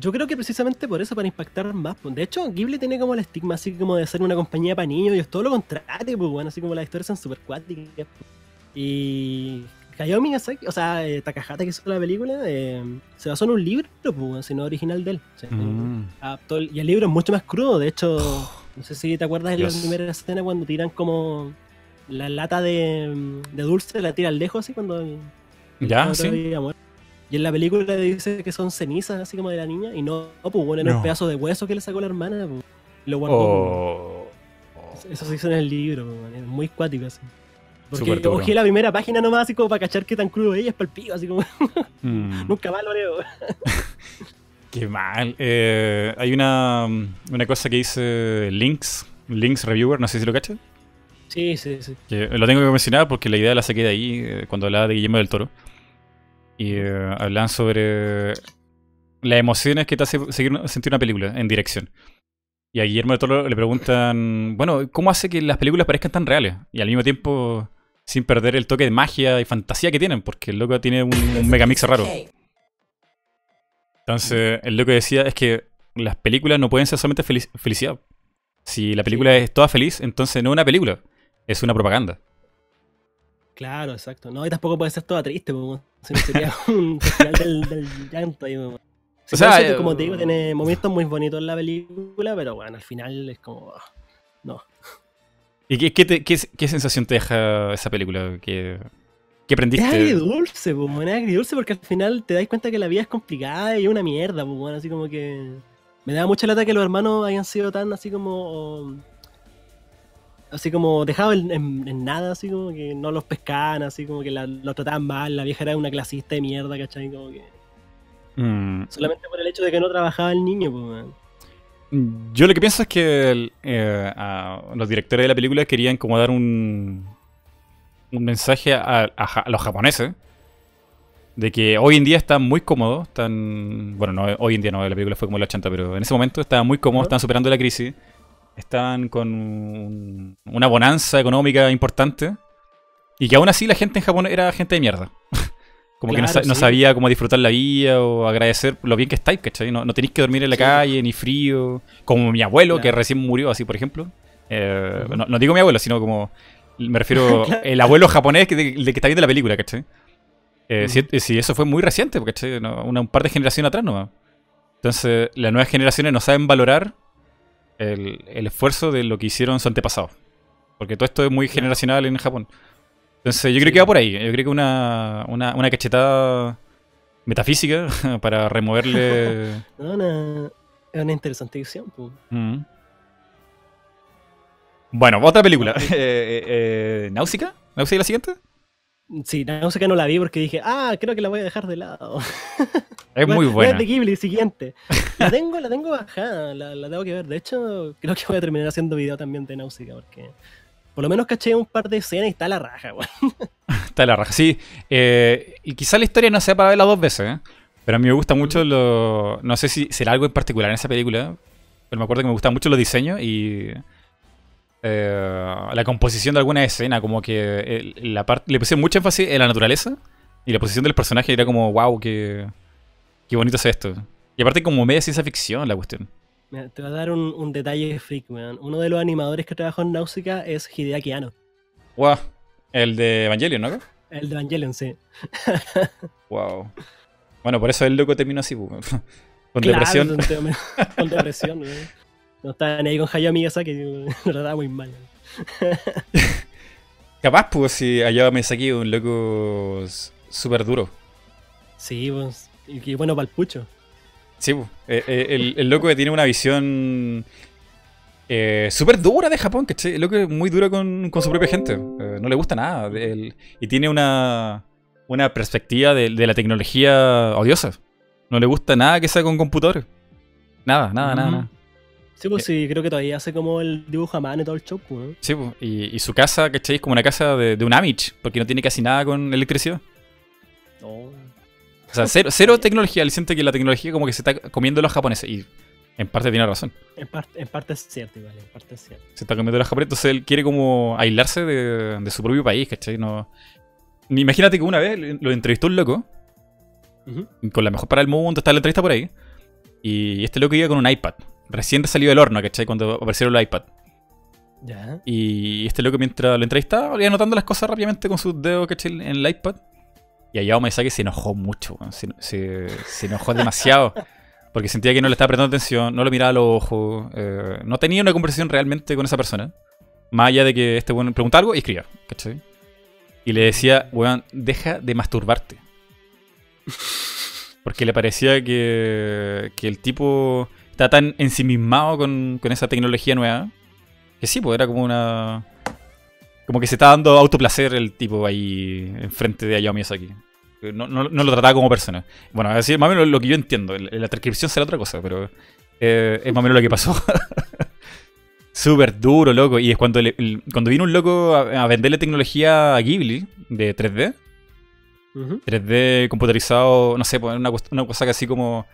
Speaker 2: Yo creo que precisamente por eso, para impactar más. De hecho, Ghibli tiene como el estigma así como de ser una compañía para niños y es todo lo contrario, pues bueno, así como las historias son súper cuáticas. Y Hayao Miyazaki, o sea, eh, Takahata que hizo la película, eh, se basó en un libro, pues, bueno, sino original de él. O sea,
Speaker 1: Mm.
Speaker 2: adaptó el- y el libro es mucho más crudo, de hecho, no sé si te acuerdas de la primera escena cuando tiran como la lata de, de dulce, la tira al lejos así cuando... el-
Speaker 1: Ya, sí.
Speaker 2: había muerto. Y en la película dice que son cenizas así como de la niña y no, no pues bueno, era
Speaker 1: No.
Speaker 2: un pedazo de hueso que le sacó la hermana, pues, y lo guardó.
Speaker 1: Oh.
Speaker 2: pues. Eso se hizo en el libro, pues, es muy cuático así. Porque cogí la primera página nomás así como para cachar qué tan crudo ella es para el pico, así como
Speaker 1: Mm.
Speaker 2: nunca más lo leo.
Speaker 1: Qué mal. Eh, hay una, una cosa que dice Links, Links Reviewer, no sé si lo cachas.
Speaker 2: Sí, sí, sí.
Speaker 1: Que lo tengo que mencionar porque la idea la saqué de ahí eh, cuando hablaba de Guillermo del Toro. Y eh, hablaban sobre las emociones que te hace seguir, sentir una película en dirección. Y a Guillermo del Toro le preguntan, bueno, ¿cómo hace que las películas parezcan tan reales? Y al mismo tiempo sin perder el toque de magia y fantasía que tienen, porque el loco tiene un, un megamix raro. Entonces, el loco decía es que las películas no pueden ser solamente felic- felicidad. Si la película es toda feliz, entonces no es una película, es una propaganda.
Speaker 2: Claro, exacto. No, y tampoco puede ser toda triste, bueno, si no sería un festival del, del llanto. ahí,
Speaker 1: O sea,
Speaker 2: eso,
Speaker 1: eh,
Speaker 2: como te digo, tiene momentos muy bonitos en la película, pero bueno, al final es como... ah, No.
Speaker 1: ¿Y qué, qué, te- qué- qué sensación te deja esa película? ¿Qué, qué
Speaker 2: Es
Speaker 1: aprendiste?
Speaker 2: agridulce, pues, bueno, es agridulce porque al final te das cuenta que la vida es complicada y es una mierda, pues, bueno, así como que... Me da mucha lata que los hermanos hayan sido tan así como... Así como dejados en, en- en nada, así como que no los pescaban, así como que la- los trataban mal, la vieja era una clasista de mierda, ¿cachai? Como que...
Speaker 1: Mm,
Speaker 2: Solamente por el hecho de que no trabajaba el niño, pues,
Speaker 1: yo lo que pienso es que el- eh, a- los directores de la película querían como dar un, un mensaje a, a ja- a los japoneses de que hoy en día están muy cómodos, están, bueno, no, hoy en día no, la película fue como el 80, pero en ese momento estaban muy cómodos, estaban superando la crisis, estaban con un- una bonanza económica importante y que aún así la gente en Japón era gente de mierda. Como que no,
Speaker 2: sí.
Speaker 1: sabía cómo disfrutar la vida o agradecer lo bien que estáis, ¿cachai? No, no tenéis que dormir en la
Speaker 2: Sí.
Speaker 1: calle, ni frío. Como mi abuelo, que recién murió, así por ejemplo. Eh, no, no digo mi abuelo, sino como. Me refiero
Speaker 2: Claro.
Speaker 1: el abuelo japonés que, de, de que está viendo la película, ¿cachai? Eh, si, si eso fue muy reciente, ¿cachai? No, una, un par de generaciones atrás nomás. Entonces, las nuevas generaciones no saben valorar el, el esfuerzo de lo que hicieron sus antepasados. Porque todo esto es muy generacional en Japón. Entonces yo creo que va por ahí. Yo creo que una, una, una cachetada metafísica para removerle...
Speaker 2: No, una- es una interesante visión. pues.
Speaker 1: Mm. Bueno, otra película. Eh, eh, eh, ¿Náusica? ¿Náusica la siguiente?
Speaker 2: Sí, música no la vi porque dije, ah, creo que la voy a dejar de lado.
Speaker 1: Es muy buena.
Speaker 2: de Ghibli, siguiente. La tengo, la tengo bajada, la, la tengo que ver. De hecho, creo que voy a terminar haciendo video también de Náusica porque por lo menos caché un par de escenas y está la raja, weón.
Speaker 1: Está la raja. Sí, eh, y quizá la historia no sea para verla dos veces, ¿eh? pero a mí me gusta mucho lo... No sé si será algo en particular en esa película, pero me acuerdo que me gustan mucho los diseños y eh, la composición de alguna escena, como que el- la parte le puse mucho énfasis en la naturaleza y la posición del personaje era como, wow, qué, qué bonito es esto. Y aparte como media ciencia ficción la cuestión.
Speaker 2: Mira, te voy a dar un, un detalle freak, weón. Uno de los animadores que trabajó en Náusica es Hideaki Anno,
Speaker 1: Wow, el de Evangelion, ¿no?
Speaker 2: el de Evangelion, sí.
Speaker 1: Wow. Bueno, por eso el loco terminó así, pu. con
Speaker 2: Claro,
Speaker 1: depresión.
Speaker 2: Con, depresión. No estaba ni ahí con Hayao Miyazaki, lo trataba muy mal.
Speaker 1: Capaz, pues, si allá me saqué un loco súper duro.
Speaker 2: Sí, pues. Y qué bueno para el pucho.
Speaker 1: Sí, pues. eh, eh, el, el loco que tiene una visión eh, súper dura de Japón, ¿cachai? El loco es muy duro con, con su propia gente. eh, no le gusta nada. y tiene una, una perspectiva de, de la tecnología odiosa. No le gusta nada que sea con computadores. Nada, nada, nada, nada.
Speaker 2: Sí, pues sí, creo que todavía hace como el dibujo a mano y todo el show, pues, ¿no?
Speaker 1: Sí, pues. Y, y su casa, ¿cachai? Es como una casa de, de un Amish, porque no tiene casi nada con electricidad.
Speaker 2: Oh.
Speaker 1: O sea, cero, cero tecnología. Él siente que la tecnología como que se está comiendo los japoneses. Y en parte tiene razón.
Speaker 2: En, par- en parte es cierto, igual, en parte es cierto.
Speaker 1: Se está comiendo los japoneses. Entonces él quiere como aislarse de, de su propio país, ¿cachai? No... Imagínate que una vez lo entrevistó un loco,
Speaker 2: Ujú.
Speaker 1: con la mejor para el mundo, está la entrevista por ahí. Y este loco iba con un iPad. Recién salido del horno, ¿cachai? Cuando aparecieron los iPad.
Speaker 2: Ya.
Speaker 1: Y este loco mientras lo entrevistaba, iba anotando las cosas rápidamente con sus dedos, ¿cachai? En el iPad. Y allá Miyazaki se enojó mucho, se, se- se enojó demasiado. Porque sentía que no le estaba prestando atención, no lo miraba a los ojos, eh, no tenía una conversación realmente con esa persona. Más allá de que este weón preguntaba algo y escribía, ¿cachai? Y le decía, weón, deja de masturbarte. Porque le parecía que, que el tipo está tan ensimismado con, con esa tecnología nueva. Que sí, pues era como una. Como que se está dando autoplacer el tipo ahí enfrente de Hayao Miyazaki. No, no, no lo trataba como persona. Bueno, así más o menos lo que yo entiendo. En la transcripción será otra cosa, pero eh, es más o menos lo que pasó. Súper duro, loco. Y es cuando, le- el- cuando vino un loco a, a venderle tecnología a Ghibli de 3D.
Speaker 2: Ujú.
Speaker 1: 3D computarizado, no sé, pues, una, una cosa que así como...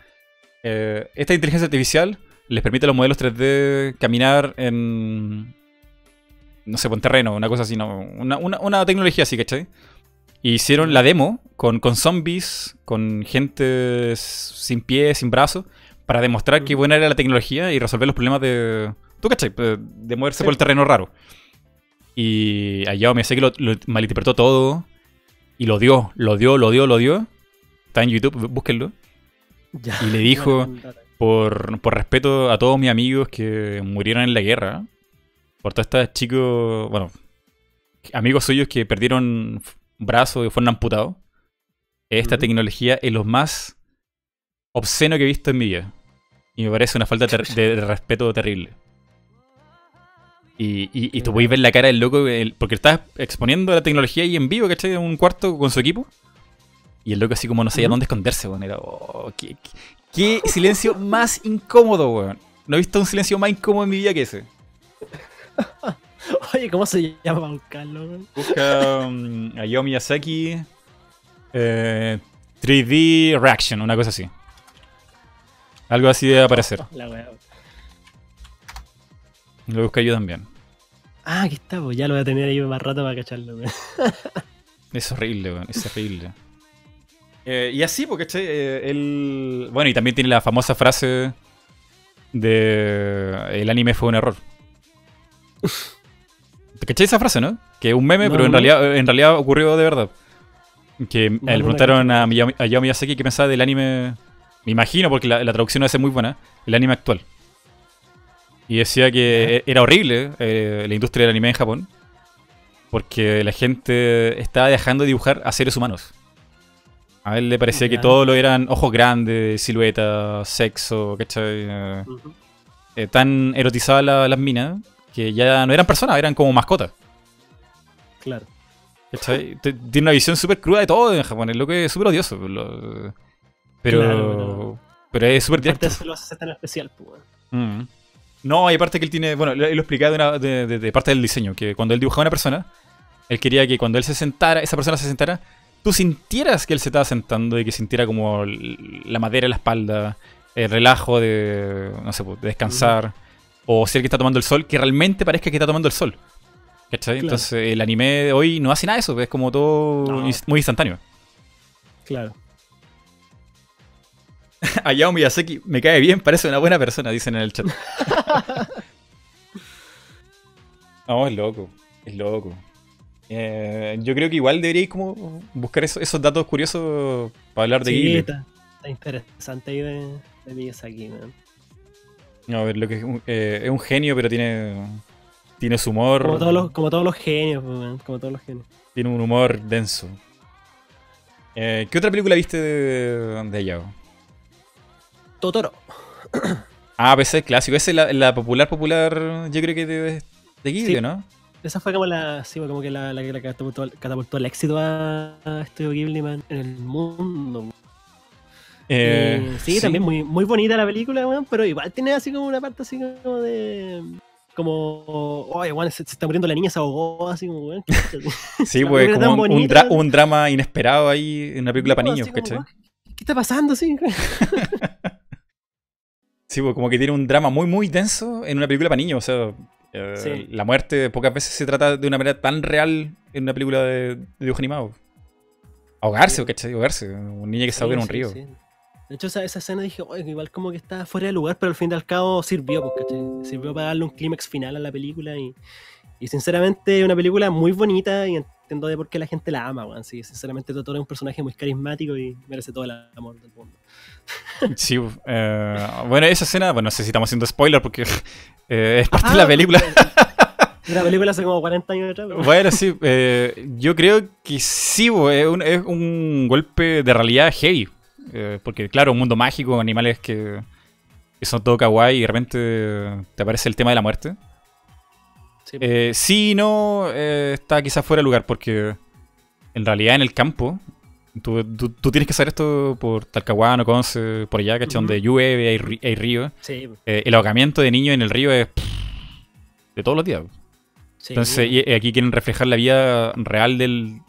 Speaker 1: eh, esta inteligencia artificial les permite a los modelos 3D caminar en... No sé, en terreno, una cosa así, no, una, una, una tecnología así, ¿cachai? Y hicieron la demo con, con zombies, con gente sin pies, sin brazos, para demostrar qué buena era la tecnología y resolver los problemas de... ¿Tú cachai? De moverse
Speaker 2: Sí.
Speaker 1: por el terreno raro. Y allá me sé que lo, lo malinterpretó todo. Y lo dio, lo dio, lo dio, lo dio. Está en YouTube, bú- búsquenlo.
Speaker 2: Ya.
Speaker 1: Y le dijo- Por, por respeto a todos mis amigos que murieron en la guerra. Por todos estos chicos, bueno, amigos suyos que perdieron brazos y fueron amputados. Esta tecnología es lo más obsceno que he visto en mi vida. Y me parece una falta de, respeto terrible. Y, y, y tú ver la cara del loco, el- porque está exponiendo la tecnología ahí en vivo, ¿cachai? En un cuarto con su equipo. Y el loco así como no sabía dónde esconderse, weón. Era, oh, qué, qué- qué silencio más incómodo, weón. No he visto un silencio más incómodo en mi vida que ese.
Speaker 2: Oye, ¿cómo se llama buscarlo? weón?
Speaker 1: Busca um, a Hayao Miyazaki eh, 3D Reaction, una cosa así. Algo así debe aparecer.
Speaker 2: La wea.
Speaker 1: Lo busca yo también.
Speaker 2: Ah, aquí está, pues ya lo voy a tener ahí más rato para cacharlo, weón.
Speaker 1: Es horrible, weón. Es horrible. Eh, y así, porque el. Bueno, y también tiene la famosa frase de. El anime fue un error. ¿Te cachai esa frase, no? Que es un meme,
Speaker 2: No,
Speaker 1: pero en,
Speaker 2: no.
Speaker 1: realidad, en realidad ocurrió de verdad. Que eh,
Speaker 2: no
Speaker 1: le preguntaron a a Hayao Miyazaki qué pensaba del anime. Me imagino, porque la, la traducción no es muy buena. El anime actual. Y decía que e- era horrible eh, la industria del anime en Japón. Porque la gente estaba dejando de dibujar a seres humanos. A él le parecía que todo lo eran ojos grandes, silueta, sexo, ¿cachai? Eh, tan erotizadas la- las minas que ya no eran personas, eran como mascotas.
Speaker 2: Claro.
Speaker 1: ¿Cachai? Tiene una visión súper cruda de todo en Japón, es lo que es súper odioso. lo- pero,
Speaker 2: Claro,
Speaker 1: pero es súper
Speaker 2: Aparte
Speaker 1: directo.
Speaker 2: eso lo hace tan especial, pues.
Speaker 1: Mm. No, hay parte que él tiene. Bueno, lo, lo explicaba de, una- de- de- de parte del diseño. Que cuando él dibujaba a una persona, él quería que cuando él se sentara, esa persona se sentara, tú sintieras que él se estaba sentando y que sintiera como la madera en la espalda, el relajo de. No sé, pues, de descansar. O si el que está tomando el sol, que realmente parezca que está tomando el sol. ¿Cachai?
Speaker 2: Claro.
Speaker 1: Entonces, el anime de hoy no hace nada de eso, es como todo
Speaker 2: No.
Speaker 1: muy instantáneo.
Speaker 2: Claro.
Speaker 1: Hayao Miyazaki me cae bien, parece una buena persona, dicen en el chat. no, es loco, es loco. Eh, yo creo que igual deberíais como buscar eso- esos datos curiosos para hablar de
Speaker 2: Sí,
Speaker 1: Ghibli.
Speaker 2: está, está interesante ahí de, de Miyazaki, weón.
Speaker 1: No, a ver, lo que es un, eh, es un genio, pero tiene tiene su humor,
Speaker 2: Como todos los, como todos los genios, pues. Como todos los genios.
Speaker 1: tiene un humor denso. Eh, ¿Qué otra película viste de, de Hayao?
Speaker 2: Totoro.
Speaker 1: Ah, pues ese es clásico, esa es la, la popular popular, yo creo que de, de Ghibli,
Speaker 2: Sí.
Speaker 1: ¿no?
Speaker 2: Esa fue como la, sí, como que la, la que la catapultó, catapultó el éxito a, a Studio Ghibli, man, en el mundo.
Speaker 1: Eh,
Speaker 2: Eh, sí, también muy, muy bonita la película, weón, pero igual tiene así como una parte así como de... Como, oye, weón, se, se está muriendo la niña, se ahogó, así como, weón.
Speaker 1: Sí, pues como un, un
Speaker 2: bonita.
Speaker 1: dra- un drama inesperado ahí en una película para niños,
Speaker 2: ¿Qué está pasando, así?
Speaker 1: Sí, pues como que tiene un drama muy, muy denso en una película para niños. O sea, eh,
Speaker 2: Sí.
Speaker 1: la muerte pocas veces se trata de una manera tan real en una película de, de dibujo animado. Ahogarse,
Speaker 2: Sí.
Speaker 1: ¿cachai? Ahogarse. Un niño que se ahoga en un río.
Speaker 2: De hecho, esa, esa escena dije, oye, igual como que está fuera de lugar, pero al fin y al cabo sirvió, pues, ¿cachai? Sirvió para darle un clímax final a la película y, y sinceramente es una película muy bonita y entiendo de por qué la gente la ama, weón. Sí, sinceramente Totoro es un personaje muy carismático y merece todo el amor del mundo.
Speaker 1: Sí, eh, bueno, esa escena, bueno, no sé si estamos haciendo spoiler porque eh, es parte de la
Speaker 2: Ah,
Speaker 1: película.
Speaker 2: Una película hace como 40 años atrás, weón.
Speaker 1: Bueno, sí, eh, yo creo que sí, es un, es un golpe de realidad heavy. Porque, claro, un mundo mágico, animales que, que son todo kawaii y de repente te aparece el tema de la muerte.
Speaker 2: Sí,
Speaker 1: sí, no, está quizás fuera de lugar porque en realidad en el campo, tú, tú- tú tienes que saber esto por Talcahuano, Conce, por allá, ¿cachai?
Speaker 2: Ujú.
Speaker 1: Donde llueve, hay, hay río.
Speaker 2: sí,
Speaker 1: Eh, el ahogamiento de niños en el río es pff, de todos los días.
Speaker 2: sí,
Speaker 1: Entonces, y aquí quieren reflejar la vida real del,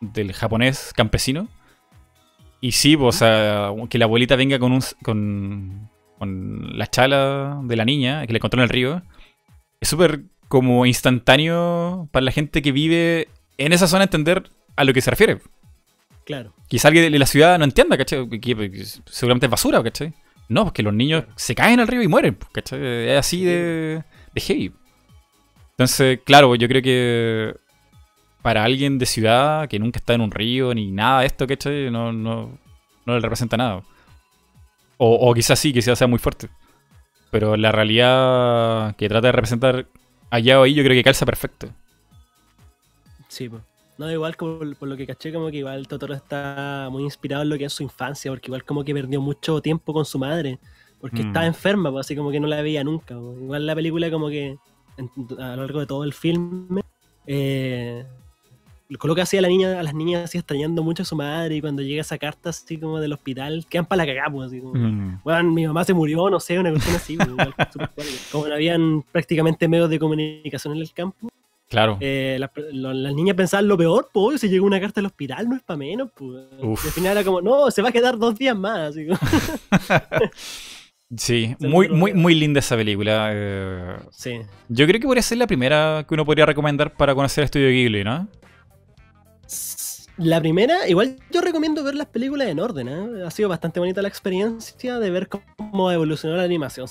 Speaker 1: del japonés campesino. Y sí, pues, o sea, que la abuelita venga con, un, con, con la chala de la niña que le encontró en el río. Es súper como instantáneo para la gente que vive en esa zona entender a lo que se refiere.
Speaker 2: Claro.
Speaker 1: Quizá alguien de la ciudad no entienda, ¿cachai? Que, seguramente es basura, ¿cachai? No, porque los niños se caen al río y mueren, ¿cachai? Es así de, de heavy. Entonces, claro, yo creo que para alguien de ciudad que nunca está en un río ni nada de esto, ¿cachai? No, no, no le representa nada. O, o quizás sí, quizás sea muy fuerte. Pero la realidad que trata de representar allá o ahí, yo creo que calza perfecto.
Speaker 2: Sí, pues. No, igual como por lo que caché, como que igual Totoro está muy inspirado en lo que es su infancia, porque igual como que perdió mucho tiempo con su madre, porque
Speaker 1: Mm.
Speaker 2: estaba enferma, pues, así como que no la veía nunca. pues. Igual la película como que en- a lo largo de todo el filme eh, coloca así a la niña, a las niñas así extrañando mucho a su madre y cuando llega esa carta así como del hospital, quedan para la cagada, pues, así como,
Speaker 1: Mm.
Speaker 2: "Weón, mi mamá se murió, no sé, una cuestión así, pues, igual, cuático. como no habían prácticamente medios de comunicación en el campo.
Speaker 1: Claro.
Speaker 2: Eh, las, niñas pensaban lo peor, pues, si llegó una carta al hospital, no es para menos, pues. Y al final era como, no, se va a quedar dos días más. así.
Speaker 1: Sí, muy, muy, muy linda esa película. eh,
Speaker 2: Sí.
Speaker 1: Yo creo que podría ser la primera que uno podría recomendar para conocer el estudio Ghibli, ¿no?
Speaker 2: La primera, igual yo recomiendo ver las películas en orden, ¿eh? Ha sido bastante bonita la experiencia de ver cómo evolucionó la animación.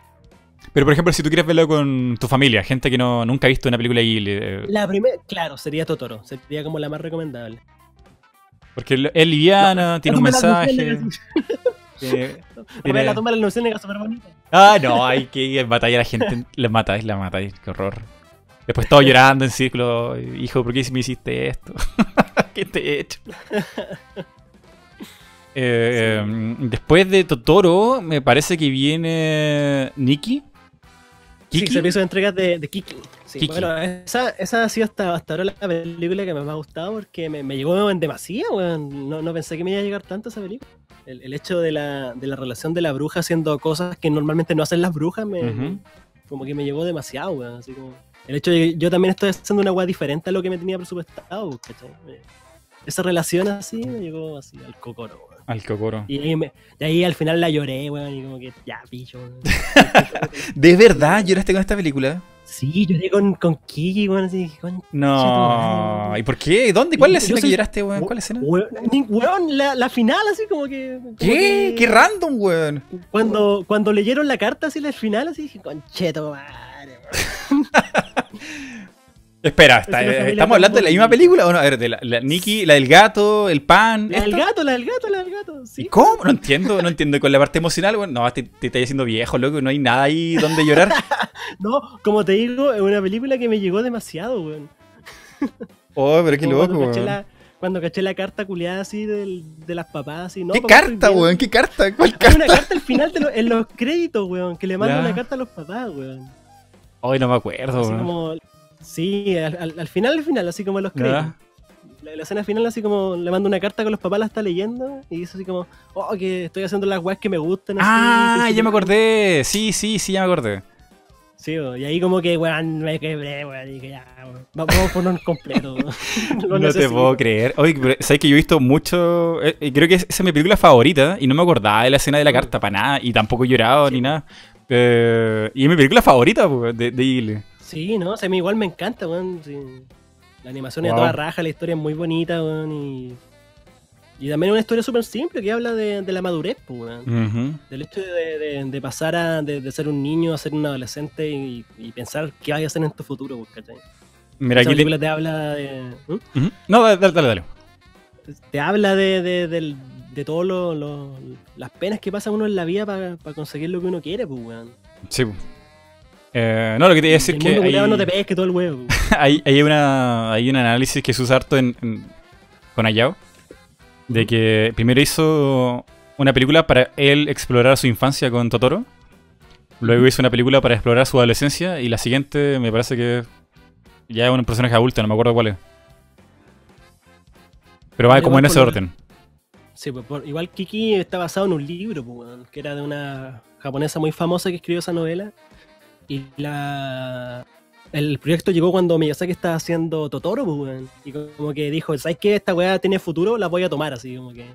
Speaker 1: Pero por ejemplo, si tú quieres verlo con tu familia, gente que no, nunca ha visto una película Ghibli, eh,
Speaker 2: La primera, claro, sería Totoro, sería como la más recomendable.
Speaker 1: porque es liviana, tiene un
Speaker 2: La
Speaker 1: mensaje. tiene- tiene-
Speaker 2: La tumba de las luciérnagas súper bonita.
Speaker 1: Ah, no, hay que matar a la gente, la matáis, la matáis, qué horror. Después todo llorando en círculo. Hijo, ¿por qué me hiciste esto? ¿Qué te he hecho? Eh, Después de Totoro, me parece que viene Nikki.
Speaker 2: Sí,
Speaker 1: Kiki.
Speaker 2: servicio de entregas de, de Kiki. Sí,
Speaker 1: Kiki.
Speaker 2: Bueno, esa, esa ha sido hasta, hasta ahora la película que más me ha gustado porque me, me llegó en demasía, weón. No, no pensé que me iba a llegar tanto esa película. El, el hecho de la, de la relación de la bruja haciendo cosas que normalmente no hacen las brujas, me, como que me llegó demasiado, weón. Así como, el hecho de que yo también estoy haciendo una weá diferente a lo que me tenía presupuestado, ¿cachai? Me- Esa relación así me llegó así al cocoro.
Speaker 1: Al Kokoro.
Speaker 2: Y ahí, me- de ahí al final la lloré, weón, y como que ya, weón.
Speaker 1: ¿De verdad lloraste con esta película?
Speaker 2: Sí, lloré con, con Kiki, weón, así, con
Speaker 1: No. ¿Y por qué? ¿Dónde? ¿Cuál es la escena que lloraste, weón? ¿Cuál escena?
Speaker 2: Weón, la, la final, así como que. como
Speaker 1: ¿Qué?
Speaker 2: que-
Speaker 1: ¿Qué random, weón?
Speaker 2: Cuando, cuando leyeron la carta, así la final, así dije, concheto, madre, weón.
Speaker 1: Espera, está- eh, ¿estamos hablando de la misma película o no? A ver, de la, la Nikki, la del gato, el pan.
Speaker 2: La del gato, la del gato, la del gato,
Speaker 1: ¿Y
Speaker 2: sí.
Speaker 1: cómo? No entiendo, no entiendo. Con la parte emocional, weón. No, te, te estás haciendo viejo, loco. No hay nada ahí donde llorar.
Speaker 2: No, como te digo, es una película que me llegó demasiado, weón.
Speaker 1: Oh, pero qué
Speaker 2: Como
Speaker 1: loco,
Speaker 2: cuando caché, la, cuando caché la carta culiada así de las papás, así, ¿no?
Speaker 1: ¿Qué carta, weón? ¿Qué carta? ¿Cuál
Speaker 2: Hay
Speaker 1: carta?
Speaker 2: una carta al final de lo- en los créditos, weón, que le manda
Speaker 1: Ya.
Speaker 2: una carta a los papás, weón.
Speaker 1: Hoy no me acuerdo, weón.
Speaker 2: Sí, al, al- al final, al final, así como los créditos. La, la escena final, así como le mando una carta con los papás, la está leyendo y dice así como, oh, que estoy haciendo las weas que me gustan. así,
Speaker 1: Ah, ya me
Speaker 2: sí".
Speaker 1: acordé. Sí, sí, sí, ya me acordé.
Speaker 2: Sí, y ahí como que, weón, me quebré, weón, y dije, ya, weón, va- vamos por un completo.
Speaker 1: no te puedo creer. Oye, pero sabes que yo he visto mucho. eh, eh, creo que esa es mi película favorita y no me acordaba de la escena de la carta para nada y tampoco he llorado ni nada. Eh, y es mi película favorita pues, de, de Ghibli.
Speaker 2: Sí, no, o sea, a mí igual me encanta, weón. sí. La animación es
Speaker 1: Wow.
Speaker 2: de toda raja, la historia es muy bonita, weón, y... Y también es una historia súper simple que habla de, de la madurez, pues, weón. Del hecho de, de- de pasar a, de, ser un niño a ser un adolescente y, y pensar qué vaya a hacer en tu futuro, pues, ¿cachai?
Speaker 1: Mira,
Speaker 2: Esa
Speaker 1: aquí
Speaker 2: película te habla de... ¿Mm?
Speaker 1: No, dale, dale, dale.
Speaker 2: Te habla de, de, todas las penas que pasa uno en la vida para conseguir lo que uno quiere, pues, weón.
Speaker 1: Sí. Eh, no, lo que te iba a decir
Speaker 2: el
Speaker 1: que
Speaker 2: mundo
Speaker 1: hay,
Speaker 2: no te pesque todo el huevo.
Speaker 1: hay, hay una, hay un análisis que se usa harto en, en- con Ayao. De que primero hizo una película para él explorar su infancia con Totoro. Luego hizo una película para explorar su adolescencia. Y la siguiente me parece que ya es un personaje adulto, no me acuerdo cuál es. Pero va como en ese orden.
Speaker 2: Sí, pues, por- igual Kiki está basado en un libro, pues, que era de una japonesa muy famosa que escribió esa novela. Y la el proyecto llegó cuando Miyazaki estaba haciendo Totoro, pues, weón. Y como que dijo, ¿sabes qué? Esta weá tiene futuro, la voy a tomar, así como que.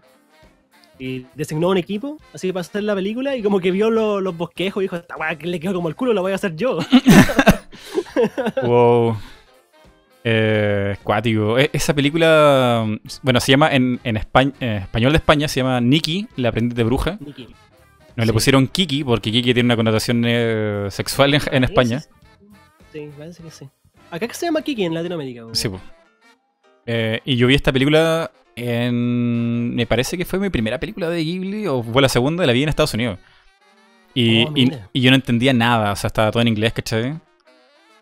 Speaker 2: Y designó un equipo, así para hacer la película, y como que vio lo- los bosquejos y dijo, esta weá que le quedó como el culo, la voy a hacer yo.
Speaker 1: Wow. Eh, cuático. E- Esa película, bueno, se llama en, en España, en español de España, se llama Nikki, la aprendiz de bruja.
Speaker 2: Nikki.
Speaker 1: No
Speaker 2: Sí.
Speaker 1: le pusieron Kiki porque Kiki tiene una connotación eh, sexual en, en España.
Speaker 2: Sí, parece que sí. Acá que se llama Kiki en Latinoamérica.
Speaker 1: Sí, po. Eh, y yo vi esta película en. Me parece que fue mi primera película de Ghibli o fue la segunda, la vi en Estados Unidos. Y,
Speaker 2: Oh,
Speaker 1: y-
Speaker 2: mira.
Speaker 1: y yo no entendía nada, o sea, estaba todo en inglés, ¿cachai?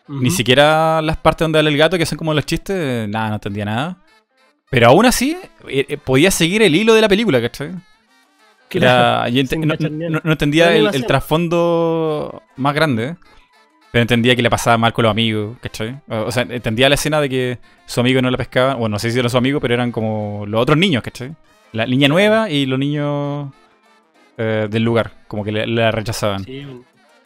Speaker 1: Ni siquiera las partes donde habla el gato, que son como los chistes, nada, no entendía nada. Pero aún así, eh, podía seguir el hilo de la película, ¿cachai? Era- yo ente-
Speaker 2: sin
Speaker 1: no, entendía el, trasfondo más grande, pero entendía que le pasaba mal con los amigos, ¿cachai? O, o sea, entendía la escena de que su amigo no la pescaba, bueno, no sé si eran su amigo, pero eran como los otros niños, ¿cachai? La niña nueva y los niños eh, del lugar, como que la rechazaban.
Speaker 2: Sí.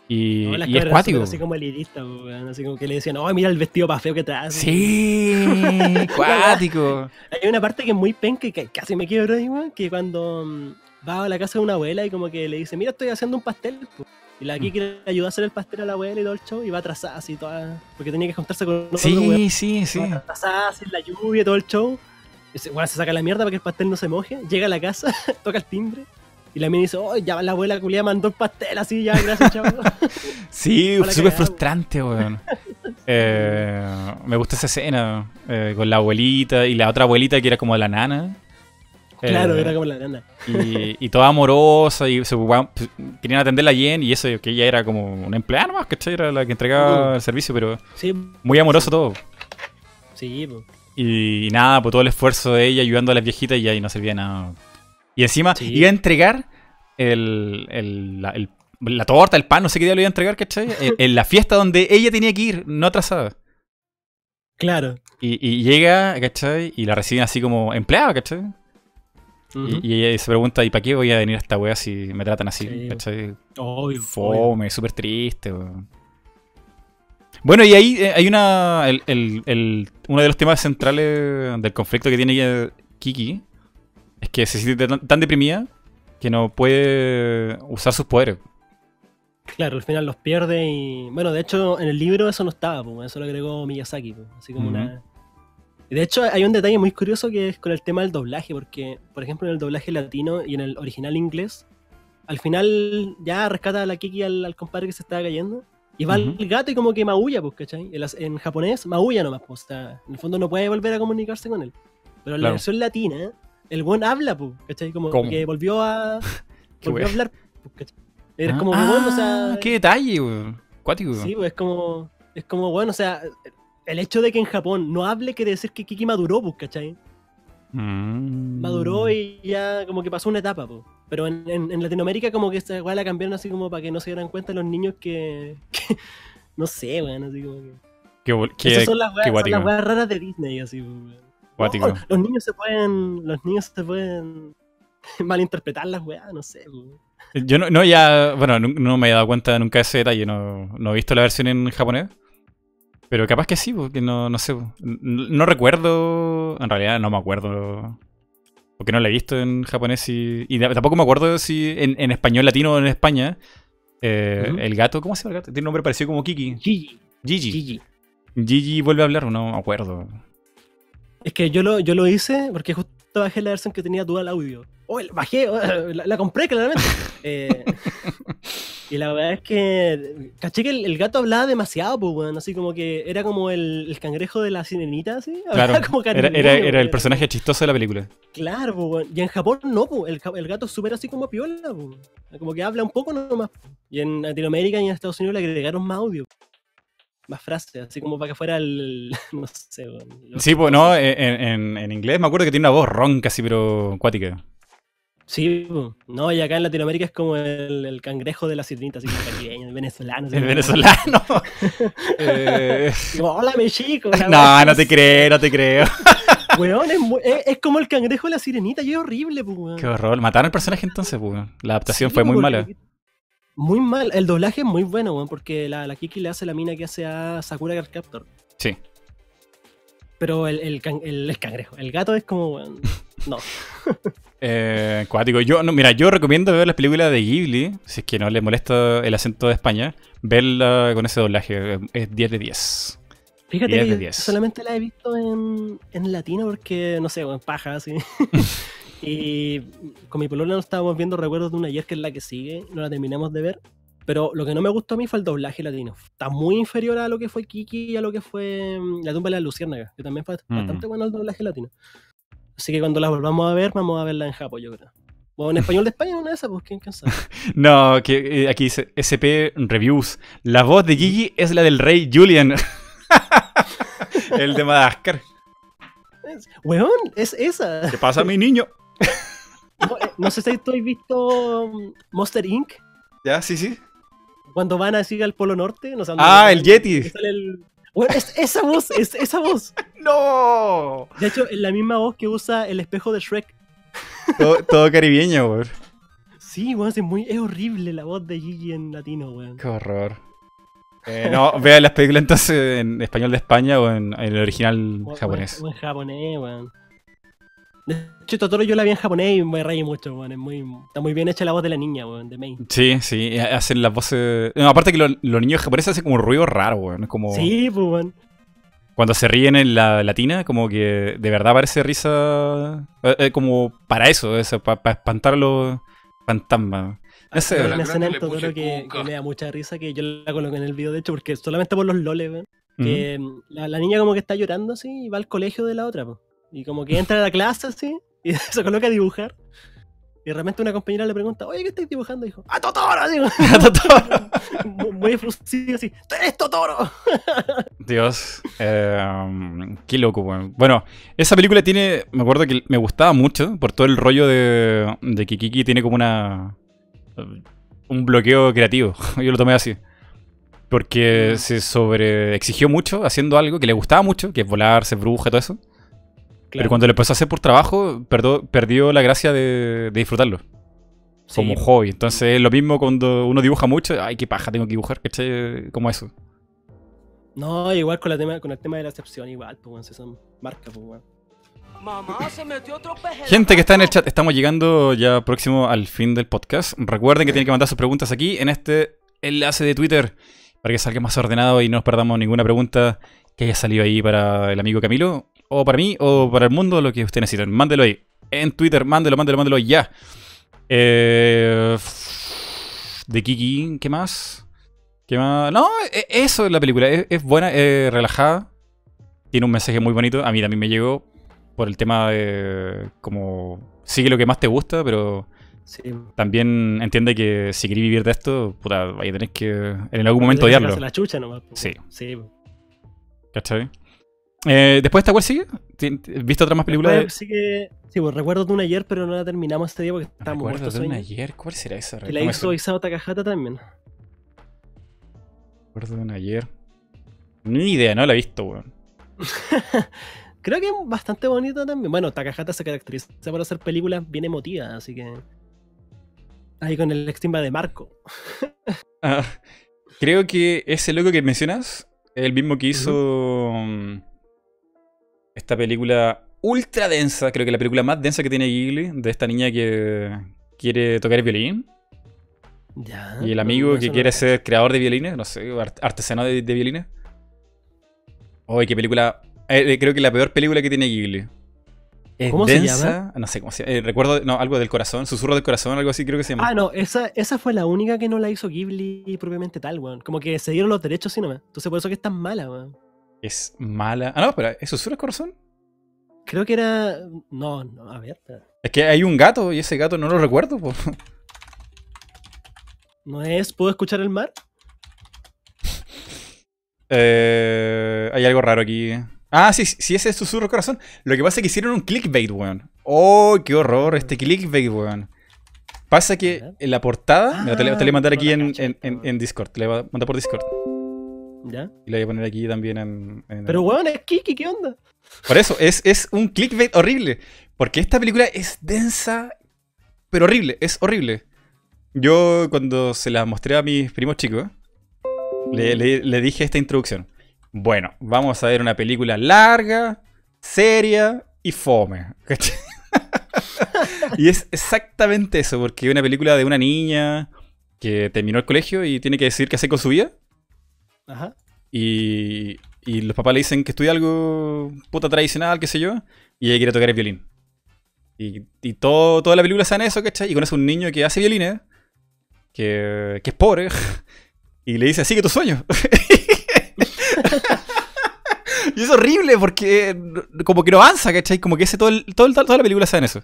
Speaker 1: Y,
Speaker 2: No,
Speaker 1: y es cuático.
Speaker 2: Así como elitista. Así como que le decían, oh, mira el vestido pa' feo que traes.
Speaker 1: Sí, cuático.
Speaker 2: Hay una parte que es muy penca y que casi me quiebro. Que cuando mm, va a la casa de una abuela y como que le dice, mira, estoy haciendo un pastel. po". Y la
Speaker 1: Mm.
Speaker 2: Kiki le ayuda a hacer el pastel a la abuela y todo el show y va atrasada así toda. Porque tenía que juntarse con otro weón.
Speaker 1: Sí, sí, sí.
Speaker 2: Va atrasada así en la lluvia y todo el show. Y se, bueno, se saca la mierda para que el pastel no se moje. Llega a la casa, toca el timbre. Y la mina dice, oh, ya la abuela culia mandó el pastel así, ya, gracias, chavo.
Speaker 1: Sí, súper frustrante, weón. Eh, me gusta esa escena eh, con la abuelita y la otra abuelita que era como la nana.
Speaker 2: Claro,
Speaker 1: Eh,
Speaker 2: era como la nana.
Speaker 1: y, y toda amorosa y se ocupaban- pues, querían atenderla bien y eso que ella era como una empleada nomás, ¿cachai? Era la que entregaba el servicio, pero
Speaker 2: Sí,
Speaker 1: muy amoroso todo.
Speaker 2: sí, pues.
Speaker 1: Y, nada, pues todo el esfuerzo de ella ayudando a las viejitas y y no servía de nada. Y encima
Speaker 2: Sí.
Speaker 1: iba a entregar el, el- la, el- la torta, el pan, no sé qué día lo iba a entregar, ¿cachai? En, en la fiesta donde ella tenía que ir, no atrasada.
Speaker 2: Claro.
Speaker 1: Y, y llega, ¿cachai? Y la reciben así como empleada, ¿cachai? Y, y ella se pregunta, ¿y para qué voy a venir a esta wea si me tratan así?
Speaker 2: Sí.
Speaker 1: ¿Cachai?
Speaker 2: Obvio.
Speaker 1: Fome, súper triste, weón. Bueno, y ahí eh, hay una. El, el- el- uno de los temas centrales del conflicto que tiene Kiki es que se siente tan, tan deprimida que no puede usar sus poderes.
Speaker 2: Claro, al final los pierde y. Bueno, de hecho, en el libro eso no estaba, eso lo agregó Miyazaki, así como una. De hecho, hay un detalle muy curioso que es con el tema del doblaje, porque, por ejemplo, en el doblaje latino y en el original inglés, al final ya rescata a la Kiki al, al compadre que se estaba cayendo. Y va
Speaker 1: Ujú.
Speaker 2: el gato y como que maulla, pues, ¿cachai? En, en japonés, maulla nomás, pues, o sea, en el fondo no puede volver a comunicarse con él. Pero en la
Speaker 1: Claro.
Speaker 2: versión latina, el buen habla, pues, ¿cachai? Como
Speaker 1: ¿Cómo?
Speaker 2: que volvió a. Volvió a hablar, pues, ¿cachai? Eres
Speaker 1: Ah,
Speaker 2: como, bueno, o sea.
Speaker 1: ah, qué detalle, weón. Cuático.
Speaker 2: Sí, pues es como. Es como, bueno, o sea, el hecho de que en Japón no hable quiere decir que Kiki maduró, pues, ¿cachai?
Speaker 1: Mm.
Speaker 2: Maduró y ya como que pasó una etapa, pues. Pero en, en- en Latinoamérica como que esta weá la cambiaron así como para que no se dieran cuenta los niños que... que- no sé, weón, así como que...
Speaker 1: Qué, bo- qué-
Speaker 2: Esas son las weas, raras de Disney, así, pues, weón. No, los niños se pueden... Los niños se pueden malinterpretar las weas, no sé, pues.
Speaker 1: Yo no, no, ya, bueno, no, no me he dado cuenta nunca de ese detalle, no, no he visto la versión en japonés. Pero capaz que sí, porque no, no sé. No, no recuerdo, en realidad no me acuerdo. Porque no la he visto en japonés y, y tampoco me acuerdo si en, en español latino o en España eh, el gato, ¿cómo se llama el gato? Tiene un nombre parecido como Kiki.
Speaker 2: Gigi.
Speaker 1: Gigi.
Speaker 2: Gigi.
Speaker 1: Gigi vuelve a hablar, no me acuerdo.
Speaker 2: Es que yo lo, yo lo hice porque justo bajé la versión que tenía dual audio. Oh, bajé, la, la compré claramente. Eh, y la verdad es que caché que el, el gato hablaba demasiado, pues, weón. Así como que era como el, el cangrejo de la sirenita, así.
Speaker 1: Claro,
Speaker 2: como
Speaker 1: era, era, era el personaje chistoso de la película.
Speaker 2: Claro, pues, weón. Y en Japón no, pues. El, el gato es súper así como piola, pues. Como que habla un poco nomás. Y en Latinoamérica y en Estados Unidos le agregaron más audio. Más frases, así como para que fuera el. No sé, weón.
Speaker 1: Sí, pues no, en, en- en inglés me acuerdo que tiene una voz ronca así, pero cuática.
Speaker 2: Sí, no, y acá en Latinoamérica es como el, el cangrejo de la sirenita, así como caribeño, el venezolano.
Speaker 1: El venezolano. Eh,
Speaker 2: Como, Hola, mi chico.
Speaker 1: no, no te creo, no te creo.
Speaker 2: Weón, es, es- es como el cangrejo de la sirenita, y es horrible, weón.
Speaker 1: Qué horror. Mataron al personaje entonces, pues. La adaptación
Speaker 2: Sí,
Speaker 1: fue muy mala.
Speaker 2: Muy mal. El doblaje es muy bueno, weón, porque la, la Kiki le hace la mina que hace a Sakura Card Captor.
Speaker 1: Sí.
Speaker 2: Pero el, el, can- el- el cangrejo, el gato es como, weón. No.
Speaker 1: Eh, cuático. Yo, no, mira, yo recomiendo ver las películas de Ghibli, si es que no les molesta el acento de España, verla con ese doblaje. Es 10 de 10.
Speaker 2: Fíjate
Speaker 1: 10
Speaker 2: que
Speaker 1: de
Speaker 2: yo
Speaker 1: 10.
Speaker 2: solamente la he visto en, en latino porque, no sé, weón, paja, así. y con mi polola nos estábamos viendo recuerdos de una ayer que es la que sigue, no la terminamos de ver. Pero lo que no me gustó a mí fue el doblaje latino. Está muy inferior a lo que fue Kiki y a lo que fue mm, La tumba de la luciérnaga, que también fue
Speaker 1: Mm.
Speaker 2: bastante bueno el doblaje latino. Así que cuando la volvamos a ver, vamos a verla en Japón, yo creo. O en español de España, una de esas, pues quién quién sabe.
Speaker 1: No, que eh, aquí dice SP Reviews. La voz de Gigi es la del rey Julian. el de Madagascar.
Speaker 2: Es- Weón, es esa.
Speaker 1: ¿Qué pasa, mi niño?
Speaker 2: No, eh, no sé si tú has visto mm, Monster Inc.
Speaker 1: Ya, sí, sí.
Speaker 2: cuando van así al Polo Norte. No sé
Speaker 1: Ah, el Yeti.
Speaker 2: sale el- Bueno, es esa voz, es esa voz.
Speaker 1: ¡No!
Speaker 2: De hecho, es la misma voz que usa el espejo de Shrek.
Speaker 1: Todo, todo caribeño, weón.
Speaker 2: Sí, weón, es, muy, es horrible la voz de Gigi en latino, weón.
Speaker 1: Qué horror. Eh, no, vea las películas entonces en español de España o en, en el original
Speaker 2: O-
Speaker 1: japonés.
Speaker 2: O en japonés, weón. De hecho, Totoro yo la vi en japonés y me reí mucho, weón. Es muy, está muy bien hecha la voz de la niña, weón, de Mei.
Speaker 1: Sí, sí, hacen las voces. No, aparte que lo- los niños japoneses hacen como un ruido raro, weón. Es como.
Speaker 2: Sí, pues, weón.
Speaker 1: Cuando se ríen en la latina, como que de verdad parece risa. eh, eh, como para eso, eso para espantar a los fantasmas. No sé.
Speaker 2: Hay una escena en Totoro que, me da mucha risa, que yo la coloqué en el video, de hecho, porque solamente por los loles, weón. Que la, la niña como que está llorando así y va al colegio de la otra, po. Y como que entra a la clase así y se coloca a dibujar. Y de repente una compañera le pregunta, oye, ¿qué estáis dibujando? Y dijo, ¡A Totoro! Digo,
Speaker 1: A Totoro.
Speaker 2: Mu- muy efusivo así, ¡Tú eres Totoro!
Speaker 1: Dios. eh, qué loco, weón. Bueno, esa película tiene. Me acuerdo que me gustaba mucho por todo el rollo de, de que Kiki tiene como una. Un bloqueo creativo. Yo lo tomé así. Porque
Speaker 2: Mm.
Speaker 1: se sobre exigió mucho haciendo algo que le gustaba mucho, que es volar, ser bruja, todo eso. Pero cuando lo empezó a hacer por trabajo, perdo- perdió la gracia de, de disfrutarlo. Como
Speaker 2: Sí,
Speaker 1: hobby. Entonces es lo mismo cuando uno dibuja mucho. Ay, qué paja, tengo que dibujar, ¿cachai? Como eso.
Speaker 2: No, igual con, la tema, con el tema de la excepción, igual, pues, weón, si son marcas, pues, weón.
Speaker 4: Mamá, se metió otro
Speaker 1: Gente que está en el chat, estamos llegando ya próximo al fin del podcast. Recuerden que tienen que mandar sus preguntas aquí en este enlace de Twitter para que salga más ordenado y no nos perdamos ninguna pregunta que haya salido ahí para el amigo Camilo, o para mí, o para el mundo, lo que ustedes necesiten. Mándelo ahí. En Twitter, mándelo, mándelo, mándelo ya. Eh, de Kiki, ¿qué más? ¿Qué más? No, e- eso es la película. Es, es buena, es relajada. Tiene un mensaje muy bonito. A mí también me llegó por el tema de como sigue lo que más te gusta, pero
Speaker 2: Sí.
Speaker 1: también entiende que si querés vivir de esto, puta, vaya a tener que en algún momento odiarlo.
Speaker 2: la chucha nomás.
Speaker 1: Sí.
Speaker 2: Sí.
Speaker 1: ¿Cachai? Eh, ¿Después de esta cuál sigue? ¿Ti- ¿Viste otra más película de.?
Speaker 2: Sí, que, sí, pues recuerdo de una ayer, pero no la terminamos este día porque estábamos
Speaker 1: Recuerdo
Speaker 2: muertos
Speaker 1: de
Speaker 2: de
Speaker 1: una
Speaker 2: sueño.
Speaker 1: ayer. ¿Cuál será esa?
Speaker 2: Que la
Speaker 1: ¿Cómo
Speaker 2: hizo? Isao Takahata también.
Speaker 1: Recuerdo de una ayer. Ni idea, no la he visto, weón.
Speaker 2: Creo que es bastante bonita también. Bueno, Takahata se caracteriza por hacer películas bien emotivas, así que. Ahí con el extimba de Marco.
Speaker 1: Ah, creo que ese loco que mencionas el mismo que hizo esta película ultra densa, creo que la película más densa que tiene Ghibli, de esta niña que quiere tocar el violín
Speaker 2: Ya.
Speaker 1: y el amigo
Speaker 2: no,
Speaker 1: que
Speaker 2: no
Speaker 1: quiere ser creador de violines, no sé, art- artesano de, de violines. Oye, qué película. eh, eh, creo que la peor película que tiene Ghibli. Es
Speaker 2: ¿Cómo se
Speaker 1: densa, no sé cómo se llama. eh, recuerdo, no, algo del corazón, susurro del corazón, algo así creo que se llama.
Speaker 2: Ah, no, esa, esa fue la única que no la hizo Ghibli propiamente tal, weón. Como que se dieron los derechos sí nomás. Entonces por eso que es tan mala, weón.
Speaker 1: Es mala. Ah, no, espera, ¿es susurro del corazón?
Speaker 2: Creo que era. No, no, a ver. espera.
Speaker 1: Es que hay un gato y ese gato no lo recuerdo. po.
Speaker 2: ¿No es ¿Puedo escuchar el mar?
Speaker 1: Eh, hay algo raro aquí. Ah, sí, sí, ese es Susurro Corazón. Lo que pasa es que hicieron un clickbait, weón. Oh, qué horror este clickbait, weón. Pasa que en la portada. mira, te, le- te le voy a mandar
Speaker 2: Ah,
Speaker 1: aquí en, en- en Discord. Te le voy a mandar por Discord.
Speaker 2: ¿Ya?
Speaker 1: Y le voy a poner aquí también en. en-
Speaker 2: Pero weón, es Kiki, ¿qué onda?
Speaker 1: Por eso, es, es un clickbait horrible. Porque esta película es densa, pero horrible. Es horrible. Yo, cuando se la mostré a mis primos chicos, le, le- le dije esta introducción. Bueno, vamos a ver una película larga, seria y fome. y es exactamente eso, porque es una película de una niña que terminó el colegio y tiene que decidir qué hacer con su vida.
Speaker 2: Ajá.
Speaker 1: Y, y los papás le dicen que estudie algo puta tradicional, qué sé yo, y ella quiere tocar el violín. Y, y todo, toda la película se en eso, ¿cachai? Y conoce un niño que hace violines, que, que es pobre, y le dice, sigue tu sueño. y es horrible porque como que no avanza, ¿cachai? Como que ese todo el- todo el- toda la película se en eso.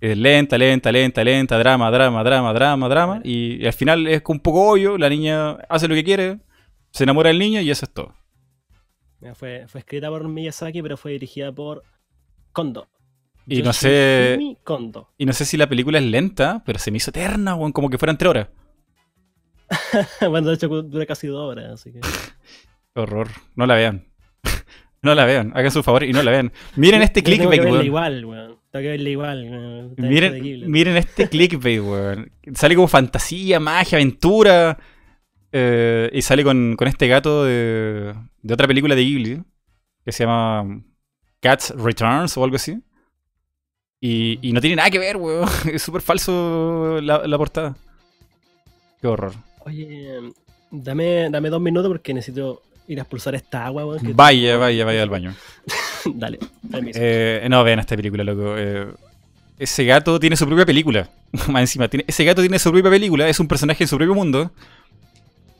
Speaker 1: Es lenta, lenta, lenta, lenta, drama, drama, drama, drama, drama. Y, al final es un poco obvio, la niña hace lo que quiere, se enamora del niño y eso es todo.
Speaker 2: Fue, fue escrita por Miyazaki, pero fue dirigida por Kondo.
Speaker 1: Y no sé-
Speaker 2: Kondo.
Speaker 1: Y no sé si la película es lenta, pero se me hizo eterna, weón, como que fueran tres horas.
Speaker 2: bueno, de hecho dura casi dos horas, así que.
Speaker 1: Horror. No la vean. no la vean. Hagan su favor y no la vean. Miren este
Speaker 2: Yo tengo
Speaker 1: clickbait,
Speaker 2: que verla igual, weón. Tengo que verla igual, weón.
Speaker 1: Miren, miren este clickbait, weón. Sale como fantasía, magia, aventura. Eh, y sale con, con este gato de, de otra película de Ghibli. Que se llama Cats Returns o algo así. Y, y no tiene nada que ver, weón. Es súper falso la, la portada. Qué horror.
Speaker 2: Oye, dame, dame dos minutos porque necesito ir a expulsar esta agua, weón. que-
Speaker 1: Vaya, vaya, vaya al baño.
Speaker 2: Dale, permiso.
Speaker 1: Eh, no, vean esta película, loco. Eh, ese gato tiene su propia película. Más encima, tiene, ese gato tiene su propia película, es un personaje en su propio mundo.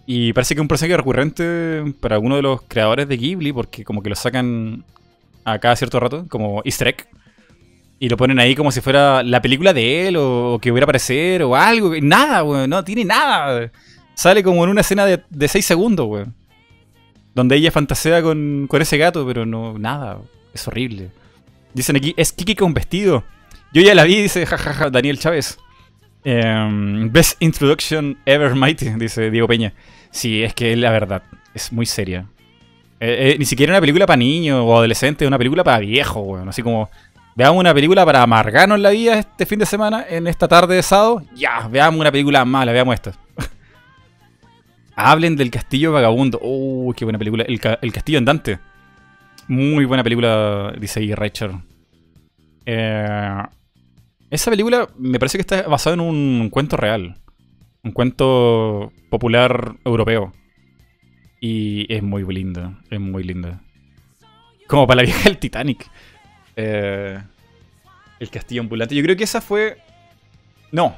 Speaker 1: Y parece que es un personaje recurrente para alguno de los creadores de Ghibli, porque como que lo sacan a cada cierto rato, como easter egg. Y lo ponen ahí como si fuera la película de él o, que hubiera aparecer o algo. Nada, weón. No tiene nada. Sale como en una escena de, de 6 segundos, weón. Donde ella fantasea con, con ese gato, pero no, nada. Es horrible. Dicen aquí, es Kiki con vestido. Yo ya la vi, dice jajaja Daniel Chávez. Em, best introduction ever, Mighty, dice Diego Peña. Sí, es que la verdad, es muy seria. Eh, eh, ni siquiera una película para niños o adolescentes, una película para viejos, weón. Así como, veamos una película para amargarnos la vida este fin de semana, en esta tarde de sábado. Ya, veamos una película mala, veamos esta. Hablen del Castillo Vagabundo. Uy, qué buena película. El, el Castillo Andante. Muy buena película, dice ahí Richard. Eh, esa película me parece que está basada en un cuento real. Un cuento popular europeo. Y es muy linda. Es muy linda. Como para la vieja del Titanic. Eh, el castillo ambulante. Yo creo que esa fue. No.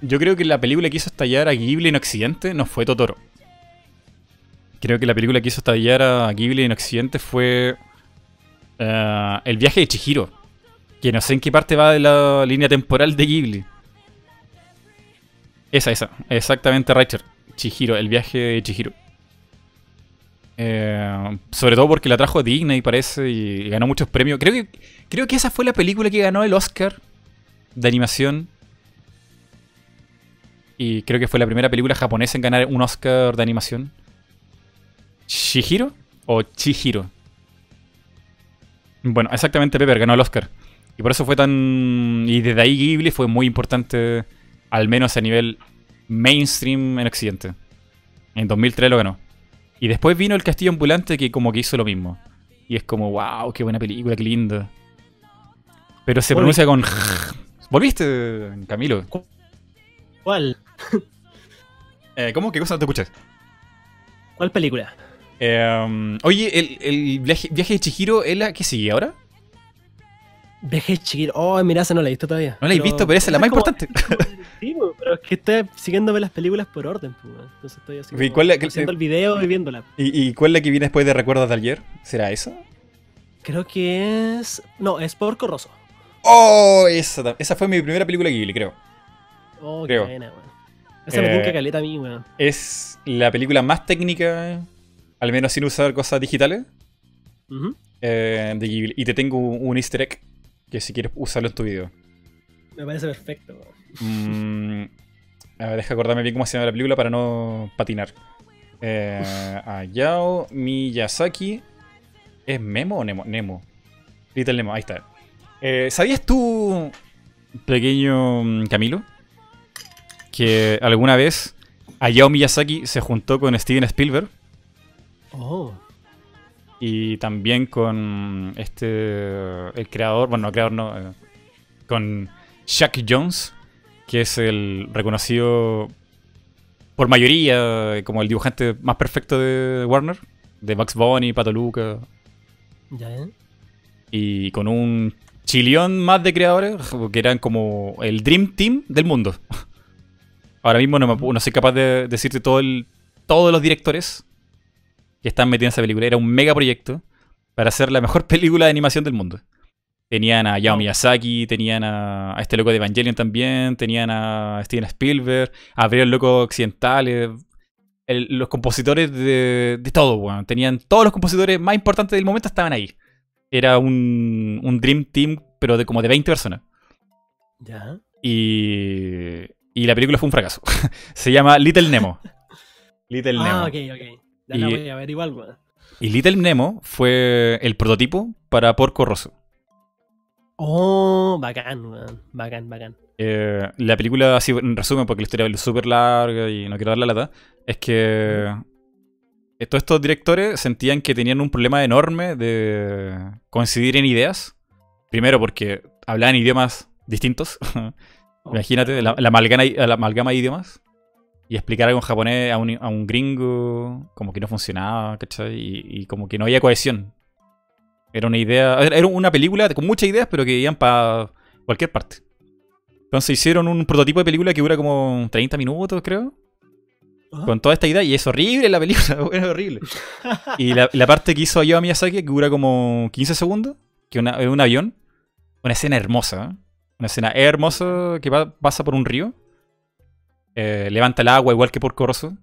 Speaker 1: Yo creo que la película que hizo estallar a Ghibli en Occidente no fue Totoro. Creo que la película que hizo estallar a Ghibli en Occidente fue eh, El viaje de Chihiro. Que no sé en qué parte va de la línea temporal de Ghibli. Esa, esa. Exactamente, Richard. Chihiro, el viaje de Chihiro. Eh, sobre todo porque la trajo digna y parece y ganó muchos premios. Creo que, creo que esa fue la película que ganó el Oscar de animación. Y creo que fue la primera película japonesa en ganar un Oscar de animación. ¿Shihiro o Chihiro? Bueno, exactamente Pepper ganó el Oscar. Y por eso fue tan... Y desde ahí Ghibli fue muy importante, al menos a nivel mainstream en Occidente. En 2003 lo ganó. Y después vino El Castillo Ambulante que como que hizo lo mismo. Y es como, wow, qué buena película, qué linda. Pero se pronuncia con... ¿Volviste, Camilo?
Speaker 2: ¿Cuál?
Speaker 1: Eh, ¿Cómo? ¿Qué cosa te escuchas?
Speaker 2: ¿Cuál película?
Speaker 1: Eh, oye, el, viaje, de Chihiro, ¿es la que sigue ahora?
Speaker 2: Viaje de Chihiro. Oh, mira, esa no la he visto todavía.
Speaker 1: No la he visto, pero esa es la más importante.
Speaker 2: Sí, pero es que estoy siguiéndome las películas por orden. Entonces estoy así
Speaker 1: ¿Y cuál
Speaker 2: haciendo el video y viéndola.
Speaker 1: ¿Y, cuál es la que viene después de Recuerdos de ayer? ¿Será esa?
Speaker 2: Creo que es... No, es por Corroso.
Speaker 1: Oh, esa, esa fue mi primera película Ghibli, creo.
Speaker 2: Oh, qué buena, weón. Esa me tiene que caleta a mí, weón.
Speaker 1: Es la película más técnica, al menos sin usar cosas digitales, eh, de Ghibli. Y te tengo un easter egg que si quieres usarlo en tu video.
Speaker 2: Me parece perfecto,
Speaker 1: mm, a ver, deja acordarme bien cómo se llama la película para no patinar. Eh, Ayao Miyazaki. ¿Es Memo o Nemo? Nemo. Little Nemo, ahí está. Eh, ¿Sabías tú, pequeño mm, Camilo, que alguna vez Hayao Miyazaki se juntó con Steven Spielberg?
Speaker 2: Oh.
Speaker 1: Y también con este. El creador, bueno, no creador no. Eh, con Shaq Jones, que es el reconocido por mayoría como el dibujante más perfecto de Warner, de Bugs Bunny, Pato Luca.
Speaker 2: Ya, ¿eh?
Speaker 1: Y con un chilión más de creadores que eran como el Dream Team del mundo. Ahora mismo no, no soy capaz de decirte todo el, todos los directores que están metidos en esa película. Era un mega proyecto para hacer la mejor película de animación del mundo. Tenían a Yao Miyazaki, tenían a, este loco de Evangelion también, tenían a Steven Spielberg, a varios locos occidentales, los compositores de, de todo, bueno. Tenían todos los compositores más importantes del momento estaban ahí. Era un, un Dream Team, pero de como de 20 personas.
Speaker 2: Ya.
Speaker 1: Y, y la película fue un fracaso. Se llama Little Nemo.
Speaker 2: Little Nemo. Ah, ok, Ya la voy a ver igual, weón.
Speaker 1: Y Little Nemo fue el prototipo para Porco Rosso.
Speaker 2: Oh, bacán, weón. Bacán, bacán.
Speaker 1: Eh, la película, así en resumen, porque la historia es súper larga y no quiero dar la lata, es que todos estos directores sentían que tenían un problema enorme de coincidir en ideas. Primero porque hablaban idiomas distintos. Oh, Imagínate, la, amalgama, la, amalgama, de idiomas. Y explicar algo en japonés a un, a un gringo como que no funcionaba, ¿cachai? Y, como que no había cohesión. Era una idea. Era una película con muchas ideas, pero que iban para cualquier parte. Entonces hicieron un prototipo de película que dura como 30 minutos, creo. Con toda esta idea, y es horrible la película, es horrible. y la, parte que hizo Hayao Miyazaki, que dura como 15 segundos, que es un avión. Una escena hermosa. ¿eh? Una escena hermosa que va- pasa por un río. Eh, levanta el agua igual que por Corso.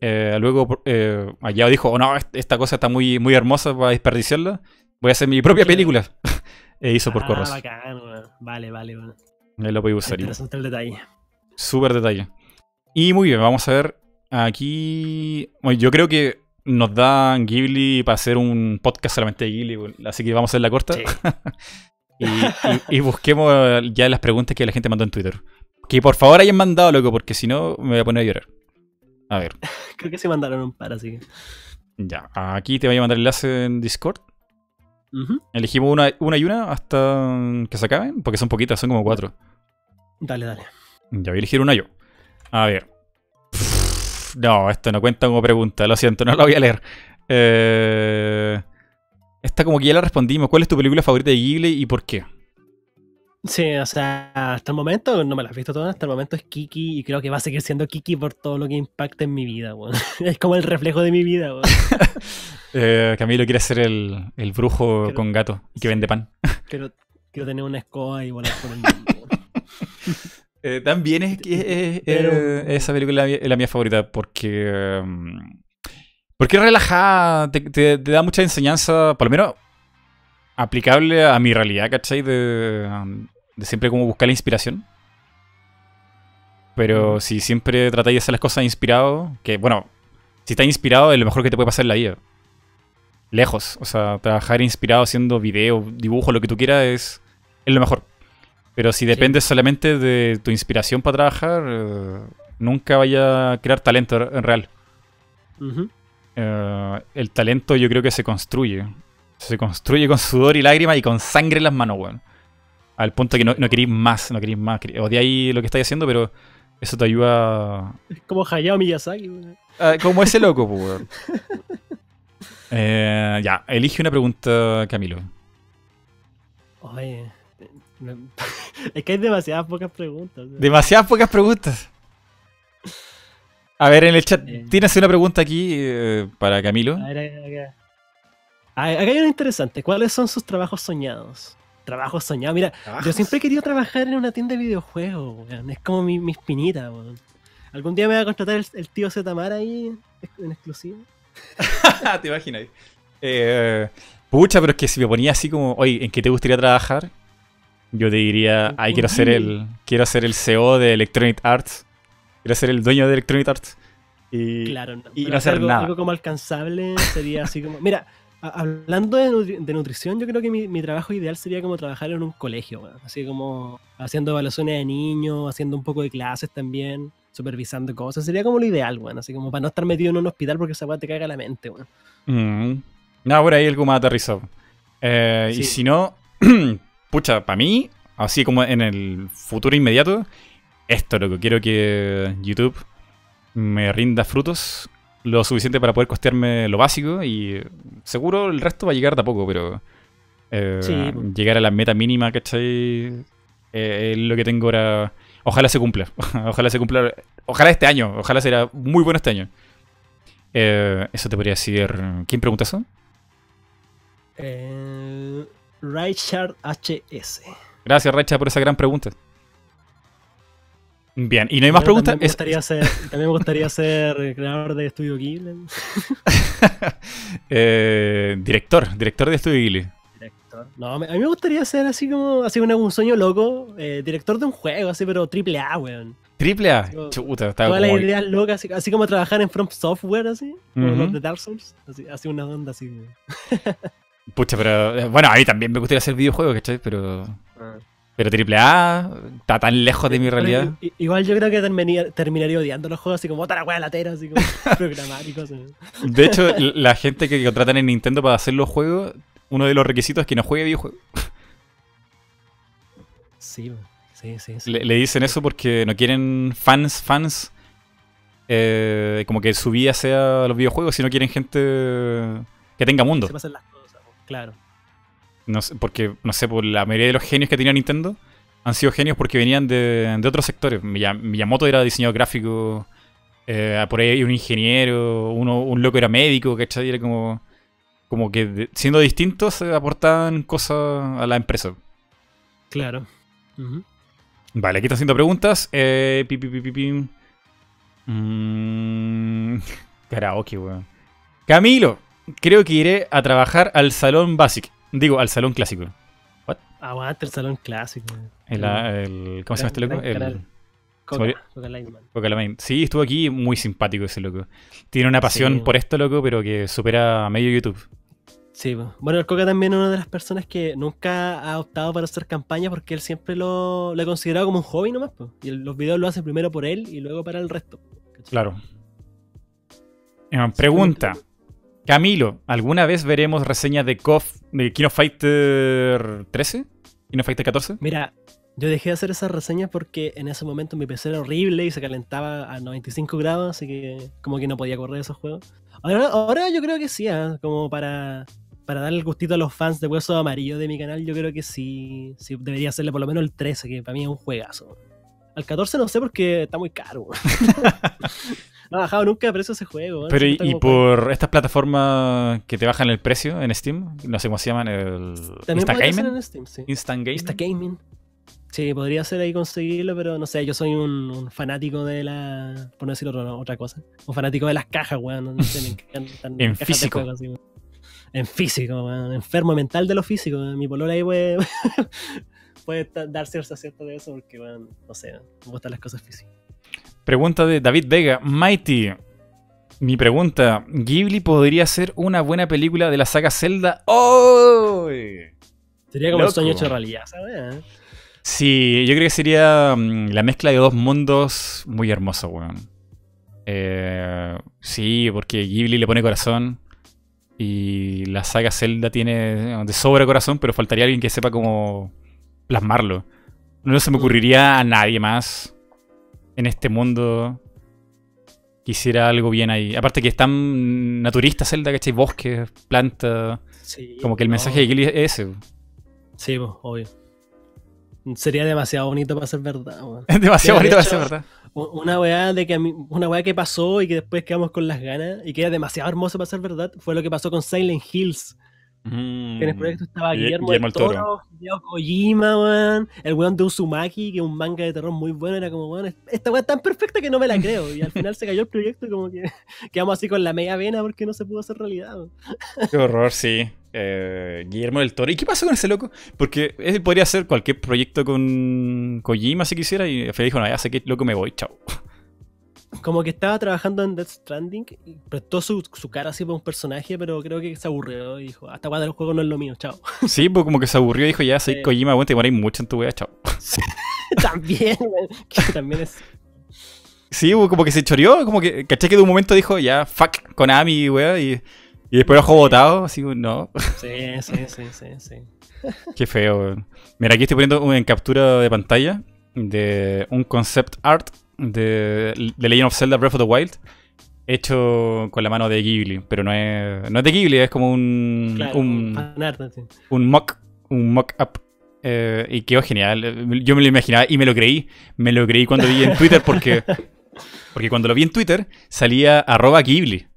Speaker 1: Eh, luego eh, allá dijo, oh, no, est- esta cosa está muy, muy hermosa para desperdiciarla. Voy a hacer mi propia película. e hizo por
Speaker 2: Ah,
Speaker 1: Corso.
Speaker 2: bacán. Vale, vale, bueno.
Speaker 1: Ahí lo podéis usar.
Speaker 2: Interesante el detalle.
Speaker 1: Súper detalle. Y muy bien, vamos a ver aquí. Bueno, yo creo que nos dan Ghibli para hacer un podcast solamente de Ghibli, así que vamos a hacer la corta.
Speaker 2: Sí.
Speaker 1: Y, y- y busquemos ya las preguntas que la gente mandó en Twitter. Que por favor hayan mandado, loco, porque si no me voy a poner a llorar. A ver,
Speaker 2: Creo que se mandaron un par, así que.
Speaker 1: ya. Aquí te voy a mandar el enlace en Discord. Elegimos una, una y una hasta que se acaben, porque son poquitas, son como cuatro.
Speaker 2: Dale, dale.
Speaker 1: Ya voy a elegir una yo. A ver. No, esto no cuenta como pregunta, lo siento, no la voy a leer. Eh, esta como que ya la respondimos. ¿Cuál es tu película favorita de Ghibli y por qué?
Speaker 2: Sí, o sea, hasta el momento, no me las he visto todas, hasta el momento es Kiki y creo que va a seguir siendo Kiki por todo lo que impacta en mi vida, weón. Es como el reflejo de mi vida, weón.
Speaker 1: Eh, Camilo quiere ser el, el brujo
Speaker 2: Quiero-
Speaker 1: con gato y que
Speaker 2: sí.
Speaker 1: vende pan.
Speaker 2: Quiero, quiero tener una escoba y volar por el mundo.
Speaker 1: Eh, también es que
Speaker 2: Pero-
Speaker 1: eh, esa película es la mía- es favorita porque. mm, porque es relajada, te, te- te da mucha enseñanza, por lo menos aplicable a mi realidad, ¿cachai? De, um, de siempre como buscar la inspiración. Pero
Speaker 2: Ujú.
Speaker 1: si siempre tratáis de hacer las cosas inspirado, que bueno, si estás inspirado es lo mejor que te puede pasar en la vida. Lejos, o sea, trabajar inspirado haciendo video, dibujo, lo que tú quieras es, es lo mejor. Pero si dependes solamente de tu inspiración para trabajar, eh, nunca vaya a crear talento en real. Eh, el talento yo creo que se construye. Se construye con sudor y lágrimas y con sangre en las manos, weón. Al punto que no, no queréis más, no queréis más. Odiáis lo que estáis haciendo, pero eso te ayuda.
Speaker 2: Es como Hayao Miyazaki, weón.
Speaker 1: a- como ese loco, pues, weón. Eh, ya, elige una pregunta, Camilo.
Speaker 2: Oye, me- es que hay demasiadas pocas preguntas. weón.
Speaker 1: Demasiadas pocas preguntas. A ver, en el chat,
Speaker 2: Eh.
Speaker 1: tienes una pregunta aquí eh, para Camilo.
Speaker 2: A ver, acá. Ah, Acá hay una interesante. ¿Cuáles son sus trabajos soñados? Trabajos soñados. Mira, yo siempre he querido trabajar en una tienda de videojuegos, weón. Es como mi, mi espinita, weón. Algún día me va a contratar el, el tío Zetamar ahí en exclusivo.
Speaker 1: te imaginas. Eh, pucha, pero es que si me ponía así como, oye, ¿en qué te gustaría trabajar? Yo te diría, ay, quiero ser el, quiero ser el CEO de Electronic Arts. Quiero ser el dueño de Electronic Arts. Y,
Speaker 2: Claro, no,
Speaker 1: y no hacer
Speaker 2: algo,
Speaker 1: nada.
Speaker 2: algo como alcanzable sería así como. Mira, hablando de, nutri- de nutrición, yo creo que mi, mi trabajo ideal sería como trabajar en un colegio, weón. Así como haciendo evaluaciones de niños, haciendo un poco de clases también, supervisando cosas. Sería como lo ideal, weón. Así como para no estar metido en un hospital porque esa weá te caga la mente, weón.
Speaker 1: Mm. No, por ahí algo más aterrizado. Eh,
Speaker 2: Sí.
Speaker 1: Y si no, pucha, para mí, así como en el futuro inmediato, esto lo que quiero que YouTube me rinda frutos lo suficiente para poder costearme lo básico y seguro el resto va a llegar de a poco, pero eh,
Speaker 2: Sí.
Speaker 1: llegar a la meta mínima, ¿cachai? Eh, lo que tengo ahora. Ojalá se cumpla. ojalá se cumpla. Ojalá este año. Ojalá será muy bueno este año. Eh, eso te podría decir. ¿Quién pregunta eso?
Speaker 2: Eh, Richard HS.
Speaker 1: Gracias, Recha, por esa gran pregunta. Bien, ¿y no hay más preguntas?
Speaker 2: También me,
Speaker 1: Es-
Speaker 2: gustaría ser, también me gustaría ser creador de Estudio Ghibli.
Speaker 1: eh, director, director de Estudio Ghibli.
Speaker 2: Director. No, a mí me gustaría ser así como, así como un sueño loco, eh, director de un juego, así, pero triple A, weón.
Speaker 1: Triple A. Chuta, está
Speaker 2: Todas
Speaker 1: como...
Speaker 2: las ideas locas, así, así como trabajar en From Software, así, los de Dark Souls, así, así una onda así.
Speaker 1: Pucha, pero... eh, Bueno, a mí también me gustaría hacer videojuegos, ¿cachai? Pero... Pero Triple A está tan lejos de mi realidad.
Speaker 2: igual yo creo que terminaría, terminaría odiando los juegos, así como, bota la wea latera, así como, programar y cosas.
Speaker 1: De hecho, la gente que contratan en Nintendo para hacer los juegos, uno de los requisitos es que no juegue videojuegos.
Speaker 2: Sí, sí, sí. sí.
Speaker 1: Le, le dicen eso porque no quieren fans, fans, eh, como que su vida sea los videojuegos, sino quieren gente que tenga mundo.
Speaker 2: Se pasan las cosas, claro.
Speaker 1: No sé, porque, no sé, por la mayoría de los genios que tenía Nintendo han sido genios porque venían de, de otros sectores. Miya- Miyamoto era diseñador gráfico, eh, por ahí un ingeniero, uno, un loco era médico, ¿cachai? Era como... como que de- siendo distintos eh, aportaban cosas a la empresa.
Speaker 2: Claro.
Speaker 1: Vale, aquí están haciendo preguntas. Eh, pi, pi, pi. Mm, karaoke, weón. Camilo, creo que iré a trabajar al salón básico. Digo, al salón clásico.
Speaker 2: Aguanta el salón clásico.
Speaker 1: El, el- ¿Cómo se llama este loco? El
Speaker 2: Coca. Coca Lightman.
Speaker 1: Sí, estuvo aquí muy simpático ese loco. Tiene una pasión
Speaker 2: Sí.
Speaker 1: por esto, loco, pero que supera a medio YouTube.
Speaker 2: Sí, bueno, el Coca también es una de las personas que nunca ha optado para hacer campaña porque él siempre lo, lo ha considerado como un hobby nomás. po. Y los videos lo hace primero por él y luego para el resto. ¿cachai?
Speaker 1: Claro. Eh, pregunta. Camilo, ¿alguna vez veremos reseñas de KOF de Kino Fighter 13? ¿Kino Fighter 14?
Speaker 2: Mira, yo dejé de hacer esas reseñas porque en ese momento mi PC era horrible y se calentaba a 95 grados, así que como que no podía correr esos juegos. Ahora, ahora yo creo que sí, ah, como para, para darle el gustito a los fans de Hueso Amarillo de mi canal, yo creo que sí, sí debería hacerle por lo menos el 13, que para mí es un juegazo. Al 14 no sé porque está muy caro. no ha bajado nunca de precio ese juego. weón.
Speaker 1: Pero y, por estas plataformas que te bajan el precio en Steam, no sé cómo se llaman, el
Speaker 2: También
Speaker 1: Insta
Speaker 2: podría ser
Speaker 1: Gaming.
Speaker 2: en Steam, sí.
Speaker 1: Instant Gaming.
Speaker 2: Insta Gaming. Sí, podría ser ahí conseguirlo, pero no sé, yo soy un, un fanático de la. Por no decir otra, otra cosa. Un fanático de las cajas, weón. No sé, me encantan
Speaker 1: En físico.
Speaker 2: juego, así, weón. en físico, weón. Enfermo mental de lo físico. weón. Mi polola ahí puede. puede dar cierto cierto de eso porque, weón, no sé, me gustan las cosas físicas.
Speaker 1: Pregunta de David Vega. Mighty. Mi pregunta. ¿Ghibli podría ser una buena película de la saga Zelda? ¡Oh!
Speaker 2: Sería como
Speaker 1: Loco.
Speaker 2: el sueño hecho realidad, ¿sabes?
Speaker 1: Sí, yo creo que sería mm, la mezcla de dos mundos muy hermoso, weón. Eh, sí, porque Ghibli le pone corazón y la saga Zelda tiene de sobra corazón, pero faltaría alguien que sepa cómo plasmarlo. No se me ocurriría a nadie más en este mundo que hiciera algo bien ahí. Aparte que es tan naturista Zelda, ¿cachai? Bosques, plantas.
Speaker 2: Sí.
Speaker 1: Como que el
Speaker 2: no.
Speaker 1: mensaje de Ghibli es ese.
Speaker 2: Sí, pues, obvio. Sería demasiado bonito para ser verdad, weón.
Speaker 1: Es demasiado
Speaker 2: de
Speaker 1: bonito para ser verdad.
Speaker 2: Una weá de que a mí- una weá que pasó y que después quedamos con las ganas y que era demasiado hermoso para ser verdad fue lo que pasó con Silent Hills. Que en el proyecto estaba
Speaker 1: Guille-
Speaker 2: Guillermo,
Speaker 1: Mm. Guillermo
Speaker 2: del
Speaker 1: el Toro.
Speaker 2: Hideo Kojima, weón, el weón de Uzumaki, que es un manga de terror muy bueno, era como, weón, esta weá es tan perfecta que no me la creo. Y al final se cayó el proyecto y como que quedamos así con la media vena porque no se pudo hacer realidad. weón.
Speaker 1: Qué horror, sí. Eh, Guillermo del Toro. ¿Y qué pasó con ese loco? Porque él podría hacer cualquier proyecto con Kojima si quisiera y final dijo, no, ya sé que loco me voy, chao.
Speaker 2: Como que estaba trabajando en Death Stranding y prestó su, su cara así para un personaje, pero creo que se aburrió y dijo, hasta weá del juego no es lo mío, chao.
Speaker 1: Sí, pues como que se aburrió y dijo, ya
Speaker 2: Sí.
Speaker 1: Kojima, bueno, te demoráis mucho en tu wea, chao.
Speaker 2: también, weón, que también es
Speaker 1: Sí, pues, como que se choreó, como que, caché que de un momento dijo, ya, fuck, Konami, wea, y, y después lo dejó botado, así, no,
Speaker 2: Sí, sí, sí, sí, sí.
Speaker 1: qué feo, weón. Mira, aquí estoy poniendo una captura de pantalla de un concept art de, de Legend of Zelda Breath of the Wild hecho con la mano de Ghibli, pero no es, no es de Ghibli, es como un,
Speaker 2: Claro,
Speaker 1: un, un mock, un mock up. eh, y quedó genial. Yo me lo imaginaba y me lo creí. Me lo creí cuando vi en Twitter porque, porque cuando lo vi en Twitter salía arroba Ghibli.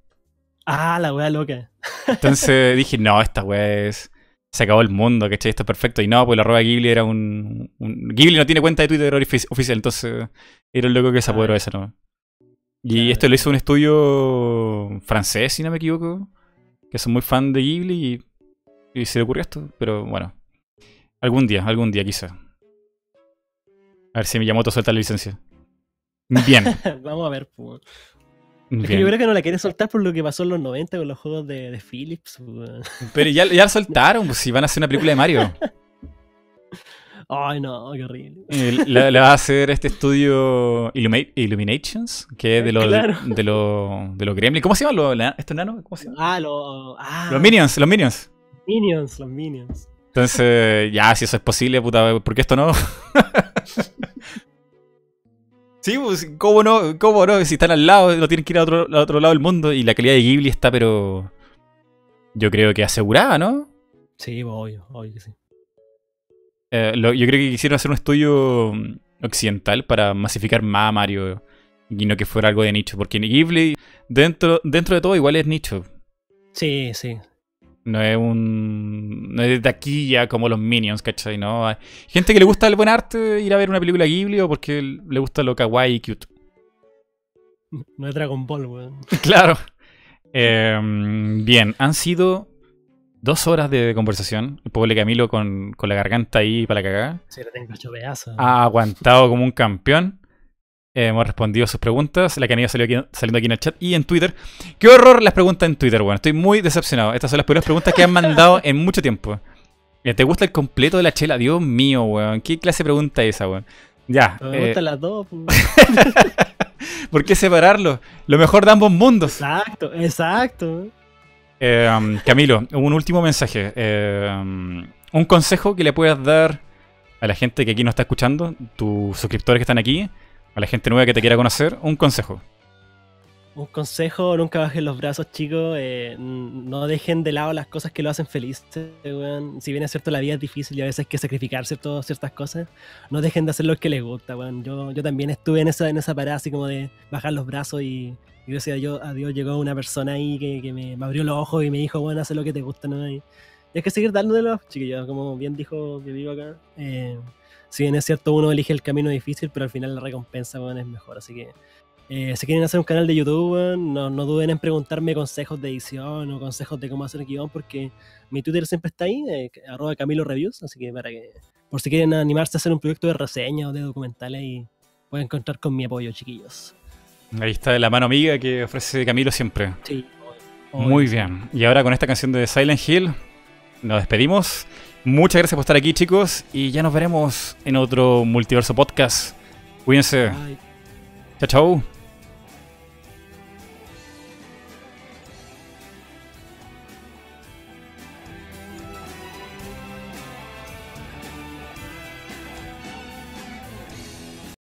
Speaker 2: Ah, la wea loca.
Speaker 1: Entonces dije, no, esta weá es... Se acabó el mundo, ¿cachai? Esto es perfecto. Y no, pues la arroba Ghibli era un, un- Ghibli no tiene cuenta de Twitter ofici- oficial, entonces era un loco que se apoderó de eso, ¿no? Y esto lo hizo un estudio francés, si no me equivoco, que son muy fan de Ghibli y, y se le ocurrió esto. Pero bueno, algún día, algún día quizá. A ver si Miyamoto suelta la licencia. Bien,
Speaker 2: Vamos a ver, pues. Es que yo creo que no la quiere soltar por lo que pasó en los 90 con los juegos de, de Philips. weón.
Speaker 1: Pero ya, ya la soltaron, pues si van a hacer una película de Mario.
Speaker 2: Ay, no, qué horrible.
Speaker 1: La, la va a hacer este estudio Illuminations, que es de los
Speaker 2: Claro.
Speaker 1: de los de los Gremlins. ¿Cómo se llaman los estos nanos? ¿Cómo se llaman?
Speaker 2: Ah, los. Ah,
Speaker 1: Los Minions, los Minions.
Speaker 2: Minions, los Minions.
Speaker 1: Entonces, ya, si eso es posible, puta, ¿por qué esto no? sí, pues, ¿cómo no? ¿Cómo no? Si están al lado, no tienen que ir a otro, a otro lado del mundo y la calidad de Ghibli está, pero. Yo creo que asegurada, ¿no?
Speaker 2: Sí, pues, obvio, obvio que sí.
Speaker 1: Eh, lo- yo creo que quisieron hacer un estudio mm, occidental para masificar más a Mario y no que fuera algo de nicho, porque Ghibli, dentro, dentro de todo, igual es nicho.
Speaker 2: Sí, sí.
Speaker 1: No es un. No es de taquilla como los Minions, ¿cachai? No. Hay gente que le gusta el buen arte, ir a ver una película Ghibli o porque le gusta lo kawaii y cute.
Speaker 2: No es Dragon Ball, weón.
Speaker 1: Claro. Eh, bien, han sido dos horas de conversación. El pobre Camilo con, con la garganta ahí para la cagada.
Speaker 2: Sí, lo tengo hecho pedazo.
Speaker 1: Ha aguantado como un campeón. Eh, hemos respondido sus preguntas. La que han ido aquí- saliendo aquí en el chat y en Twitter. ¡Qué horror las preguntas en Twitter, weón! Estoy muy decepcionado. Estas son las peores preguntas que han mandado en mucho tiempo. Eh, ¿Te gusta el completo de la chela? Dios mío, weón. ¿Qué clase de pregunta es esa, weón? Ya.
Speaker 2: Me
Speaker 1: eh,
Speaker 2: gustan las dos.
Speaker 1: ¿Por qué separarlo? Lo mejor de ambos mundos.
Speaker 2: Exacto, exacto.
Speaker 1: Eh, um, Camilo, un último mensaje. Eh, um, un consejo que le puedas dar a la gente que aquí nos está escuchando, tus suscriptores que están aquí, a la gente nueva que te quiera conocer, un consejo.
Speaker 2: Un consejo, nunca bajen los brazos, chicos. eh, no dejen de lado las cosas que lo hacen feliz. weón. Si bien es cierto, la vida es difícil y a veces hay que sacrificar ciertas cosas, no dejen de hacer lo que les gusta. weón. Yo, yo también estuve en esa, en esa parada así como de bajar los brazos y, y gracias a Dios, a llegó una persona ahí que, que me, me abrió los ojos y me dijo, bueno, haz lo que te gusta. ¿no? Y, y hay que seguir dándolo, chiquillos. Como bien dijo mi amigo acá. eh, si bien es cierto, uno elige el camino difícil, pero al final la recompensa weón, es mejor. Así que eh, si quieren hacer un canal de YouTube, no, no duden en preguntarme consejos de edición o consejos de cómo hacer guion, porque mi Twitter siempre está ahí, eh, arroba Camilo Reviews, así que para que, por si quieren animarse a hacer un proyecto de reseña o de documentales, y pueden contar con mi apoyo, chiquillos.
Speaker 1: Ahí está la mano amiga que ofrece Camilo siempre.
Speaker 2: Sí.
Speaker 1: Muy bien. Y ahora con esta canción de Silent Hill, nos despedimos. Muchas gracias por estar aquí, chicos. Y ya nos veremos en otro multiverso podcast. Cuídense.
Speaker 2: Bye.
Speaker 1: Chao, chao.